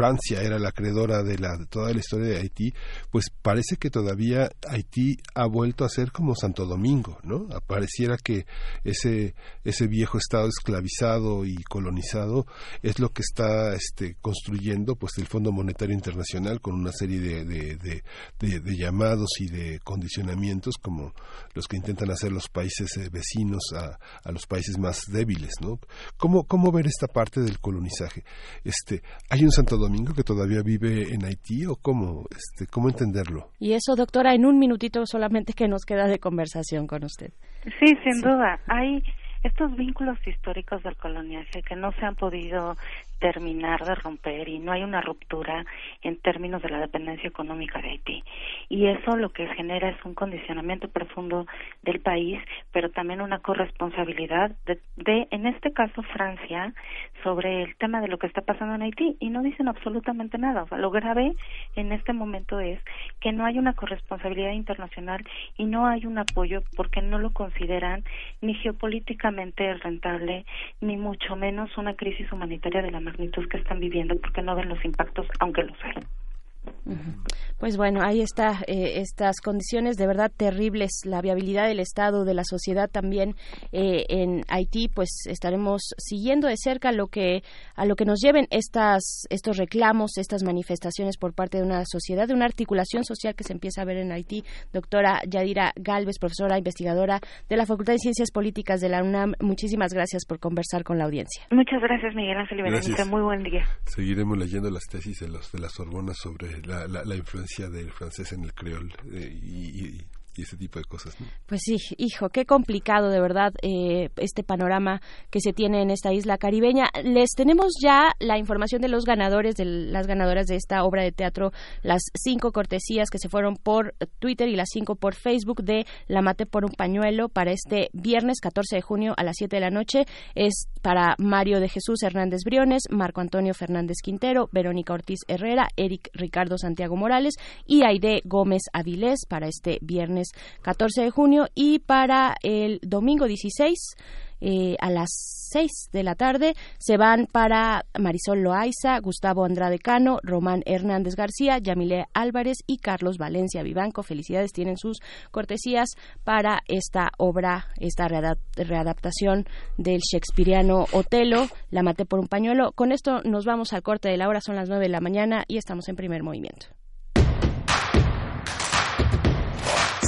Francia era la acreedora de, la, de toda la historia de Haití, pues parece que todavía Haití ha vuelto a ser como Santo Domingo, ¿no? Pareciera que ese, ese viejo estado esclavizado y colonizado es lo que está este, construyendo pues el Fondo Monetario Internacional con una serie de- de llamados y de condicionamientos como los que intentan hacer los países eh, vecinos a, a los países más débiles, ¿no? ¿Cómo, ¿Cómo ver esta parte del colonizaje? Este, ¿Hay un Santo Domingo que todavía vive en Haití o cómo, este, cómo entenderlo? Y eso, doctora, en un minutito solamente que nos queda de conversación con usted. Sí, sin duda. Hay estos vínculos históricos del coloniaje que no se han podido terminar de romper y no hay una ruptura en términos de la dependencia económica de Haití. Y eso lo que genera es un condicionamiento profundo del país, pero también una corresponsabilidad de, de, en este caso, Francia, sobre el tema de lo que está pasando en Haití. Y no dicen absolutamente nada. Lo grave en este momento es que no hay una corresponsabilidad internacional y no hay un apoyo porque no lo consideran ni geopolíticamente rentable, ni mucho menos una crisis humanitaria de la magnitud que están viviendo porque no ven los impactos, aunque los hay. Pues bueno, ahí está eh, estas condiciones de verdad terribles, la viabilidad del Estado, de la sociedad también eh, en Haití, pues estaremos siguiendo de cerca lo que a lo que nos lleven estas estos reclamos, estas manifestaciones por parte de una sociedad, de una articulación social que se empieza a ver en Haití. Doctora Yadira Galvez, profesora investigadora de la Facultad de Ciencias Políticas de la UNAM, muchísimas gracias por conversar con la audiencia. Muchas gracias, Miguel Ángel y. Muy buen día. Seguiremos leyendo las tesis de, los, de la Sorbona sobre la, la, la influencia del francés en el creol eh, y, y, tipo de cosas. Pues sí, hijo, qué complicado de verdad eh, este panorama que se tiene en esta isla caribeña. Les tenemos ya la información de los ganadores, de las ganadoras de esta obra de teatro, las cinco cortesías que se fueron por Twitter y las cinco por Facebook de La Mate por un Pañuelo para este viernes 14 de junio a las 7 de la noche. Es para Mario de Jesús Hernández Briones, Marco Antonio Fernández Quintero, Verónica Ortiz Herrera, Eric Ricardo Santiago Morales y Aide Gómez Avilés para este viernes 14 de junio y para el domingo 16 eh, a las 6 de la tarde se van para Marisol Loaiza, Gustavo Andrade Cano, Román Hernández García, Yamile Álvarez y Carlos Valencia Vivanco. Felicidades, tienen sus cortesías para esta obra, esta readap- readaptación del shakespeariano Otelo, La maté por un pañuelo. Con esto nos vamos al corte de la hora, son las 9 de la mañana y estamos en primer movimiento.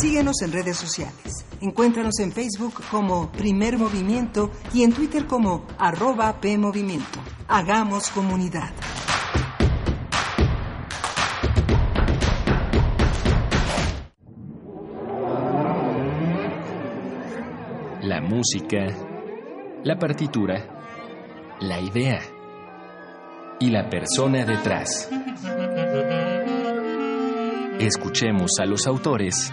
Síguenos en redes sociales. Encuéntranos en Facebook como Primer Movimiento y en Twitter como arroba PMovimiento. Hagamos comunidad. La música, la partitura, la idea y la persona detrás. Escuchemos a los autores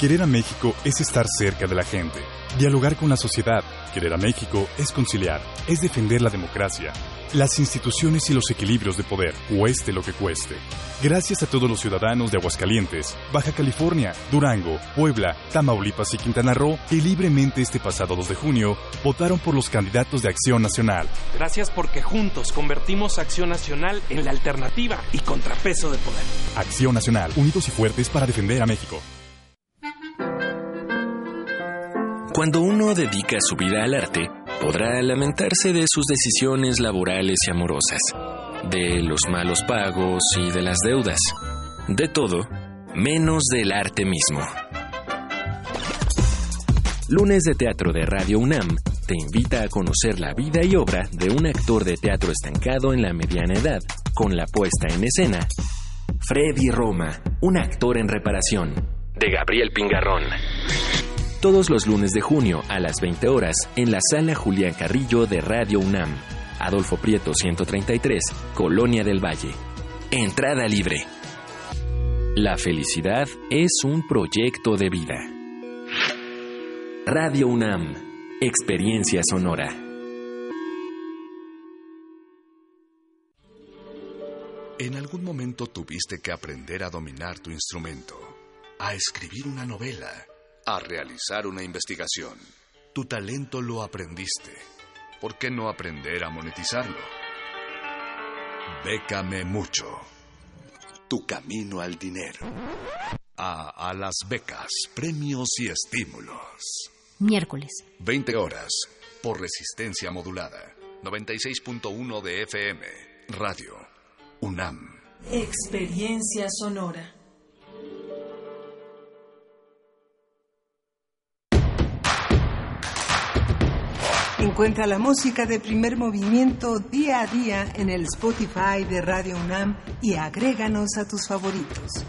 Querer a México es estar cerca de la gente, dialogar con la sociedad. Querer a México es conciliar, es defender la democracia, las instituciones y los equilibrios de poder, cueste lo que cueste. Gracias a todos los ciudadanos de Aguascalientes, Baja California, Durango, Puebla, Tamaulipas y Quintana Roo que libremente este pasado 2 de junio votaron por los candidatos de Acción Nacional. Gracias porque juntos convertimos Acción Nacional en la alternativa y contrapeso de poder. Acción Nacional, unidos y fuertes para defender a México. Cuando uno dedica su vida al arte, podrá lamentarse de sus decisiones laborales y amorosas, de los malos pagos y de las deudas, de todo, menos del arte mismo. Lunes de Teatro de Radio UNAM te invita a conocer la vida y obra de un actor de teatro estancado en la mediana edad, con la puesta en escena. Freddy Roma, un actor en reparación, de Gabriel Pingarrón todos los lunes de junio a las 20 horas en la sala Julián Carrillo de Radio UNAM. Adolfo Prieto 133, Colonia del Valle. Entrada libre. La felicidad es un proyecto de vida. Radio UNAM, Experiencia Sonora. En algún momento tuviste que aprender a dominar tu instrumento, a escribir una novela a realizar una investigación. Tu talento lo aprendiste. ¿Por qué no aprender a monetizarlo? Bécame mucho. Tu camino al dinero. A, a las becas, premios y estímulos. Miércoles. 20 horas. Por resistencia modulada. 96.1 de FM. Radio. UNAM. Experiencia sonora. Encuentra la música de primer movimiento día a día en el Spotify de Radio UNAM y agréganos a tus favoritos.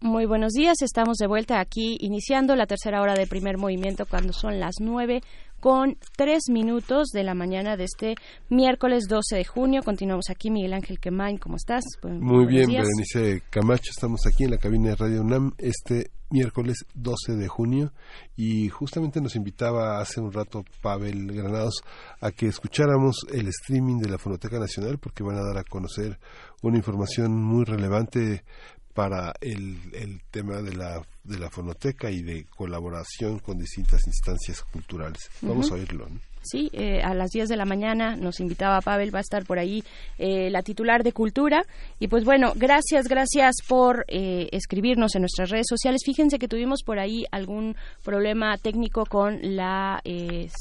Muy buenos días, estamos de vuelta aquí iniciando la tercera hora de primer movimiento cuando son las nueve con tres minutos de la mañana de este miércoles 12 de junio. Continuamos aquí, Miguel Ángel Quemain, ¿cómo estás? Muy bien, Berenice Camacho, estamos aquí en la cabina de Radio UNAM este miércoles 12 de junio y justamente nos invitaba hace un rato Pavel Granados a que escucháramos el streaming de la Fonoteca Nacional porque van a dar a conocer una información muy relevante para el, el tema de la, de la fonoteca y de colaboración con distintas instancias culturales. Vamos a oírlo. Sí, eh, a las 10 de la mañana nos invitaba Pavel, va a estar por ahí eh, la titular de Cultura. Y pues bueno, gracias, gracias por eh, escribirnos en nuestras redes sociales. Fíjense que tuvimos por ahí algún problema técnico con la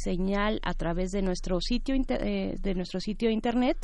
señal a través de nuestro sitio, de nuestro sitio internet,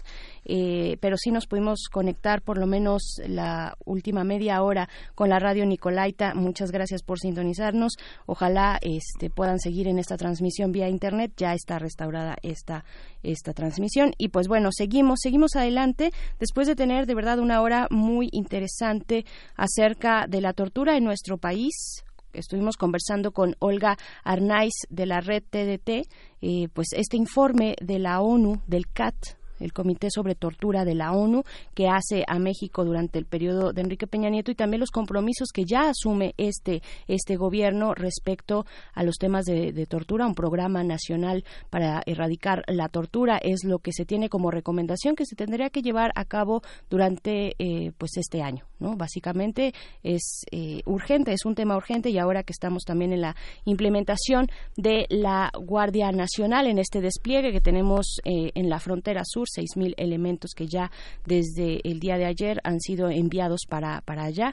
pero sí nos pudimos conectar por lo menos la última media hora con la radio Nicolaita. Muchas gracias por sintonizarnos. Ojalá este, puedan seguir en esta transmisión vía internet. Ya está restaurada esta, esta transmisión. Y pues bueno, seguimos, seguimos adelante después de tener de verdad una hora muy interesante acerca de la tortura en nuestro país, estuvimos conversando con Olga Arnaiz de la red TDT, eh, pues este informe de la ONU, del CAT, el Comité sobre Tortura de la ONU, que hace a México durante el periodo de Enrique Peña Nieto y también los compromisos que ya asume este, este gobierno respecto a los temas de, tortura. Un programa nacional para erradicar la tortura es lo que se tiene como recomendación que se tendría que llevar a cabo durante eh, pues este año. ¿no? Básicamente es eh, urgente, es un tema urgente y ahora que estamos también en la implementación de la Guardia Nacional en este despliegue que tenemos eh, en la frontera sur seis 6.000 elementos que ya desde el día de ayer han sido enviados para, para allá.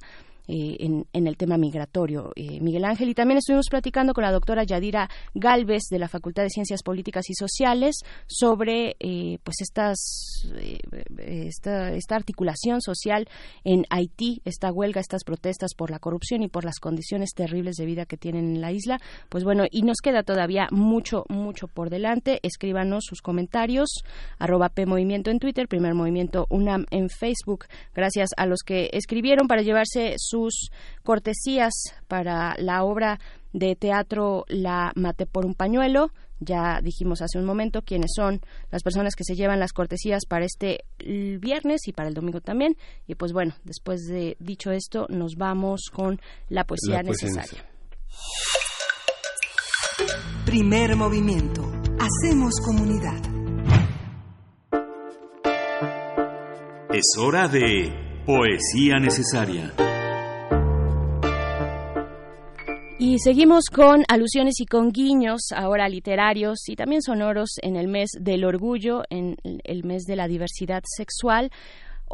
Eh, en, el tema migratorio, eh, Miguel Ángel. Y también estuvimos platicando con la doctora Yadira Galvez de la Facultad de Ciencias Políticas y Sociales sobre eh, pues estas, esta, esta, articulación social en Haití, esta huelga, estas protestas por la corrupción y por las condiciones terribles de vida que tienen en la isla. Pues bueno, y nos queda todavía mucho, mucho por delante. Escríbanos sus comentarios, arroba P en Twitter, Primer Movimiento UNAM en Facebook. Gracias a los que escribieron para llevarse sus cortesías para la obra de teatro La Mate por un pañuelo. Ya dijimos hace un momento quiénes son las personas que se llevan las cortesías para este viernes y para el domingo también. Y pues bueno, después de dicho esto, nos vamos con la poesía, necesaria. Primer movimiento. Hacemos comunidad. Es hora de poesía necesaria. Y seguimos con alusiones y con guiños, ahora literarios y también sonoros en el mes del orgullo, en el mes de la diversidad sexual.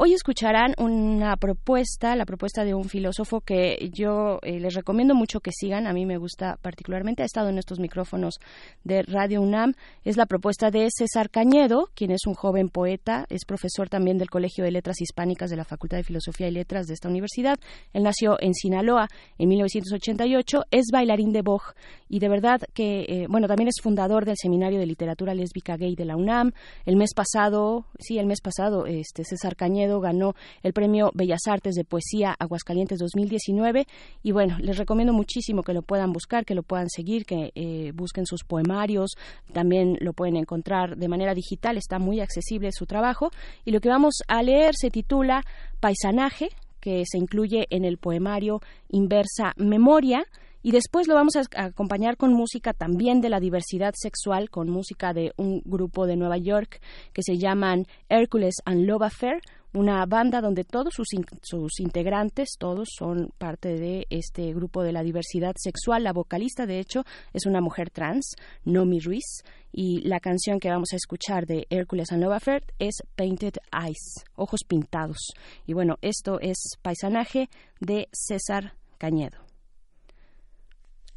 Hoy escucharán una propuesta, la propuesta de un filósofo que yo eh, les recomiendo mucho que sigan. A mí me gusta particularmente. Ha estado en estos micrófonos de Radio UNAM. Es la propuesta de César Cañedo, quien es un joven poeta. Es profesor también del Colegio de Letras Hispánicas de la Facultad de Filosofía y Letras de esta universidad. Él nació en Sinaloa en 1988. Es bailarín de Boj y de verdad que, eh, bueno, también es fundador del Seminario de Literatura Lésbica Gay de la UNAM. El mes pasado, sí, el mes pasado, este César Cañedo ganó el premio Bellas Artes de Poesía Aguascalientes 2019 y bueno, les recomiendo muchísimo que lo puedan buscar, que lo puedan seguir, que eh, busquen sus poemarios, también lo pueden encontrar de manera digital, está muy accesible su trabajo. Y lo que vamos a leer se titula Paisanaje, que se incluye en el poemario Inversa Memoria. Y después lo vamos a acompañar con música también de la diversidad sexual, con música de un grupo de Nueva York que se llaman Hercules and Love Affair, una banda donde todos sus, sus, integrantes, todos son parte de este grupo de la diversidad sexual. La vocalista, de hecho, es una mujer trans, Nomi Ruiz, y la canción que vamos a escuchar de Hércules and Fair es Painted Eyes, ojos pintados. Y bueno, esto es paisanaje de César Cañedo.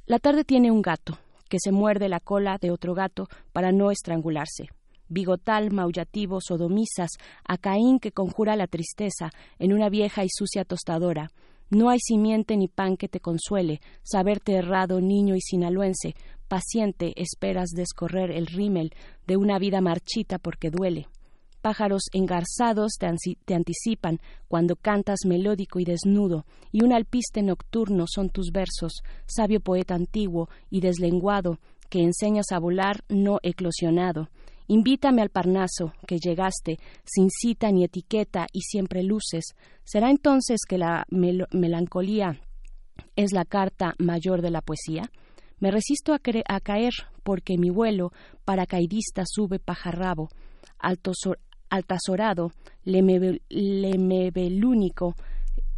La tarde tiene un gato que se muerde la cola de otro gato para no estrangularse bigotal, maullativo, sodomizas, a Caín que conjura la tristeza en una vieja y sucia tostadora. No hay simiente ni pan que te consuele, saberte errado, niño y sinaloense, paciente esperas descorrer el rímel de una vida marchita porque duele. Pájaros engarzados te, te, anticipan cuando cantas melódico y desnudo, y un alpiste nocturno son tus versos, sabio poeta antiguo y deslenguado, que enseñas a volar no eclosionado. Invítame al Parnaso, que llegaste, sin cita ni etiqueta y siempre luces. ¿Será entonces que la melancolía es la carta mayor de la poesía? Me resisto a, caer porque mi vuelo paracaidista sube pajarrabo, altazorado, lemebelúnico,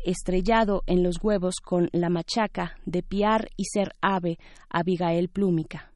estrellado en los huevos con la machaca de piar y ser ave, Abigail Plúmica.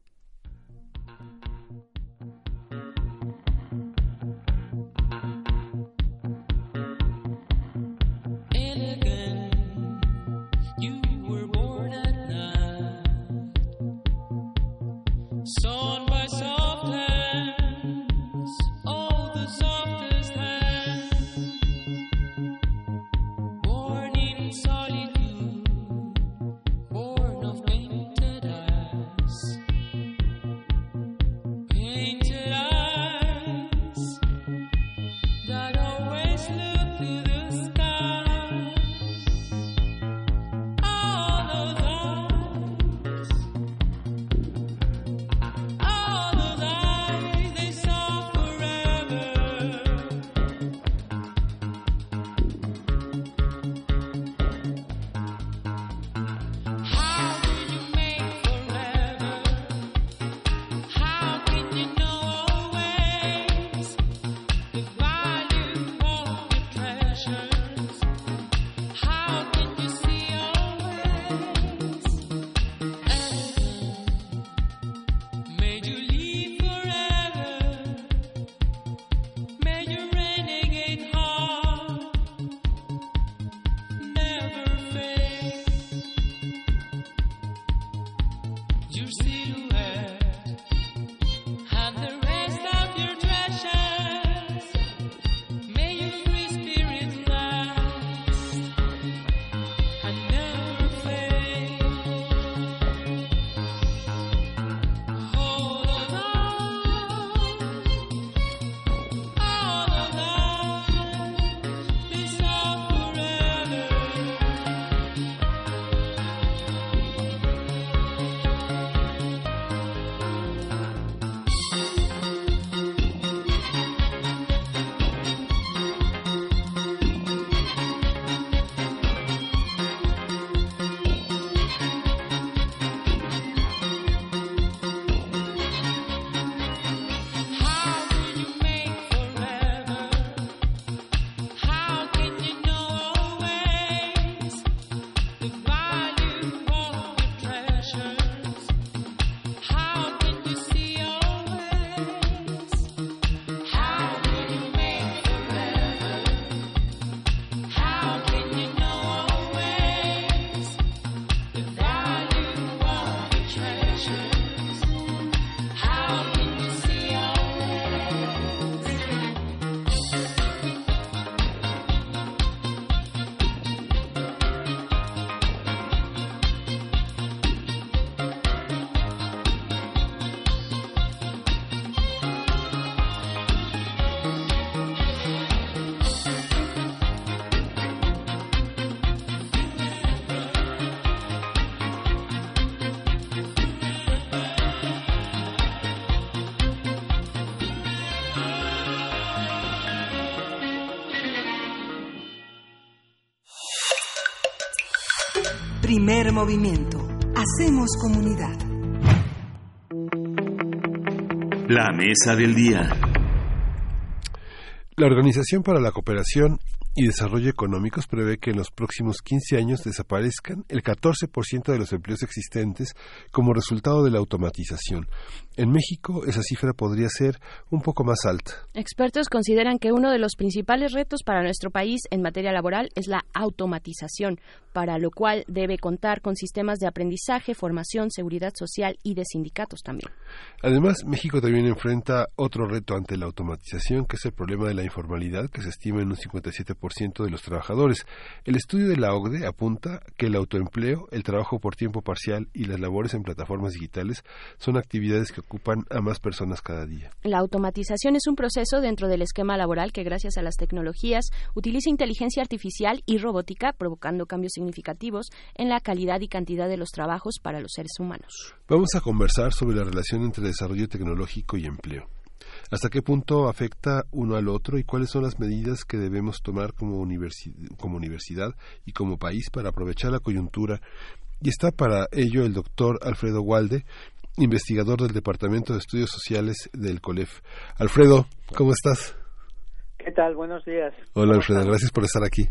Primer movimiento. Hacemos comunidad. La mesa del día. La Organización para la Cooperación y Desarrollo Económicos prevé que en los próximos 15 años desaparezcan el 14% de los empleos existentes como resultado de la automatización. En México esa cifra podría ser un poco más alta. Expertos consideran que uno de los principales retos para nuestro país en materia laboral es la automatización, para lo cual debe contar con sistemas de aprendizaje, formación, seguridad social y de sindicatos también. Además, México también enfrenta otro reto ante la automatización, que es el problema de la informalidad, que se estima en un 57% de los trabajadores. El estudio de la OCDE apunta que el autoempleo, el trabajo por tiempo parcial y las labores en plataformas digitales son actividades que ocupan a más personas cada día. La automatización es un proceso dentro del esquema laboral que gracias a las tecnologías utiliza inteligencia artificial y robótica, provocando cambios significativos en la calidad y cantidad de los trabajos para los seres humanos. Vamos a conversar sobre la relación entre desarrollo tecnológico y empleo. ¿Hasta qué punto afecta uno al otro y cuáles son las medidas que debemos tomar como, como universidad y como país para aprovechar la coyuntura? Y está para ello el doctor Alfredo Walde, investigador del Departamento de Estudios Sociales del COLEF. Alfredo, ¿cómo estás? ¿Qué tal? Buenos días. Hola Alfredo, gracias por estar aquí.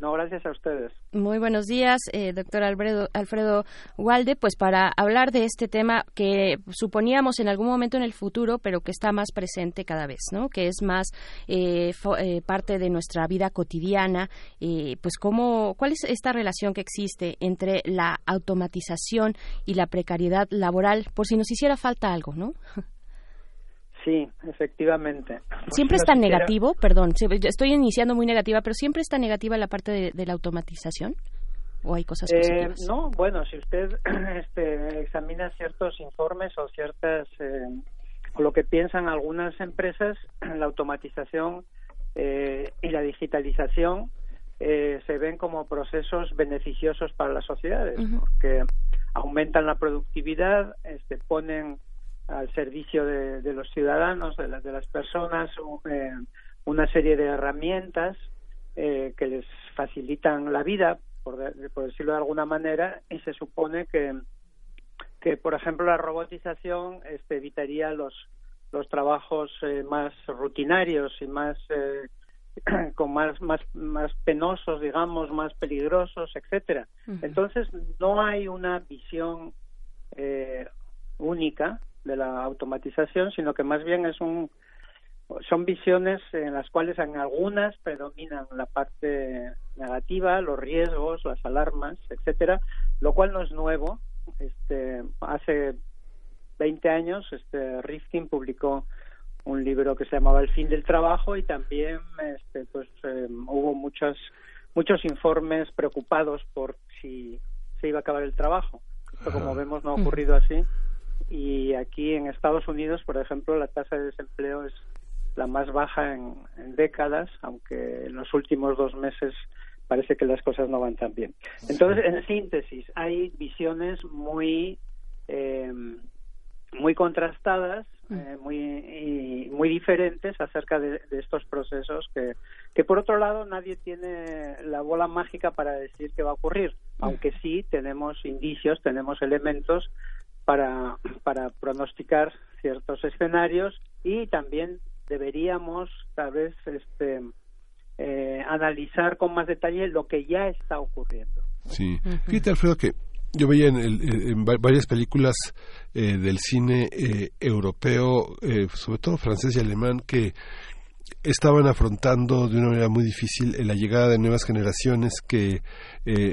No, gracias a ustedes. Muy buenos días, eh, doctor Alfredo, Alfredo Walde, pues para hablar de este tema que suponíamos en algún momento en el futuro, pero que está más presente cada vez, ¿no? Que es más eh, eh, parte de nuestra vida cotidiana. pues cómo, ¿cuál es esta relación que existe entre la automatización y la precariedad laboral? Por si nos hiciera falta algo, ¿no? Sí, efectivamente. ¿Siempre es tan negativo? Perdón, estoy iniciando muy negativa, pero ¿siempre está negativa la parte de, la automatización? ¿O hay cosas eh, positivas? no, bueno, si usted este, examina ciertos informes o ciertas, eh, o lo que piensan algunas empresas, la automatización eh, y la digitalización se ven como procesos beneficiosos para las sociedades, porque aumentan la productividad, este, ponen al servicio de, los ciudadanos, de, de las personas, eh, una serie de herramientas eh, que les facilitan la vida, por, decirlo de alguna manera, y se supone que, que por ejemplo, la robotización este, evitaría los, los trabajos eh, más rutinarios y más con más, más, más penosos, digamos, más peligrosos, etcétera. Entonces, no hay una visión única de la automatización, sino que más bien es un son visiones en las cuales en algunas predominan la parte negativa, los riesgos, las alarmas, etcétera, lo cual no es nuevo. Este, hace 20 años, este Rifkin publicó un libro que se llamaba El fin del trabajo y también, este, pues, eh, hubo muchos muchos informes preocupados por si se iba a acabar el trabajo. Esto, como vemos, no ha ocurrido así y aquí en Estados Unidos, por ejemplo, la tasa de desempleo es la más baja en, décadas, aunque en los últimos dos meses parece que las cosas no van tan bien. Entonces, en síntesis, hay visiones muy eh, muy contrastadas, mm. eh, muy muy diferentes acerca de, estos procesos que que por otro lado nadie tiene la bola mágica para decir qué va a ocurrir, mm. aunque sí tenemos indicios, tenemos elementos para, para pronosticar ciertos escenarios y también deberíamos tal vez este, eh, analizar con más detalle lo que ya está ocurriendo. Sí, fíjate Alfredo que yo veía en, en varias películas eh, del cine eh, europeo, sobre todo francés y alemán, que estaban afrontando de una manera muy difícil la llegada de nuevas generaciones que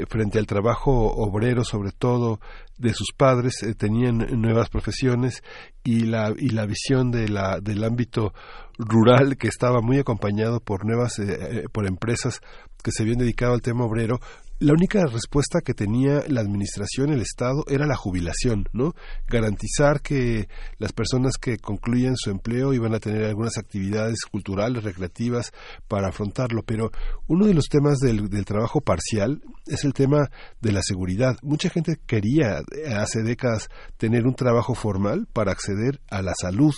frente al trabajo obrero sobre todo de sus padres eh, tenían nuevas profesiones y la y la visión de la del ámbito rural que estaba muy acompañado por nuevas eh, eh, por empresas que se habían dedicado al tema obrero la única respuesta que tenía la administración, el Estado, era la jubilación, ¿no? Garantizar que las personas que concluían su empleo iban a tener algunas actividades culturales, recreativas para afrontarlo. Pero uno de los temas del, del trabajo parcial es el tema de la seguridad. Mucha gente quería hace décadas tener un trabajo formal para acceder a la salud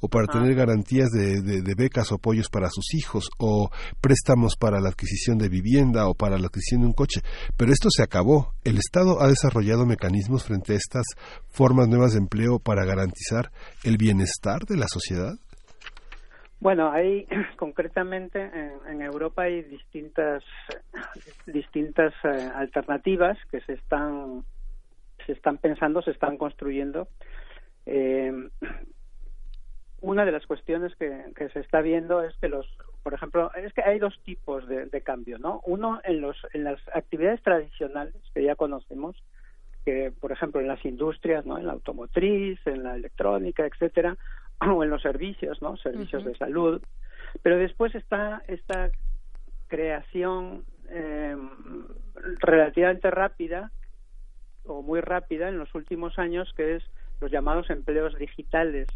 o para tener garantías de, de- de becas o apoyos para sus hijos o préstamos para la adquisición de vivienda o para la adquisición de un coche. Pero esto se acabó. El Estado ha desarrollado mecanismos frente a estas formas nuevas de empleo para garantizar el bienestar de la sociedad. Bueno, hay concretamente en, en Europa hay distintas distintas eh, alternativas que se están se están pensando, se están construyendo. Eh, una de las cuestiones que, que se está viendo es que los, por ejemplo, es que hay dos tipos de, de cambio, ¿no? Uno en los en las actividades tradicionales que ya conocemos, que por ejemplo en las industrias, ¿no? En la automotriz, en la electrónica, etcétera, o en los servicios, ¿no? Servicios de salud. Pero después está esta creación eh, relativamente rápida o muy rápida en los últimos años, que es los llamados empleos digitales.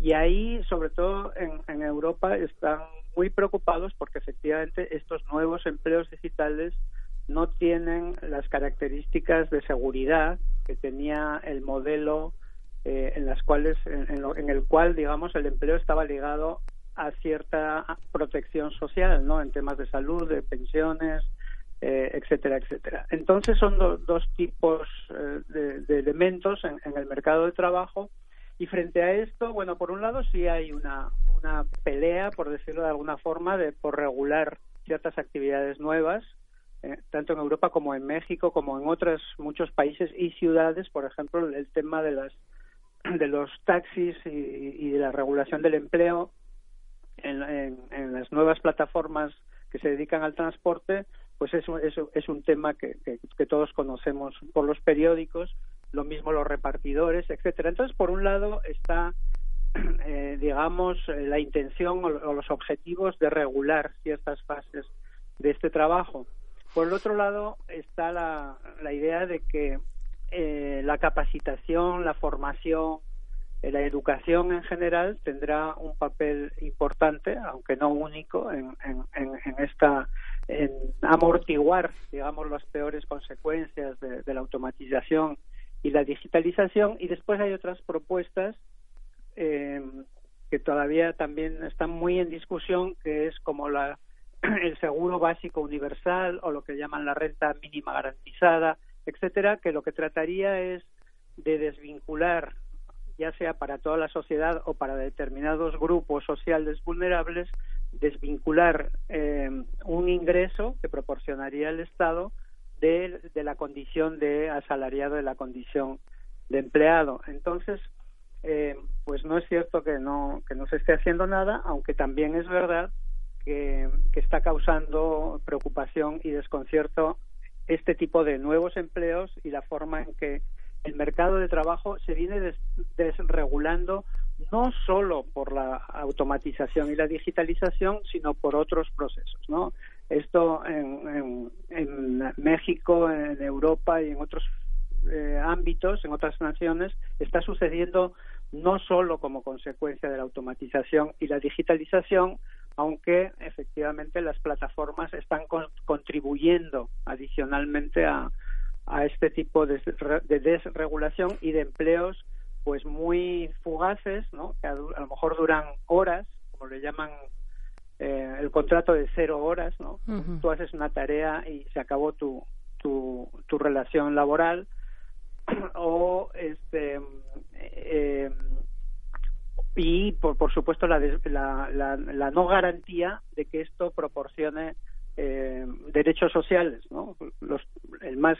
Y ahí, sobre todo en, en Europa, están muy preocupados porque efectivamente estos nuevos empleos digitales no tienen las características de seguridad que tenía el modelo eh, en las cuales en, en lo- en el cual digamos el empleo estaba ligado a cierta protección social no en temas de salud de pensiones eh, etcétera etcétera. Entonces son do- dos tipos eh, de, de elementos en, en el mercado de trabajo y frente a esto bueno por un lado sí hay una una pelea por decirlo de alguna forma de por regular ciertas actividades nuevas eh, tanto en Europa como en México, como en otros muchos países y ciudades, por ejemplo, el tema de las de los taxis y, de la regulación del empleo en, en- en las nuevas plataformas que se dedican al transporte, pues eso, eso es un tema que, que todos conocemos por los periódicos, lo mismo los repartidores, etcétera. Entonces, por un lado está eh, digamos, eh, la intención o, o los objetivos de regular ciertas fases de este trabajo. Por el otro lado está la, la idea de que eh, la capacitación, la formación, eh, la educación en general tendrá un papel importante, aunque no único, en, en, esta en amortiguar, digamos, las peores consecuencias de la automatización y la digitalización. Y después hay otras propuestas eh, que todavía también están muy en discusión, que es como la el seguro básico universal o lo que llaman la renta mínima garantizada, etcétera, que lo que trataría es de desvincular, ya sea para toda la sociedad o para determinados grupos sociales vulnerables, desvincular eh, un ingreso que proporcionaría el Estado de, de la condición de asalariado, de la condición de empleado. Entonces, eh, pues no es cierto que no que no se esté haciendo nada, aunque también es verdad que, que está causando preocupación y desconcierto este tipo de nuevos empleos y la forma en que el mercado de trabajo se viene des- desregulando no solo por la automatización y la digitalización, sino por otros procesos, ¿no? Esto en, en- México, en Europa y en otros eh, ámbitos, en otras naciones, está sucediendo no solo como consecuencia de la automatización y la digitalización, aunque efectivamente las plataformas están con- contribuyendo adicionalmente a, este tipo de, de desregulación y de empleos pues muy fugaces, ¿no? que a lo mejor duran horas, como le llaman eh, el contrato de cero horas, ¿no? Ujú. Tú haces una tarea y se acabó tu, tu, tu relación laboral o este eh, y por, por supuesto la, des- la, la, la no garantía de que esto proporcione eh, derechos sociales no Los, el más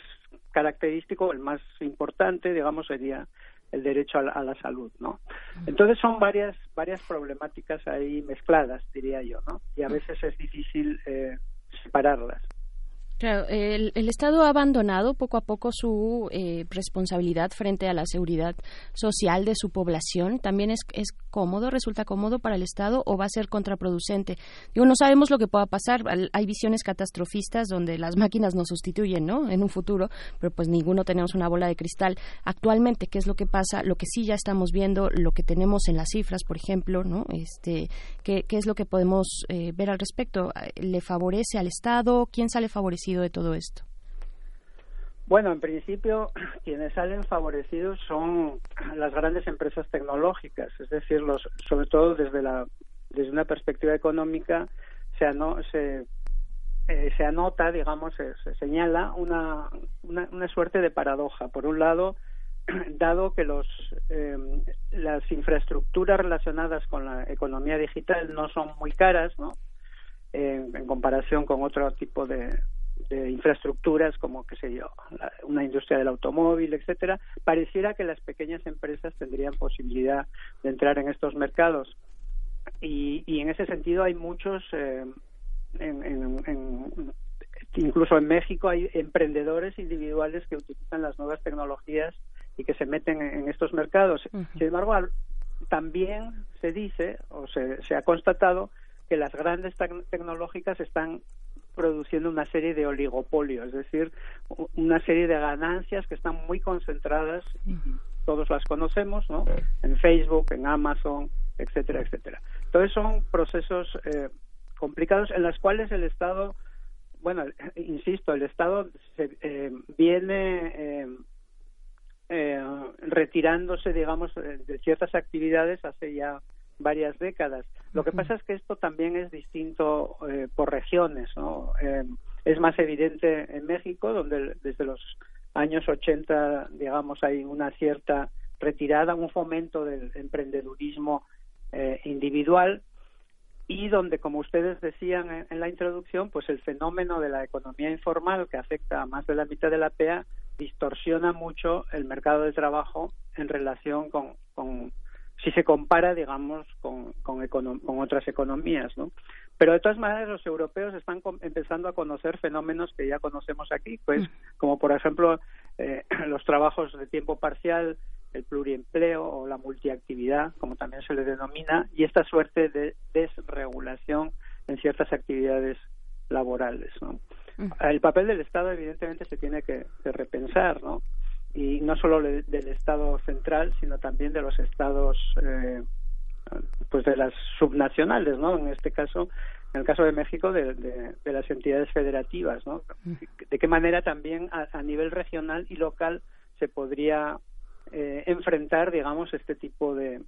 característico el más importante digamos sería el derecho a la, a la salud no entonces son varias varias problemáticas ahí mezcladas diría yo no y a veces es difícil eh, separarlas Claro, el, el Estado ha abandonado poco a poco su eh, responsabilidad frente a la seguridad social de su población. También es, es cómodo, resulta cómodo para el Estado o va a ser contraproducente. Digo, no sabemos lo que pueda pasar. Hay visiones catastrofistas donde las máquinas nos sustituyen, ¿no? En un futuro, pero pues ninguno tenemos una bola de cristal. Actualmente, ¿qué es lo que pasa? Lo que sí ya estamos viendo, lo que tenemos en las cifras, por ejemplo, ¿no? Este, ¿qué, qué es lo que podemos eh, ver al respecto? ¿Le favorece al Estado? ¿Quién sale favorecido de todo esto? Bueno, en principio, quienes salen favorecidos son las grandes empresas tecnológicas, es decir, los, sobre todo desde la desde una perspectiva económica se, eh, se anota, digamos, se, se señala una, una, una, suerte de paradoja. Por un lado, dado que los, eh, las infraestructuras relacionadas con la economía digital no son muy caras, ¿no? en comparación con otro tipo de, de infraestructuras como qué sé yo la, una industria del automóvil etcétera pareciera que las pequeñas empresas tendrían posibilidad de entrar en estos mercados y, y en ese sentido hay muchos eh, en, en, en, incluso en México hay emprendedores individuales que utilizan las nuevas tecnologías y que se meten en, estos mercados uh -huh. sin embargo también se dice o se, se ha constatado que las grandes tecnológicas están produciendo una serie de oligopolios, es decir, una serie de ganancias que están muy concentradas y todos las conocemos, ¿no? En Facebook, en Amazon, etcétera, etcétera. Entonces son procesos eh, complicados en los cuales el Estado, bueno, insisto, el Estado se, eh, viene eh, eh, retirándose, digamos, de ciertas actividades hace ya varias décadas. Lo que pasa es que esto también es distinto eh, por regiones, ¿no? Eh, es más evidente en México, donde desde los años 80, digamos, hay una cierta retirada, un fomento del emprendedurismo eh, individual y donde, como ustedes decían en, en, la introducción, pues el fenómeno de la economía informal que afecta a más de la mitad de la PEA distorsiona mucho el mercado de trabajo en relación con, con si se compara, digamos, con, con, con otras economías, ¿no? Pero de todas maneras los europeos están empezando a conocer fenómenos que ya conocemos aquí, pues como por ejemplo eh, los trabajos de tiempo parcial, el pluriempleo o la multiactividad, como también se le denomina, y esta suerte de desregulación en ciertas actividades laborales, ¿no? El papel del Estado evidentemente se tiene que, que repensar, ¿no? Y no solo le, del Estado central, sino también de los estados, eh, pues de las subnacionales, ¿no? En este caso, en el caso de México, de, de, de las entidades federativas, ¿no? De qué manera también a, a nivel regional y local se podría eh, enfrentar, digamos, este tipo de,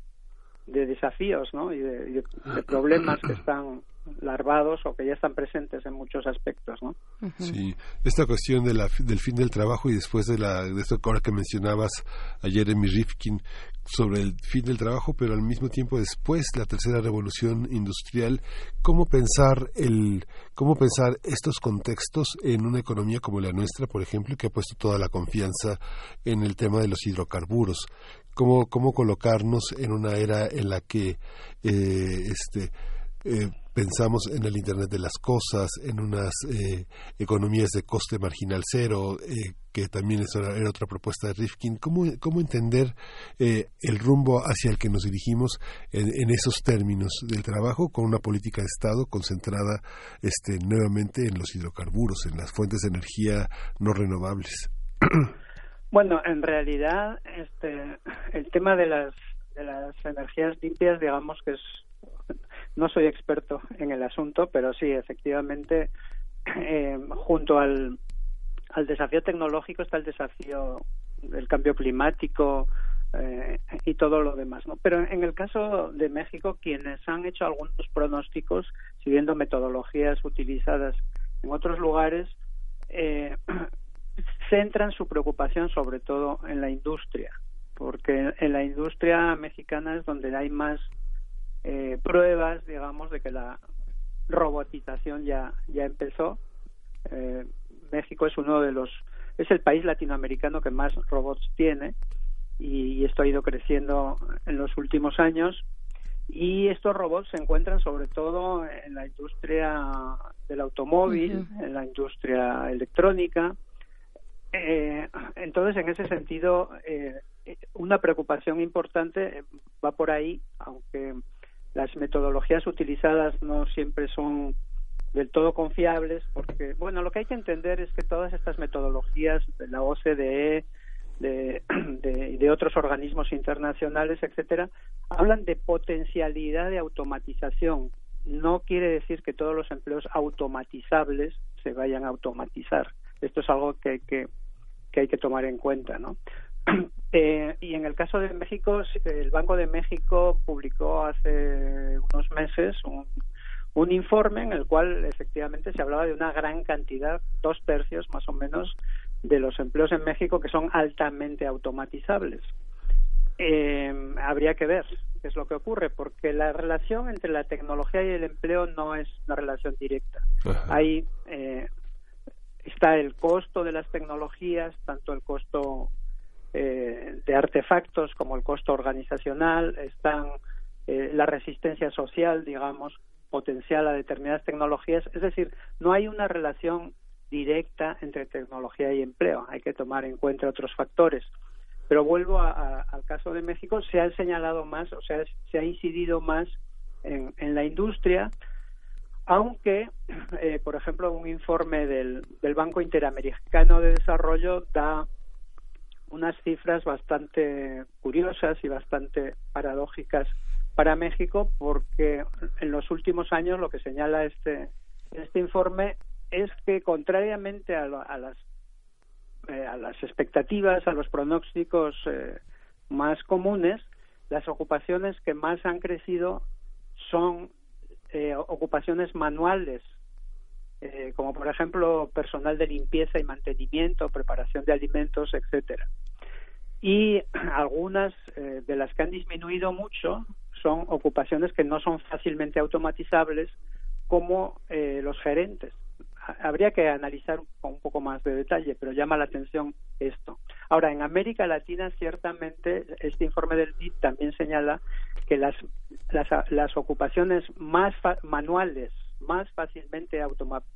de desafíos, ¿no? Y de, de, de problemas que están larvados o que ya están presentes en muchos aspectos, ¿no? Sí, esta cuestión de la, del fin del trabajo y después de la de esto ahora que mencionabas a Jeremy Rifkin sobre el fin del trabajo, pero al mismo tiempo después la tercera revolución industrial, cómo pensar el cómo pensar estos contextos en una economía como la nuestra, por ejemplo, que ha puesto toda la confianza en el tema de los hidrocarburos, cómo cómo colocarnos en una era en la que eh, este eh, pensamos en el Internet de las Cosas, en unas eh, economías de coste marginal cero, eh, que también es era, otra propuesta de Rifkin. ¿Cómo, cómo entender eh, el rumbo hacia el que nos dirigimos en, en, esos términos del trabajo con una política de Estado concentrada este, nuevamente en los hidrocarburos, en las fuentes de energía no renovables? Bueno, en realidad este, el tema de las, de las energías limpias, digamos que es no soy experto en el asunto, pero sí, efectivamente, eh, junto al, desafío tecnológico está el desafío del cambio climático eh, y todo lo demás. ¿no? Pero en el caso de México, quienes han hecho algunos pronósticos, siguiendo metodologías utilizadas en otros lugares, eh, centran su preocupación sobre todo en la industria, porque en la industria mexicana es donde hay más eh, pruebas, digamos, de que la robotización ya ya empezó. Eh, México es uno de los es el país latinoamericano que más robots tiene y, y esto ha ido creciendo en los últimos años y estos robots se encuentran sobre todo en la industria del automóvil, uh -huh. en la industria electrónica. Eh, entonces, en ese sentido, eh, una preocupación importante va por ahí, aunque las metodologías utilizadas no siempre son del todo confiables porque bueno lo que hay que entender es que todas estas metodologías de la OCDE de, de, de otros organismos internacionales etcétera hablan de potencialidad de automatización no quiere decir que todos los empleos automatizables se vayan a automatizar esto es algo que que que hay que tomar en cuenta, ¿no? Eh, y en el caso de México, el Banco de México publicó hace unos meses un, un informe en el cual efectivamente se hablaba de una gran cantidad, dos tercios más o menos, de los empleos en México que son altamente automatizables. Eh, habría que ver qué es lo que ocurre, porque la relación entre la tecnología y el empleo no es una relación directa. Ahí eh, está el costo de las tecnologías, tanto el costo eh, de artefactos como el costo organizacional, están eh, la resistencia social, digamos, potencial a determinadas tecnologías. Es decir, no hay una relación directa entre tecnología y empleo. Hay que tomar en cuenta otros factores. Pero vuelvo al caso de México, se ha señalado más, o sea, se ha incidido más en, la industria, aunque, eh, por ejemplo, un informe del, del Banco Interamericano de Desarrollo da unas cifras bastante curiosas y bastante paradójicas para México, porque en los últimos años lo que señala este, este informe es que, contrariamente a, a las eh, a las expectativas, a los pronósticos eh, más comunes, las ocupaciones que más han crecido son eh, ocupaciones manuales, como por ejemplo personal de limpieza y mantenimiento, preparación de alimentos, etcétera. Y algunas de las que han disminuido mucho son ocupaciones que no son fácilmente automatizables, como los gerentes habría que analizar con un poco más de detalle, pero llama la atención esto. Ahora, en América Latina, ciertamente, este informe del BID también señala que las, las, las ocupaciones más manuales, más fácilmente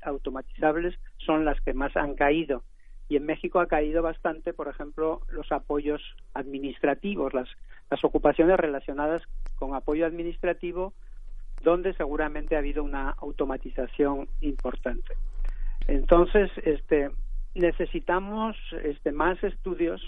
automatizables, son las que más han caído. Y en México ha caído bastante, por ejemplo, los apoyos administrativos, las, las ocupaciones relacionadas con apoyo administrativo, donde seguramente ha habido una automatización importante. Entonces, este, necesitamos este, más estudios.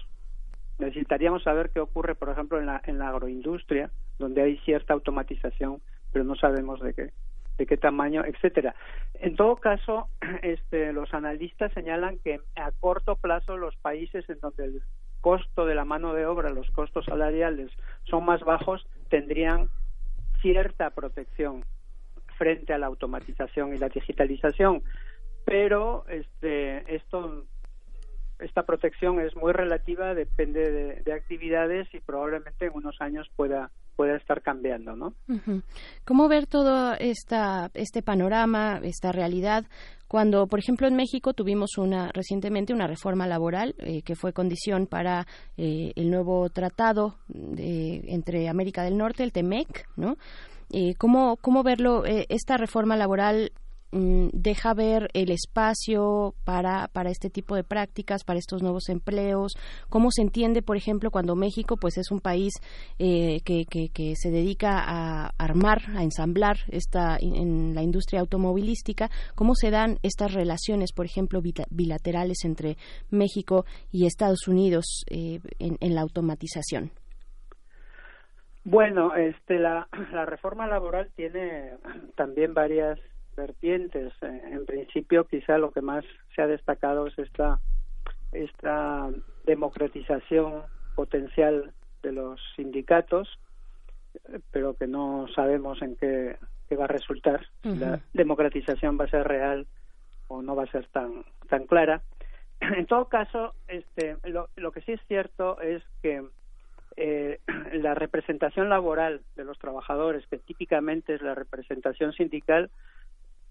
Necesitaríamos saber qué ocurre, por ejemplo, en la, en la agroindustria, donde hay cierta automatización, pero no sabemos de qué de qué tamaño, etcétera. En todo caso, este, los analistas señalan que a corto plazo los países en donde el costo de la mano de obra, los costos salariales son más bajos, tendrían cierta protección frente a la automatización y la digitalización pero este esto esta protección es muy relativa, depende de, actividades y probablemente en unos años pueda pueda estar cambiando, ¿no? ¿Cómo ver todo esta, este panorama, esta realidad, cuando, por ejemplo, en México tuvimos una recientemente una reforma laboral eh, que fue condición para eh, el nuevo tratado de, entre América del Norte, el TEMEC, ¿no? Eh, ¿cómo, ¿Cómo verlo, esta reforma laboral deja ver el espacio para, para este tipo de prácticas, para estos nuevos empleos, cómo se entiende, por ejemplo, cuando México pues es un país eh, que, que, se dedica a armar, a ensamblar esta, en la industria automovilística, cómo se dan estas relaciones, por ejemplo, bilaterales entre México y Estados Unidos eh, en, en la automatización. Bueno, este, la, la reforma laboral tiene también varias vertientes. Eh, en principio, quizá lo que más se ha destacado es esta, esta democratización potencial de los sindicatos, pero que no sabemos en qué, va a resultar. La democratización va a ser real o no va a ser tan, tan clara. En todo caso, este, lo, lo que sí es cierto es que eh, la representación laboral de los trabajadores, que típicamente es la representación sindical,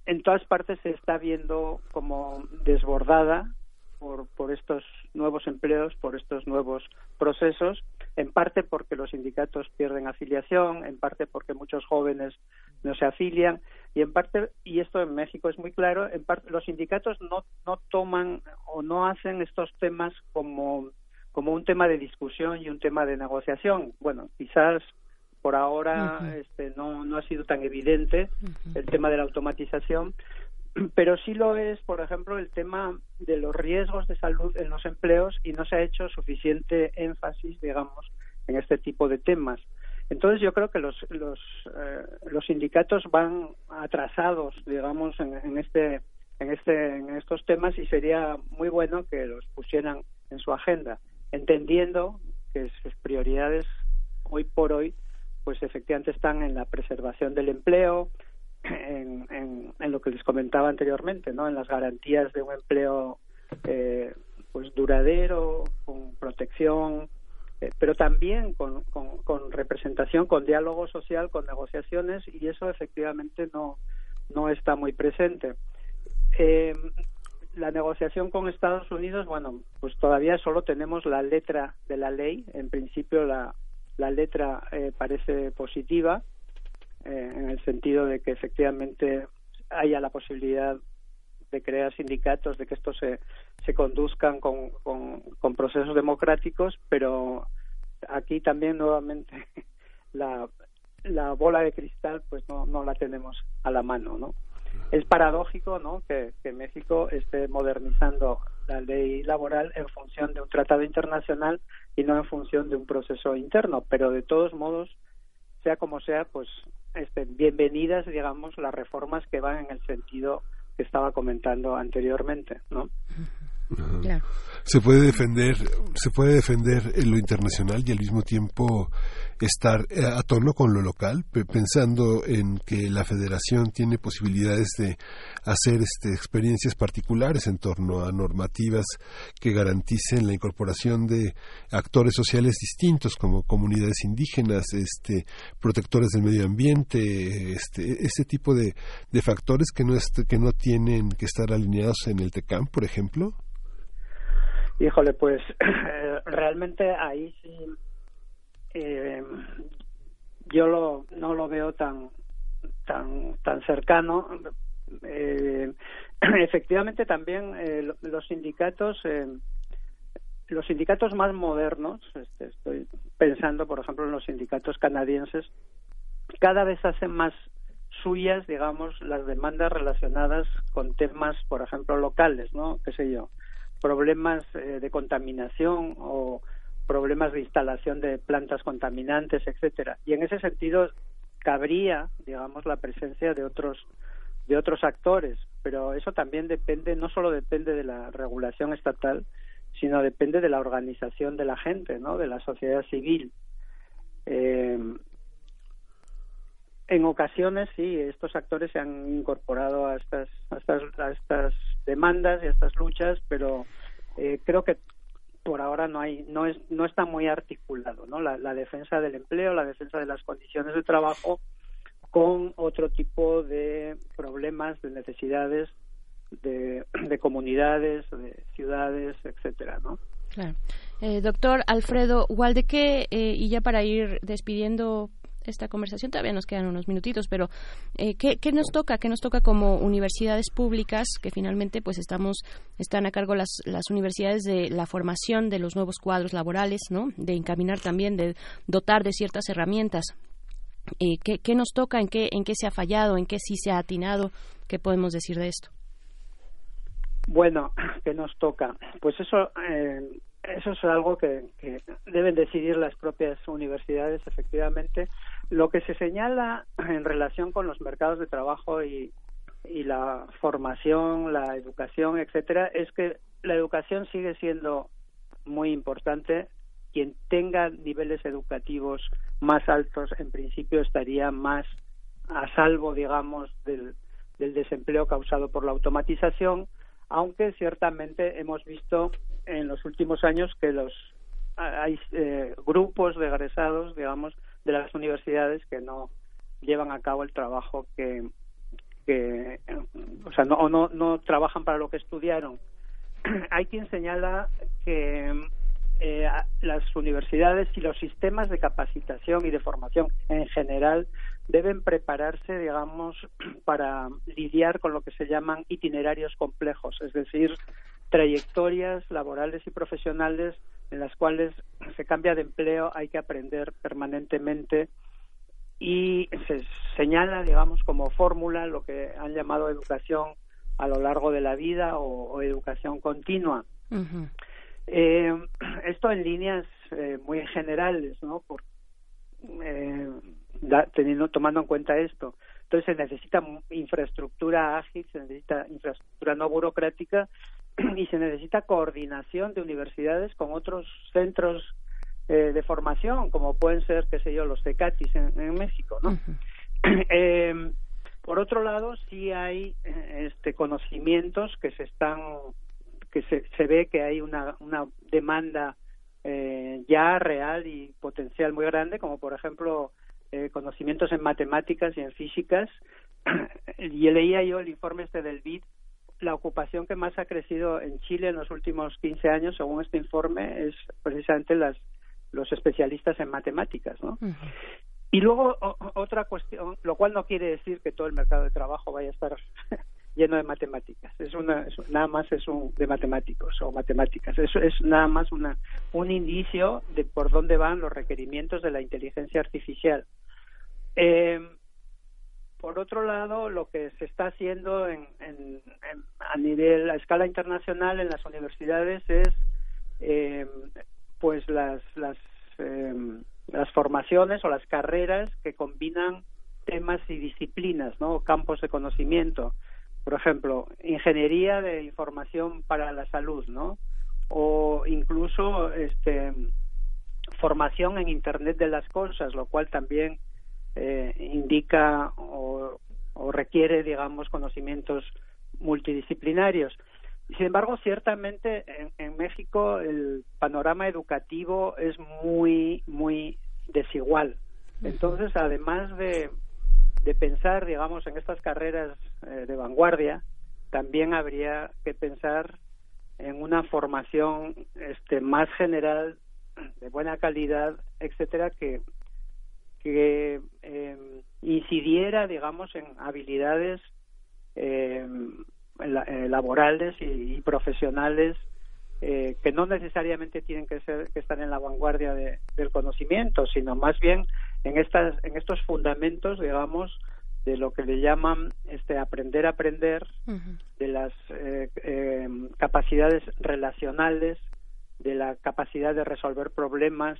en todas partes se está viendo como desbordada por, por estos nuevos empleos, por estos nuevos procesos, en parte porque los sindicatos pierden afiliación, en parte porque muchos jóvenes no se afilian y en parte y esto en México es muy claro, en parte los sindicatos no no toman o no hacen estos temas como como un tema de discusión y un tema de negociación. Bueno, quizás por ahora este, no, no ha sido tan evidente el tema de la automatización, pero sí lo es, por ejemplo, el tema de los riesgos de salud en los empleos y no se ha hecho suficiente énfasis, digamos, en este tipo de temas. Entonces yo creo que los los, eh, los sindicatos van atrasados, digamos, en, en este en este en estos temas y sería muy bueno que los pusieran en su agenda, entendiendo que sus prioridades hoy por hoy pues efectivamente están en la preservación del empleo, en, lo que les comentaba anteriormente, ¿no? En las garantías de un empleo eh, pues duradero, con protección, eh, pero también con, con, representación, con diálogo social, con negociaciones y eso efectivamente no no está muy presente. Eh, la negociación con Estados Unidos, bueno, pues todavía solo tenemos la letra de la ley. En principio la, la letra eh, parece positiva eh, en el sentido de que efectivamente haya la posibilidad de crear sindicatos, de que esto se, se conduzcan con, con, procesos democráticos, pero aquí también nuevamente la, la bola de cristal pues no, no la tenemos a la mano, ¿no? Es paradójico, ¿no? Que, que México esté modernizando la ley laboral en función de un tratado internacional y no en función de un proceso interno, pero de todos modos, sea como sea, pues este, bienvenidas, digamos, las reformas que van en el sentido que estaba comentando anteriormente, ¿no? Se puede defender, se puede defender en lo internacional y al mismo tiempo estar eh, a tono con lo local, pensando en que la Federación tiene posibilidades de hacer este, experiencias particulares en torno a normativas que garanticen la incorporación de actores sociales distintos como comunidades indígenas, este, protectores del medio ambiente, este, este tipo de, de factores que no, que no tienen que estar alineados en el TECAM, por ejemplo. Híjole, pues realmente ahí sí eh, yo lo, no lo veo tan tan tan cercano. Eh, efectivamente, también eh, los sindicatos eh, los sindicatos más modernos, este, estoy pensando, por ejemplo, en los sindicatos canadienses, cada vez hacen más suyas, digamos, las demandas relacionadas con temas, por ejemplo, locales, ¿no? ¿Qué sé yo? Problemas eh, de contaminación o problemas de instalación de plantas contaminantes, etcétera. Y en ese sentido cabría, digamos, la presencia de otros de otros actores, pero eso también depende, no solo depende de la regulación estatal, sino depende de la organización de la gente, ¿no? De la sociedad civil. Eh, en ocasiones sí, estos actores se han incorporado a estas, a estas, a estas demandas y a estas luchas, pero eh, creo que por ahora no hay, no es, no está muy articulado, ¿no? La, defensa del empleo, la defensa de las condiciones de trabajo con otro tipo de problemas, de necesidades de, de comunidades, de ciudades, etcétera, ¿no? Claro. Eh, doctor Alfredo Waldeque, eh, y ya para ir despidiendo esta conversación. Todavía nos quedan unos minutitos, pero eh, ¿qué, nos toca? ¿Qué nos toca como universidades públicas que finalmente pues estamos están a cargo las, las universidades de la formación de los nuevos cuadros laborales, ¿no? De encaminar también, de dotar de ciertas herramientas. Eh, ¿qué, ¿Qué nos toca? ¿En qué, ¿En qué se ha fallado? ¿En qué sí se ha atinado? ¿Qué podemos decir de esto? Bueno, ¿qué nos toca? Pues eso eh, eso es algo que, deben decidir las propias universidades, efectivamente. Lo que se señala en relación con los mercados de trabajo y, y la formación, la educación, etcétera, es que la educación sigue siendo muy importante. Quien tenga niveles educativos más altos, en principio, estaría más a salvo, digamos, del, del desempleo causado por la automatización aunque ciertamente hemos visto en los últimos años que los hay eh, grupos de egresados, digamos, de las universidades que no llevan a cabo el trabajo que, o sea, no, no, no trabajan para lo que estudiaron. hay quien señala que eh, las universidades y los sistemas de capacitación y de formación en general deben prepararse, digamos, para lidiar con lo que se llaman itinerarios complejos, es decir, trayectorias laborales y profesionales en las cuales se cambia de empleo, hay que aprender permanentemente y se señala, digamos, como fórmula lo que han llamado educación a lo largo de la vida o, educación continua. eh, esto en líneas eh, muy generales, ¿no? Por, eh, teniendo tomando en cuenta esto. Entonces se necesita infraestructura ágil, se necesita infraestructura no burocrática y se necesita coordinación de universidades con otros centros eh, de formación, como pueden ser, qué sé yo, los CECATIS en, en México, ¿no? eh, por otro lado, sí hay eh, este, conocimientos que se están, que se, se ve que hay una, una demanda eh, ya real y potencial muy grande, como por ejemplo eh, conocimientos en matemáticas y en físicas. y leía yo el informe este del BID, la ocupación que más ha crecido en Chile en los últimos 15 años, según este informe, es precisamente las los especialistas en matemáticas, ¿no? Y luego otra cuestión, lo cual no quiere decir que todo el mercado de trabajo vaya a estar lleno de matemáticas. Es una, nada más es un de matemáticos o matemáticas. Eso es nada más una un indicio de por dónde van los requerimientos de la inteligencia artificial. Eh, por otro lado, lo que se está haciendo en, en, a nivel a escala internacional en las universidades es eh, pues las las eh, las formaciones o las carreras que combinan temas y disciplinas, ¿no? Campos de conocimiento. Por ejemplo, ingeniería de información para la salud, ¿no? O incluso este formación en Internet de las cosas, lo cual también eh, indica o, o requiere, digamos, conocimientos multidisciplinarios. Sin embargo, ciertamente en, en, México el panorama educativo es muy, muy desigual. Entonces, además de, de pensar, digamos, en estas carreras eh, de vanguardia, también habría que pensar en una formación este, más general, de buena calidad, etcétera, que, que eh, incidiera, digamos, en habilidades eh, eh, laborales y, profesionales eh, que no necesariamente tienen que ser que estar en la vanguardia del conocimiento sino más bien en estas en estos fundamentos digamos de lo que le llaman este aprender a aprender de las eh, eh, capacidades relacionales de la capacidad de resolver problemas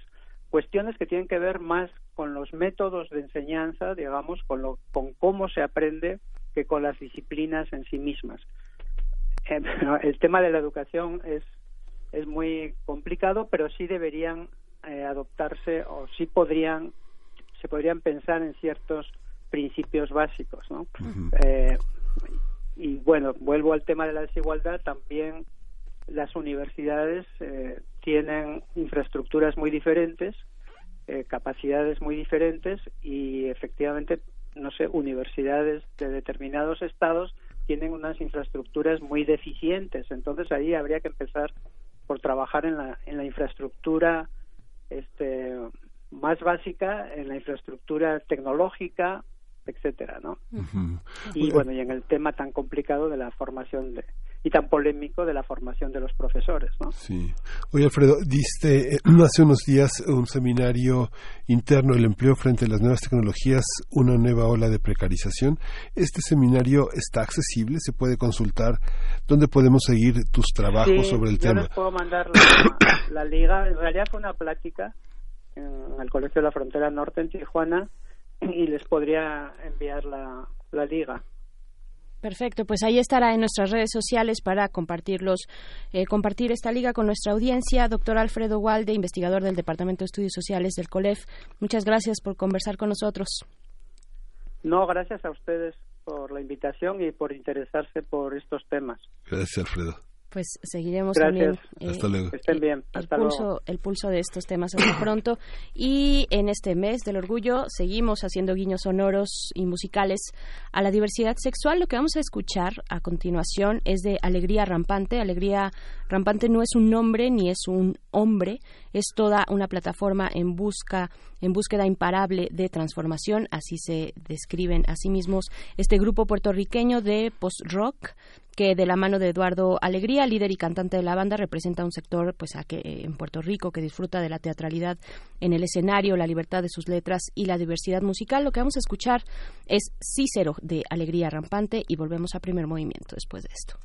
cuestiones que tienen que ver más con los métodos de enseñanza digamos con lo con cómo se aprende que con las disciplinas en sí mismas. Eh, el tema de la educación es, es muy complicado, pero sí deberían eh, adoptarse o sí podrían, se podrían pensar en ciertos principios básicos, ¿no? eh, y bueno, vuelvo al tema de la desigualdad, también las universidades eh, tienen infraestructuras muy diferentes, eh, capacidades muy diferentes y efectivamente no sé, universidades de determinados estados tienen unas infraestructuras muy deficientes. Entonces ahí habría que empezar por trabajar en la, en la infraestructura este, más básica, en la infraestructura tecnológica, etcétera, ¿no? Y bueno, y en el tema tan complicado de la formación de, y tan polémico de la formación de los profesores, ¿no? Sí. Oye, Alfredo, diste eh, hace unos días un seminario interno del empleo frente a las nuevas tecnologías, una nueva ola de precarización. Este seminario está accesible, se puede consultar. ¿Dónde podemos seguir tus trabajos sobre el yo tema? les puedo mandar la, la liga. En realidad fue una plática en el Colegio de la Frontera Norte en Tijuana y les podría enviar la, la liga. Perfecto, pues ahí estará en nuestras redes sociales para compartirlos, eh, compartir esta liga con nuestra audiencia. Doctor Alfredo Walde, investigador del Departamento de Estudios Sociales del COLEF, muchas gracias por conversar con nosotros. No, gracias a ustedes por la invitación y por interesarse por estos temas. Gracias, Alfredo pues seguiremos Gracias. también eh, Hasta luego. Estén bien. el pulso luego. el pulso de estos temas hasta pronto y en este mes del orgullo seguimos haciendo guiños sonoros y musicales a la diversidad sexual lo que vamos a escuchar a continuación es de alegría rampante alegría rampante no es un nombre ni es un hombre es toda una plataforma en busca en búsqueda imparable de transformación así se describen a sí mismos este grupo puertorriqueño de post rock que de la mano de Eduardo Alegría, líder y cantante de la banda, representa un sector pues que en Puerto Rico que disfruta de la teatralidad en el escenario, la libertad de sus letras y la diversidad musical. Lo que vamos a escuchar es Cícero de Alegría Rampante y volvemos a primer movimiento después de esto.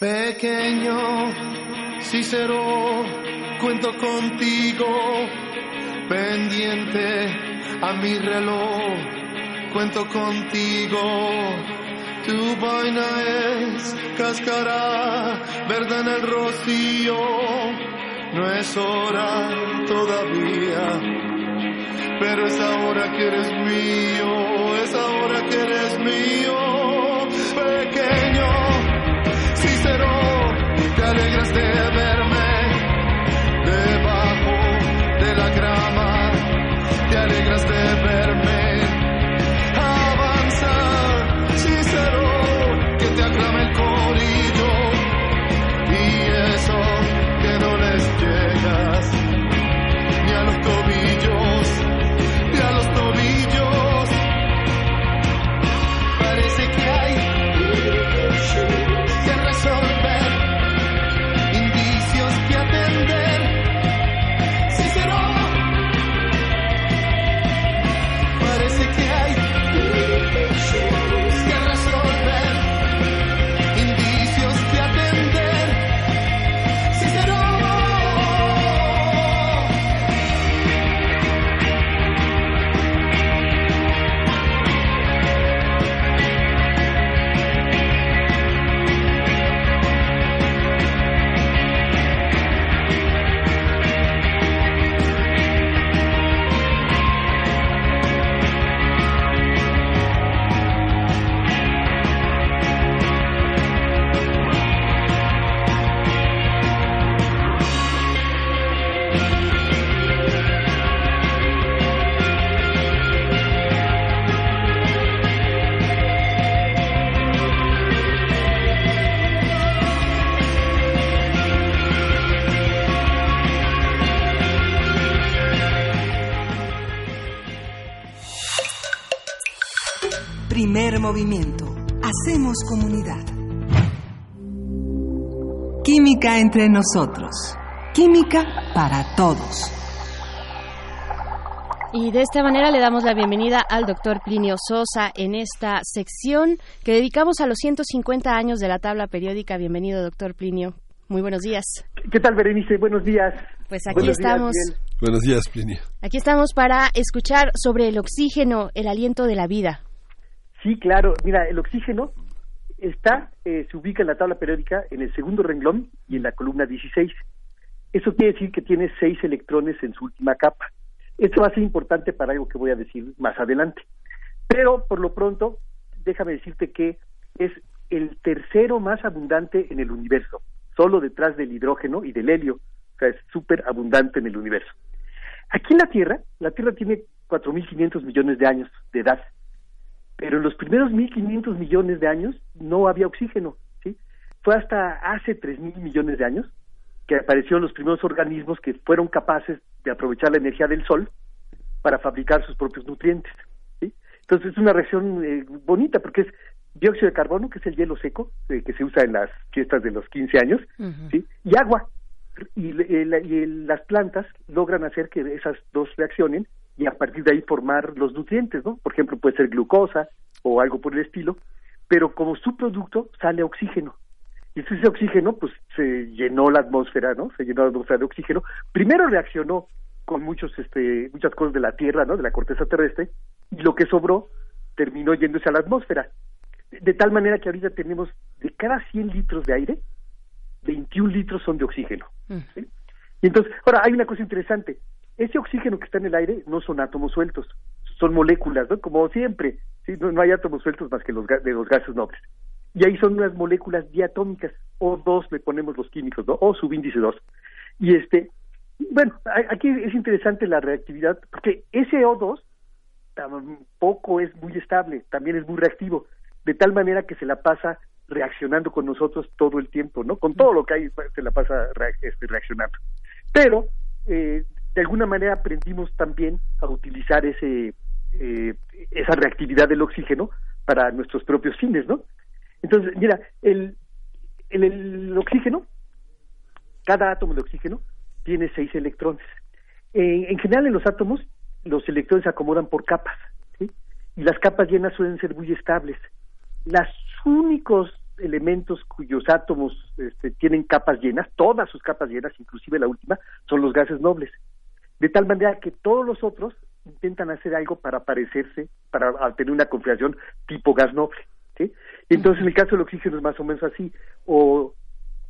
Pequeño Cícero, cuento contigo, pendiente a mi reloj, cuento contigo Tu vaina es cáscara, verde en el rocío. No es hora todavía, pero es ahora que eres mío, es ahora que eres mío. Primer movimiento. Hacemos comunidad. Química entre nosotros. Química para todos. Y de esta manera le damos la bienvenida al doctor Plinio Sosa en esta sección que dedicamos a los 150 años de la tabla periódica. Bienvenido, doctor Plinio. Muy buenos días. ¿Qué tal, Berenice? Buenos días. Pues aquí Buenos estamos. Buenos días, Plinio. Aquí estamos para escuchar sobre el oxígeno, el aliento de la vida. Sí, claro. Mira, el oxígeno está, eh, se ubica en la tabla periódica en el segundo renglón y en la columna 16. Eso quiere decir que tiene seis electrones en su última capa. Esto va a ser importante para algo que voy a decir más adelante. Pero, por lo pronto, déjame decirte que es el tercero más abundante en el universo, solo detrás del hidrógeno y del helio. O sea, es súper abundante en el universo. Aquí en la Tierra, la Tierra tiene 4.500 millones de años de edad pero en los primeros 1.500 millones de años no había oxígeno, ¿sí? Fue hasta hace 3.000 millones de años que aparecieron los primeros organismos que fueron capaces de aprovechar la energía del sol para fabricar sus propios nutrientes, ¿sí? Entonces es una reacción eh, bonita porque es dióxido de carbono, que es el hielo seco, eh, que se usa en las fiestas de los 15 años, ¿sí? Y agua. Y, eh, y el- las plantas logran hacer que esas dos reaccionen y a partir de ahí formar los nutrientes, ¿no? Por ejemplo, puede ser glucosa o algo por el estilo, pero como subproducto sale oxígeno. Y ese oxígeno, pues, se llenó la atmósfera, ¿no? Se llenó la atmósfera de oxígeno. Primero reaccionó con muchos, este, muchas cosas de la Tierra, ¿no? De la corteza terrestre, y lo que sobró terminó yéndose a la atmósfera. De, de tal manera que ahorita tenemos de cada 100 litros de aire, 21 litros son de oxígeno. ¿sí? Y entonces, ahora hay una cosa interesante. Ese oxígeno que está en el aire no son átomos sueltos, son moléculas, ¿no? Como siempre, ¿sí? no, no hay átomos sueltos más que los de los gases nobles. Y ahí son unas moléculas diatómicas, O2 le ponemos los químicos, ¿no? O subíndice 2. Y este, bueno, aquí es interesante la reactividad, porque ese O2 tampoco es muy estable, también es muy reactivo, de tal manera que se la pasa reaccionando con nosotros todo el tiempo, ¿no? Con todo lo que hay se la pasa este, reaccionando. Pero eh, de alguna manera aprendimos también a utilizar ese eh, esa reactividad del oxígeno para nuestros propios fines, ¿no? Entonces, mira, el, el, oxígeno, cada átomo de oxígeno tiene seis electrones. En general, en los átomos, los electrones se acomodan por capas. Y las capas llenas suelen ser muy estables. Los únicos elementos cuyos átomos este, tienen capas llenas, todas sus capas llenas, inclusive la última, son los gases nobles. De tal manera que todos los otros intentan hacer algo para parecerse, para tener una configuración tipo gas noble. ¿sí? Entonces en el caso del oxígeno es más o menos así, o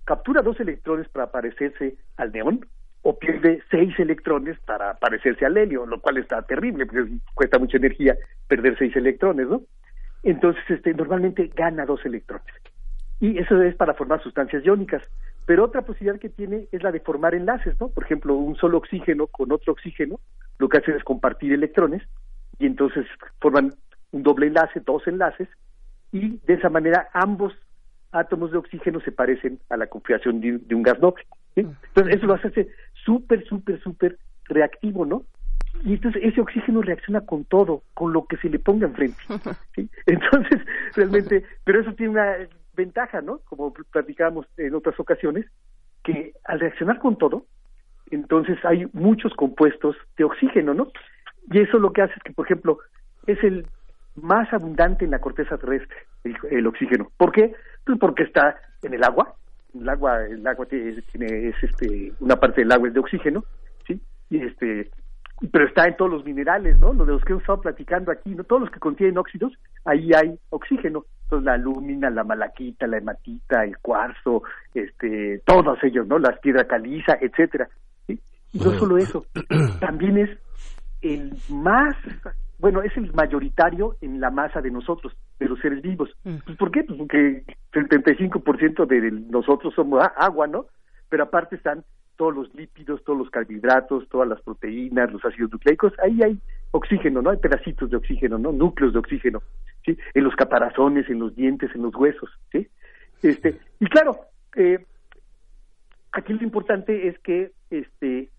captura dos electrones para parecerse al neón, o pierde seis electrones para parecerse al helio, lo cual está terrible, porque cuesta mucha energía perder seis electrones, ¿no? Entonces, este, normalmente gana dos electrones. Y eso es para formar sustancias iónicas. Pero otra posibilidad que tiene es la de formar enlaces, ¿no? Por ejemplo, un solo oxígeno con otro oxígeno, lo que hacen es compartir electrones, y entonces forman un doble enlace, dos enlaces, y de esa manera ambos átomos de oxígeno se parecen a la configuración de, un gas noble. Entonces, eso lo hace súper, súper, súper reactivo, ¿no? Y entonces ese oxígeno reacciona con todo, con lo que se le ponga enfrente. ¿sí? Entonces, realmente, pero eso tiene una ventaja, ¿no? Como platicábamos en otras ocasiones, que al reaccionar con todo, entonces hay muchos compuestos de oxígeno, ¿no? Y eso lo que hace es que, por ejemplo, es el más abundante en la corteza terrestre, el, oxígeno. ¿Por qué? Pues porque está en el agua. El agua, el agua tiene, es este, una parte del agua es de oxígeno, ¿sí? Y este, pero está en todos los minerales, ¿no? Lo de los que hemos estado platicando aquí, ¿no? Todos los que contienen óxidos, ahí hay oxígeno. Entonces la alúmina, la malaquita, la hematita, el cuarzo, este, todos ellos, ¿no? La piedra caliza, etcétera. Y no solo eso, también es el más, bueno, es el mayoritario en la masa de nosotros, de los seres vivos. Pues, ¿Por qué? Pues porque el 75% de nosotros somos agua, ¿no? Pero aparte están todos los lípidos, todos los carbohidratos, todas las proteínas, los ácidos nucleicos, ahí hay oxígeno, ¿no? Hay pedacitos de oxígeno, ¿no? Núcleos de oxígeno, ¿sí? En los caparazones, en los dientes, en los huesos, ¿sí? Este, y claro, eh, aquí lo importante es que este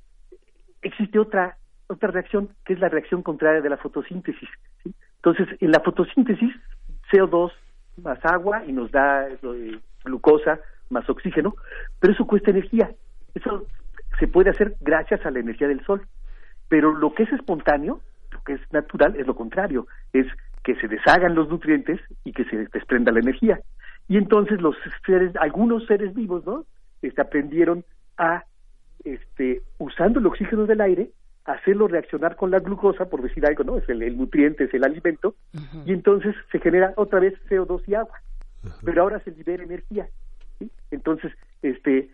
existe otra otra reacción que es la reacción contraria de la fotosíntesis. ¿sí? Entonces, en la fotosíntesis, CO2 más agua y nos da eh, glucosa más oxígeno, pero eso cuesta energía. Eso se puede hacer gracias a la energía del sol. Pero lo que es espontáneo, lo que es natural, es lo contrario, es que se deshagan los nutrientes y que se desprenda la energía. Y entonces los seres, algunos seres vivos, ¿no? Este, aprendieron a, este, usando el oxígeno del aire, hacerlo reaccionar con la glucosa, por decir algo, ¿no? Es el, nutriente, es el alimento, y entonces se genera otra vez CO2 y agua. Pero ahora se libera energía. ¿sí? Entonces, este,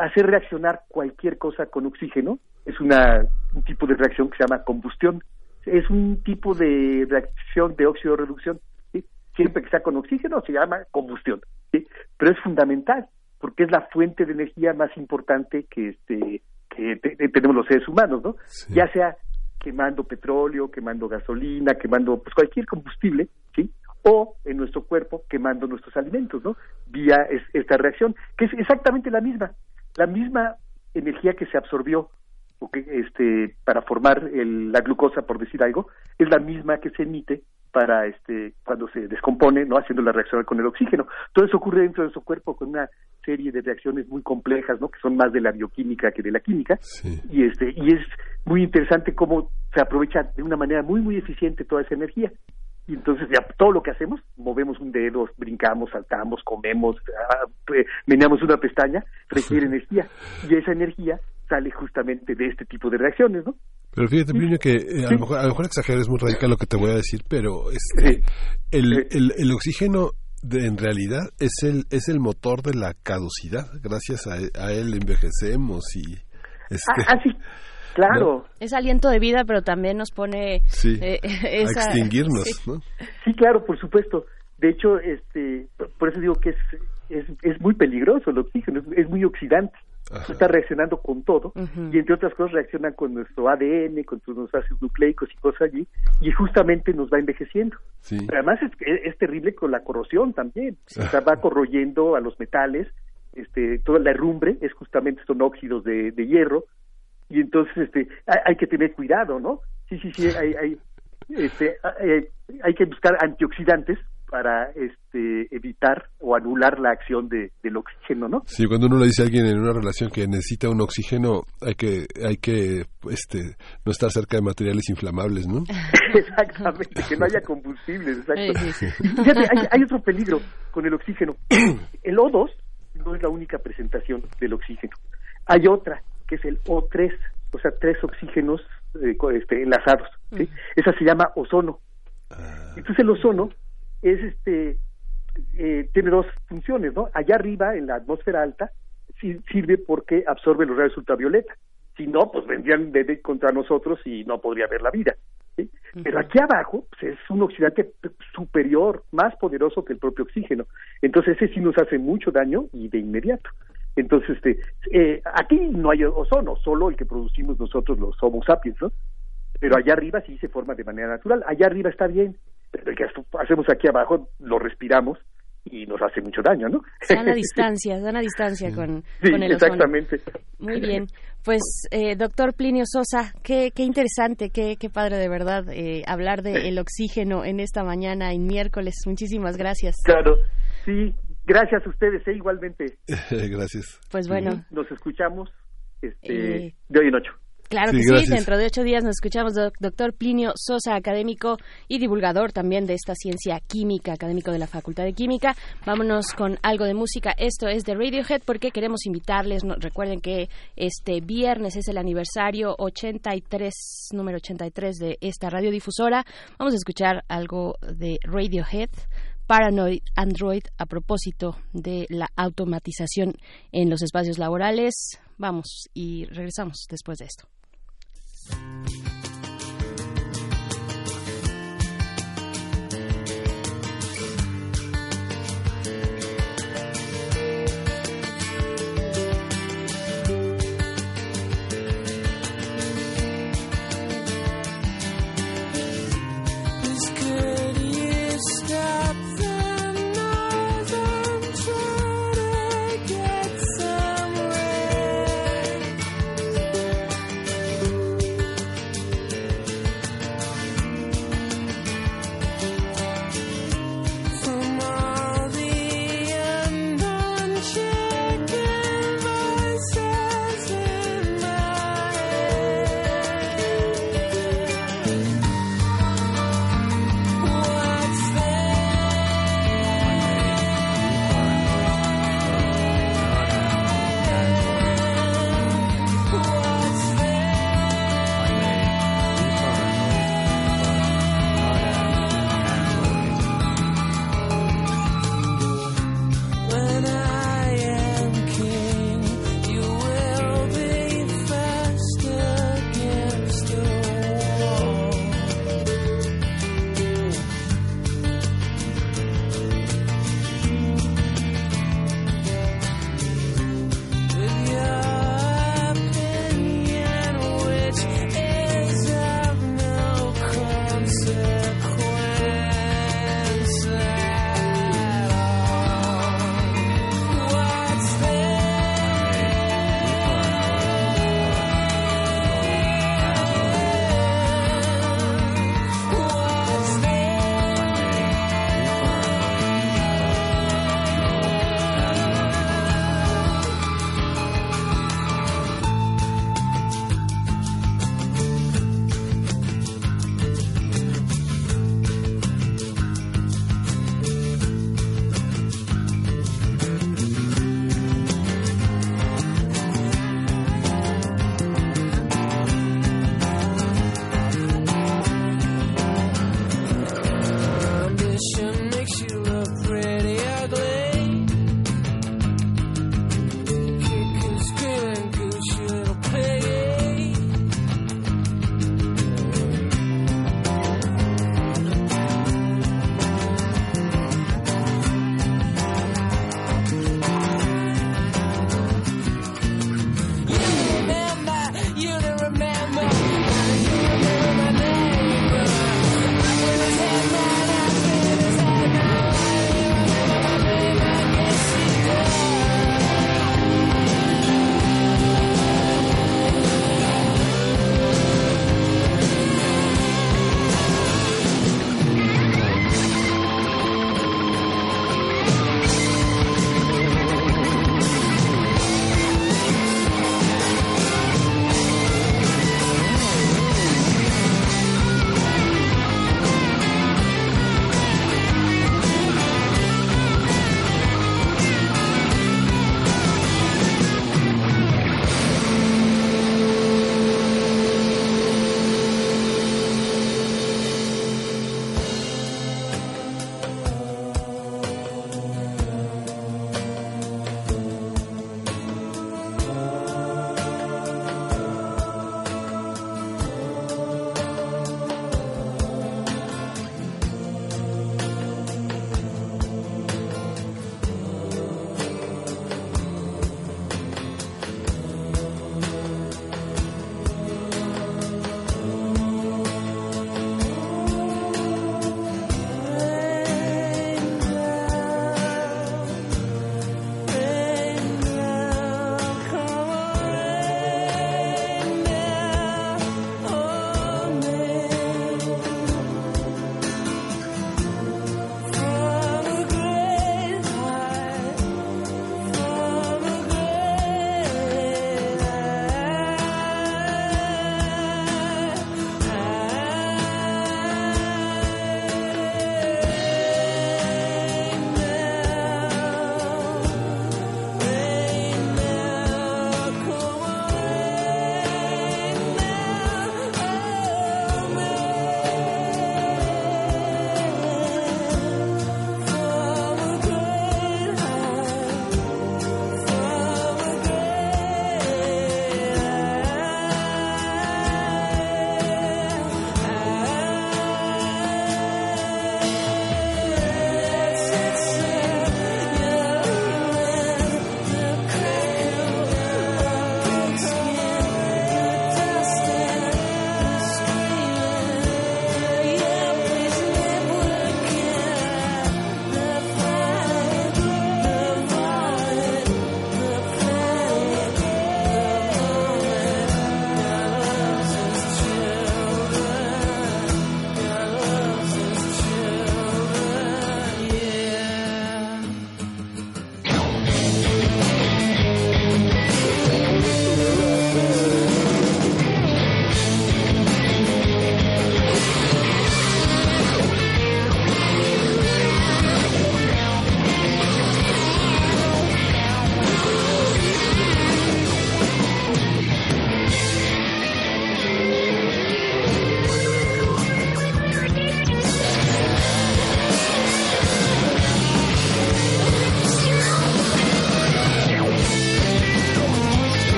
hacer reaccionar cualquier cosa con oxígeno es una, un tipo de reacción que se llama combustión. Es un tipo de reacción de óxido reducción. ¿sí? Siempre que está con oxígeno se llama combustión. ¿sí? Pero es fundamental porque es la fuente de energía más importante que, este, que tenemos los seres humanos, ¿no? Ya sea quemando petróleo, quemando gasolina, quemando pues cualquier combustible, ¿sí? o en nuestro cuerpo quemando nuestros alimentos, ¿no? Vía esta reacción, que es exactamente la misma la misma energía que se absorbió este, para formar la glucosa, por decir algo, es la misma que se emite para este cuando se descompone, no haciendo la reacción con el oxígeno. Todo eso ocurre dentro de su cuerpo con una serie de reacciones muy complejas, ¿no? Que son más de la bioquímica que de la química. Y este y es muy interesante cómo se aprovecha de una manera muy muy eficiente toda esa energía y entonces ya todo lo que hacemos, movemos un dedo, brincamos, saltamos, comemos, ah, meneamos una pestaña, requiere energía. Y esa energía sale justamente de este tipo de reacciones, ¿no? Pero fíjate, Plinio, que eh, a, lo mejor, a lo mejor exagero, es muy radical lo que te voy a decir, pero este, el, el, el, oxígeno de, en realidad es el, es el motor de la caducidad. Gracias a, a él envejecemos y... Este, ah, sí, Claro. Es aliento de vida, pero también nos pone eh, a extinguirnos, sí. ¿no? Sí, claro, por supuesto. De hecho, este, por eso digo que es, es, es muy peligroso el oxígeno, es, muy oxidante. Está reaccionando con todo y entre otras cosas reacciona con nuestro ADN, con nuestros ácidos nucleicos y cosas allí y justamente nos va envejeciendo. Pero además es, es, terrible con la corrosión también. O sea, va corroyendo a los metales, este, toda la herrumbre es justamente son óxidos de, de hierro y entonces este hay, que tener cuidado no sí sí sí hay hay este hay, que buscar antioxidantes para este evitar o anular la acción de, del oxígeno, ¿no? Sí, cuando uno le dice a alguien en una relación que necesita un oxígeno, hay que hay que este no estar cerca de materiales inflamables, ¿no? Exactamente, que no haya combustibles, exacto. Fíjate, hay, hay otro peligro con el oxígeno. El O2 no es la única presentación del oxígeno. Hay otra que es el O3, o sea, tres oxígenos eh, este, enlazados. ¿sí? Esa se llama ozono. Ah. Entonces el ozono es este eh, tiene dos funciones, ¿no? Allá arriba, en la atmósfera alta, sirve porque absorbe los rayos ultravioleta. Si no, pues vendrían de, contra nosotros y no podría haber la vida. Pero aquí abajo pues, es un oxidante superior, más poderoso que el propio oxígeno. Entonces ese sí nos hace mucho daño y de inmediato. Entonces, este, eh, aquí no hay ozono, solo el que producimos nosotros los Homo sapiens, ¿no? Pero allá arriba sí se forma de manera natural. Allá arriba está bien, pero el que hacemos aquí abajo lo respiramos y nos hace mucho daño, ¿no? Sana distancia, sana distancia con, sí, con el exactamente. Muy bien. Pues, eh, doctor Plinio Sosa, qué, qué interesante, qué, qué padre de verdad eh, hablar del el oxígeno en esta mañana, en miércoles. Muchísimas gracias. Claro, sí, gracias a ustedes, ¿eh? igualmente. gracias. Pues bueno. Nos escuchamos este, de hoy en ocho. Claro que sí, dentro de ocho días nos escuchamos, doctor Plinio Sosa, académico y divulgador también de esta ciencia química, académico de la Facultad de Química. Vámonos con algo de música. Esto es de Radiohead porque queremos invitarles. recuerden que este viernes es el aniversario 83, número 83 de esta radiodifusora. Vamos a escuchar algo de Radiohead. Paranoid Android a propósito de la automatización en los espacios laborales. Vamos y regresamos después de esto.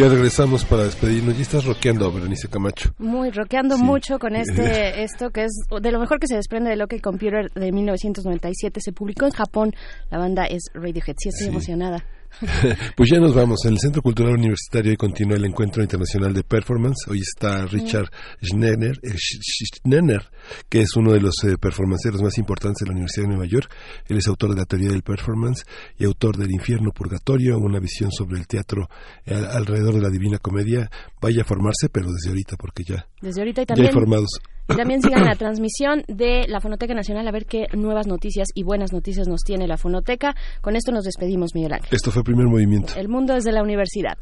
Ya regresamos para despedirnos. Ya estás rockeando, Berenice Camacho. Muy rockeando mucho con este esto que es de lo mejor que se desprende de lo que el Computer de 1997 se publicó en Japón. La banda es Radiohead. Sí, estoy emocionada. pues ya nos vamos. En el Centro Cultural Universitario hoy continúa el Encuentro Internacional de Performance. Hoy está Richard Schneider, eh, Schneider, que es uno de los eh, performanceros más importantes de la Universidad de Nueva York. Él es autor de la teoría del performance y autor del Infierno Purgatorio, una visión sobre el teatro eh, alrededor de la Divina Comedia. Vaya a formarse, pero desde ahorita, porque ya, desde ahorita y también, ya hay formados. Y también sigan la transmisión de la Fonoteca Nacional a ver qué nuevas noticias y buenas noticias nos tiene la Fonoteca. Con esto nos despedimos, Miguel Ángel. Esto fue Primer Movimiento. El mundo desde la universidad.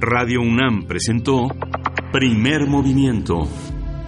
Radio UNAM presentó Primer Movimiento.